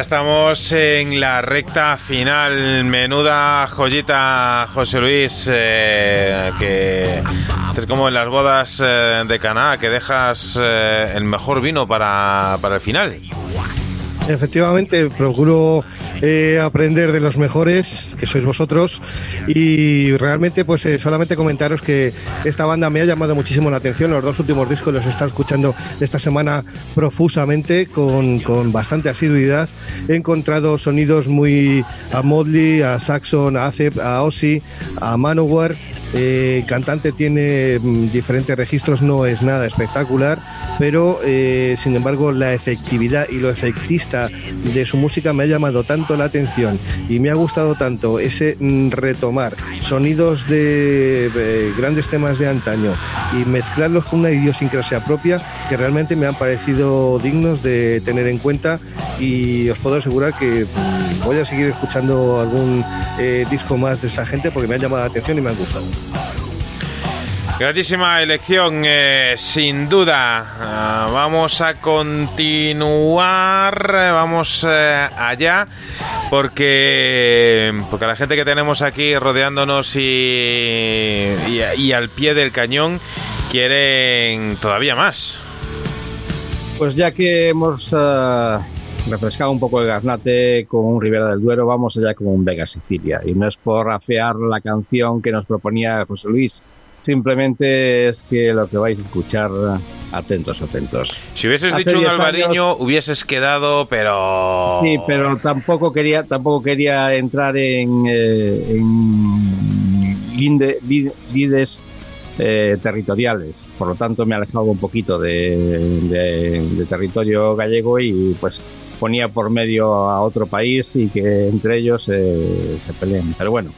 Estamos en la recta final. Menuda joyita, José Luis, eh, que haces como en las bodas eh, de Caná, que dejas eh, el mejor vino para, para el final. Efectivamente, procuro eh, aprender de los mejores, que sois vosotros, y realmente pues eh, solamente comentaros que esta banda me ha llamado muchísimo la atención, los dos últimos discos los he estado escuchando esta semana profusamente, con, con bastante asiduidad, he encontrado sonidos muy a Modley, a Saxon, a Acep, a Ozzy, a Manowar, eh, cantante tiene mm, diferentes registros, no es nada espectacular, pero eh, sin embargo la efectividad y lo efectista de su música me ha llamado tanto la atención y me ha gustado tanto ese mm, retomar sonidos de grandes temas de antaño y mezclarlos con una idiosincrasia propia que realmente me han parecido dignos de tener en cuenta y os puedo asegurar que mm, voy a seguir escuchando algún eh, disco más de esta gente porque me han llamado la atención y me han gustado. Grandísima elección, eh, sin duda. Ah, vamos a continuar, eh, vamos eh, allá, porque, porque la gente que tenemos aquí rodeándonos y, y, al pie del cañón quieren todavía más. Pues ya que hemos refrescado un poco el garnate con un Ribera del Duero, vamos allá con un Vega Sicilia. Y no es por afear la canción que nos proponía José Luis, simplemente es que lo que vais a escuchar, atentos, atentos. Si hubieses Hace dicho un 10 albariño, hubieses quedado, pero... Sí, pero tampoco quería, tampoco quería entrar en, eh, en linde- lides eh, territoriales. Por lo tanto, me he alejado un poquito de, de- de territorio gallego y pues ponía por medio a otro país y que entre ellos eh, se peleen. Pero bueno,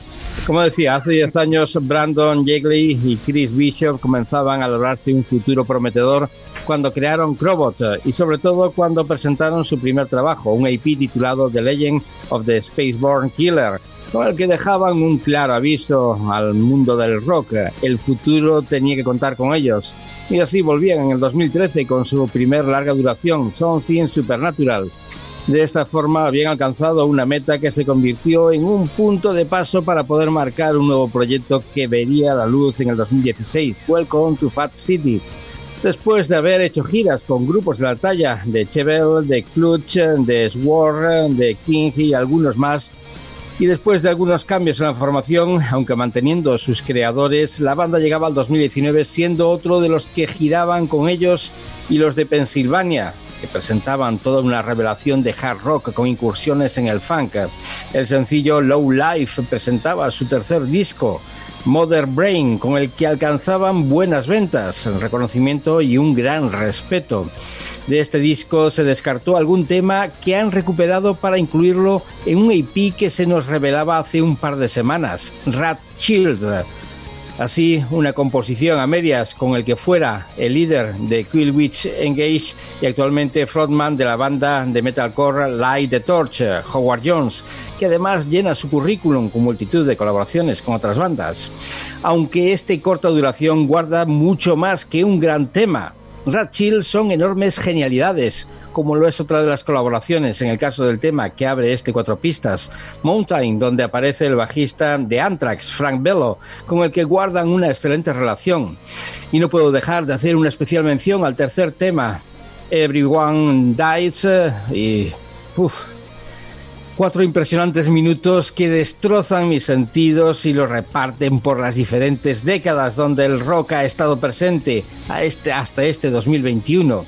como decía, hace 10 años Brandon Yeagley y Chris Bishop comenzaban a lograrse un futuro prometedor cuando crearon Crobot eh, y sobre todo cuando presentaron su primer trabajo, un EP titulado The Legend of the Spaceborne Killer, con el que dejaban un claro aviso al mundo del rock. El futuro tenía que contar con ellos. Y así volvían en el 2013 con su primer larga duración, Something Supernatural. De esta forma habían alcanzado una meta que se convirtió en un punto de paso para poder marcar un nuevo proyecto que vería la luz en el 2016, Welcome to Fat City. Después de haber hecho giras con grupos de la talla de Chevelle, de Clutch, de Sword, de King y algunos más, y después de algunos cambios en la formación, aunque manteniendo sus creadores, la banda llegaba al 2019 siendo otro de los que giraban con ellos y los de Pensilvania, que presentaban toda una revelación de hard rock con incursiones en el funk. El sencillo Low Life presentaba su tercer disco, Mother Brain, con el que alcanzaban buenas ventas, reconocimiento y un gran respeto. De este disco se descartó algún tema que han recuperado para incluirlo en un EP que se nos revelaba hace un par de semanas, Rat Shield. Así, una composición a medias con el que fuera el líder de Killwitch Engage y actualmente frontman de la banda de metalcore Light the Torch, Howard Jones, que además llena su currículum con multitud de colaboraciones con otras bandas. Aunque este corta duración guarda mucho más que un gran tema, Rat Chill son enormes genialidades, como lo es otra de las colaboraciones en el caso del tema que abre este cuatro pistas, Mountain, donde aparece el bajista de Anthrax, Frank Bello, con el que guardan una excelente relación. Y no puedo dejar de hacer una especial mención al tercer tema, Everyone Dies, eh, y... uf, Cuatro impresionantes minutos que destrozan mis sentidos y los reparten por las diferentes décadas donde el rock ha estado presente este, hasta este 2021.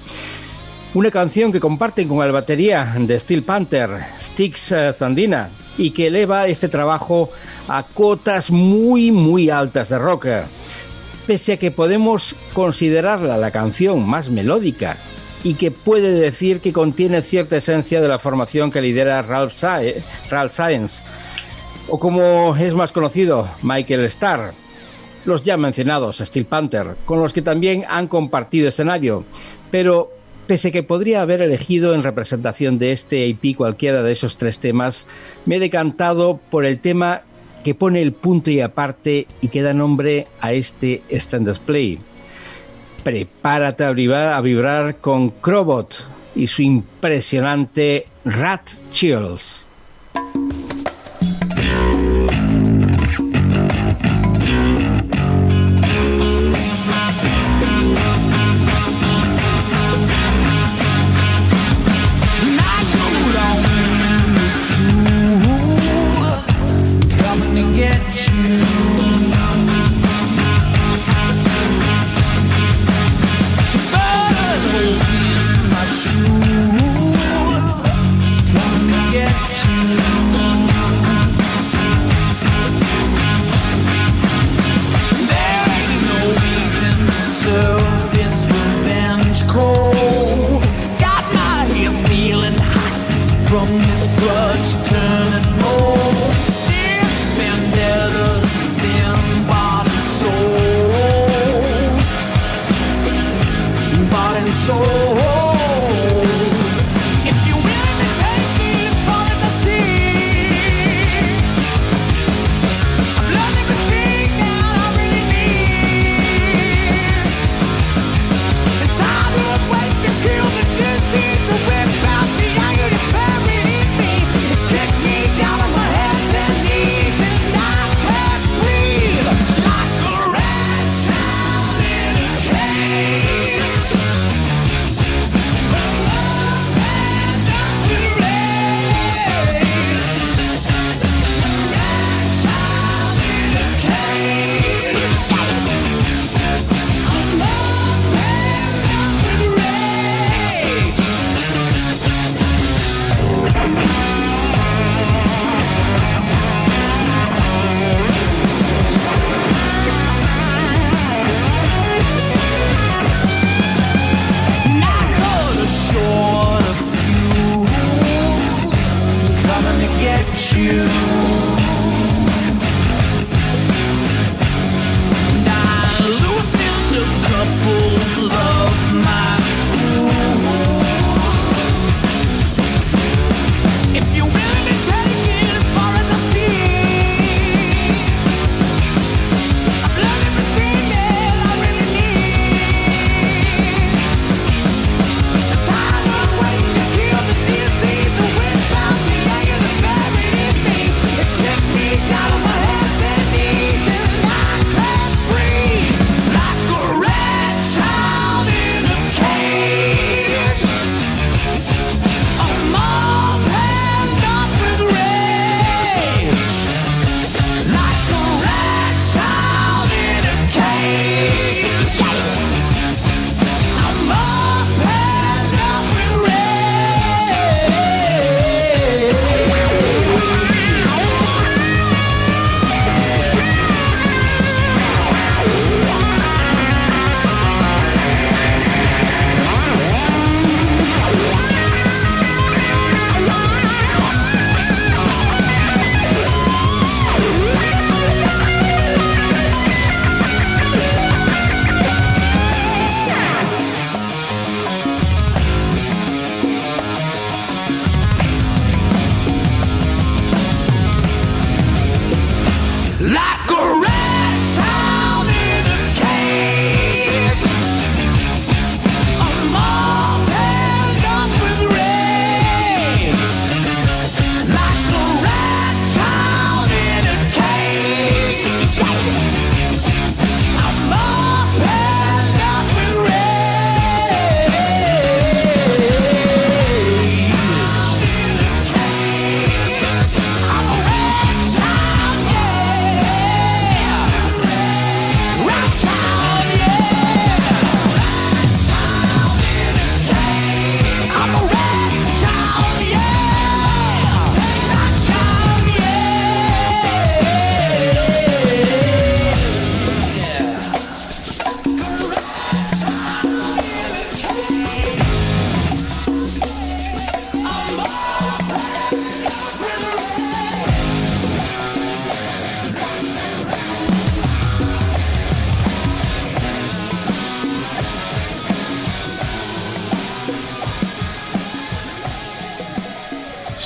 Una canción que comparten con el batería de Steel Panther, Styx eh, Zandina, y que eleva este trabajo a cotas muy, muy altas de rock. Pese a que podemos considerarla la canción más melódica y que puede decir que contiene cierta esencia de la formación que lidera Ralph, Sae- Ralph Science, o como es más conocido, Michael Starr, los ya mencionados Steel Panther, con los que también han compartido escenario, pero pese que podría haber elegido en representación de este EP cualquiera de esos tres temas, me he decantado por el tema que pone el punto y aparte y que da nombre a este Stand Play prepárate a vibrar, a vibrar con Crobot y su impresionante Rat Chills.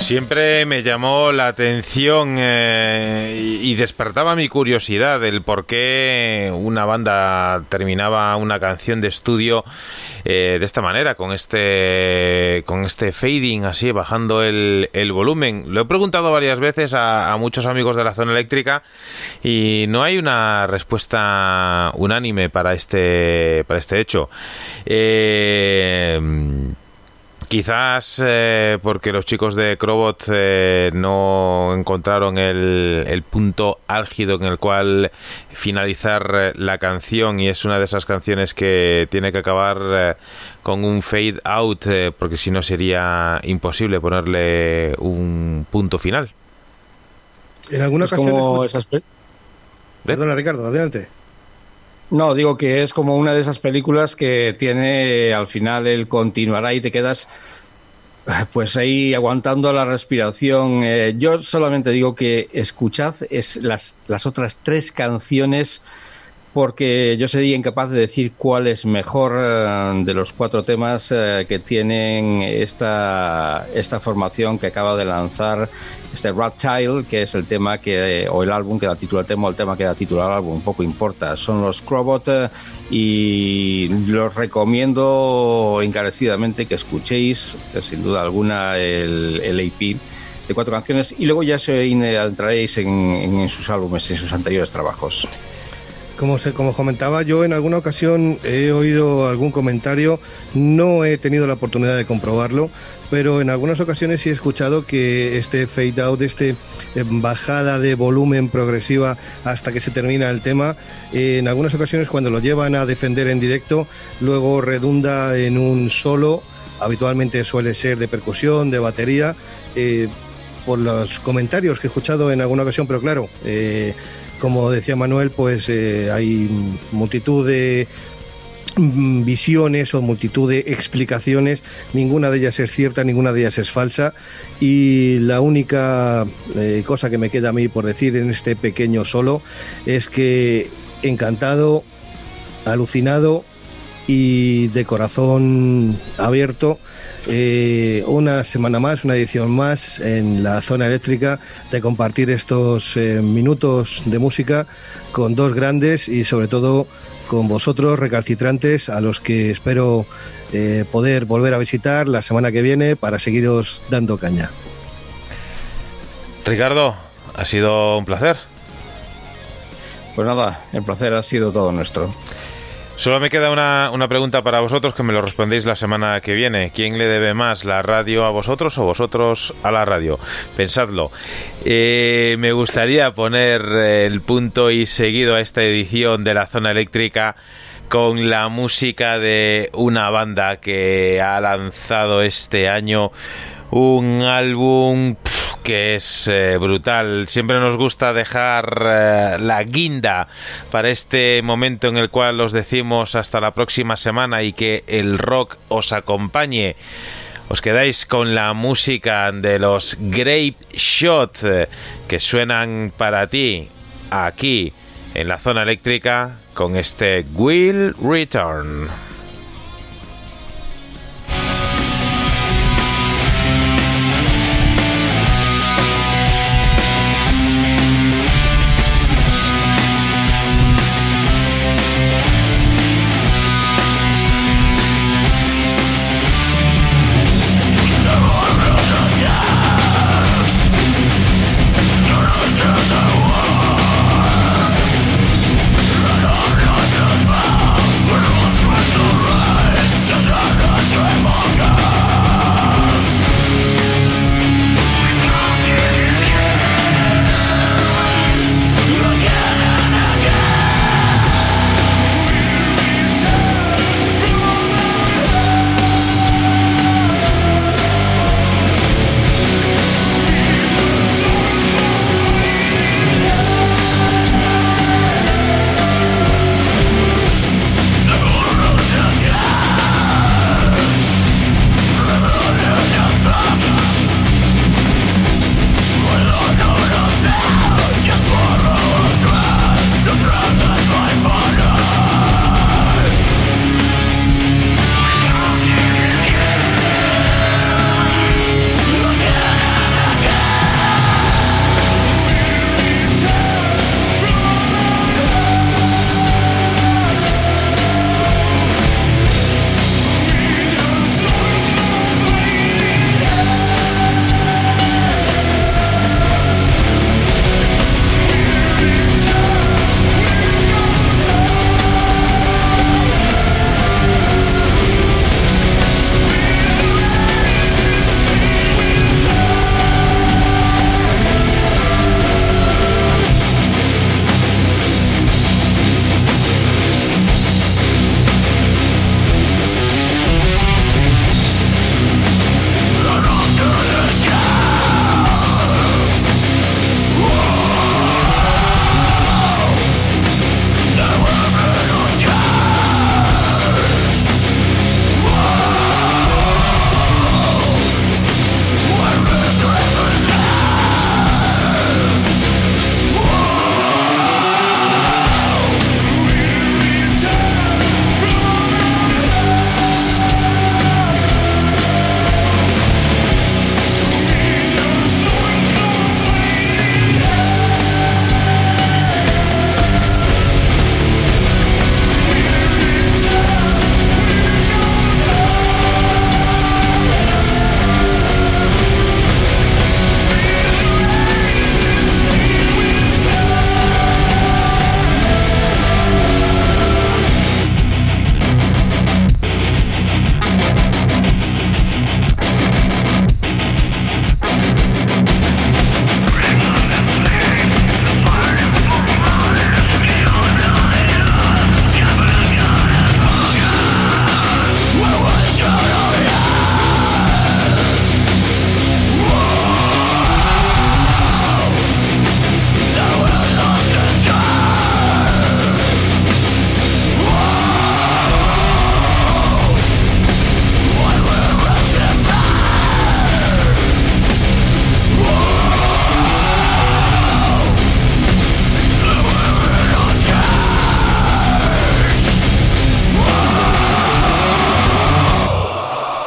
Siempre me llamó la atención eh, y, despertaba mi curiosidad el por qué una banda terminaba una canción de estudio eh, de esta manera, con este con este fading así, bajando el, el volumen. Lo he preguntado varias veces a, a muchos amigos de la zona eléctrica y no hay una respuesta unánime para este para este hecho. Eh, Quizás eh, porque los chicos de Crobot eh, no encontraron el, el punto álgido en el cual finalizar eh, la canción y es una de esas canciones que tiene que acabar eh, con un fade out eh, porque si no sería imposible ponerle un punto final. En alguna Es ocasión. como esas pe- Perdona, Ricardo, adelante. No, digo que es como una de esas películas que tiene al final el continuará y te quedas (laughs) pues ahí aguantando la respiración. Eh, yo solamente digo que escuchad es las, las otras tres canciones porque yo sería incapaz de decir cuál es mejor eh, de los cuatro temas eh, que tienen esta, esta formación que acaba de lanzar este Rat Child, que es el tema que, o el álbum que da título al tema, o el tema que da título al álbum, poco importa. Son los Crobot eh, y los recomiendo encarecidamente que escuchéis, eh, sin duda alguna, el, el AP de cuatro canciones y luego ya se en, en sus álbumes, en sus anteriores trabajos. Como, se, como comentaba, yo en alguna ocasión he oído algún comentario, no he tenido la oportunidad de comprobarlo, pero en algunas ocasiones sí he escuchado que este fade out, este eh, bajada de volumen progresiva hasta que se termina el tema, eh, en algunas ocasiones cuando lo llevan a defender en directo, luego redunda en un solo, habitualmente suele ser de percusión, de batería, eh, por los comentarios que he escuchado en alguna ocasión, pero claro, como decía Manuel, pues eh, hay multitud de visiones o multitud de explicaciones, ninguna de ellas es cierta, ninguna de ellas es falsa. Y la única eh, cosa que me queda a mí por decir en este pequeño solo es que encantado, alucinado y de corazón abierto eh, una semana más, una edición más en la zona eléctrica de compartir estos eh, minutos de música con dos grandes y sobre todo con vosotros recalcitrantes a los que espero eh, poder volver a visitar la semana que viene para seguiros dando caña. Ricardo, ha sido un placer. Pues nada, el placer ha sido todo nuestro. Solo me queda una, una, pregunta para vosotros que me lo respondéis la semana que viene. ¿Quién le debe más, la radio a vosotros o vosotros a la radio? Pensadlo. Eh, me gustaría poner el punto y seguido a esta edición de la zona eléctrica con la música de una banda que ha lanzado este año un álbum que es eh, brutal. Siempre nos gusta dejar eh, la guinda para este momento en el cual os decimos hasta la próxima semana y que el rock os acompañe. Os quedáis con la música de los Grape Shot eh, que suenan para ti aquí en la zona eléctrica con este Will Return.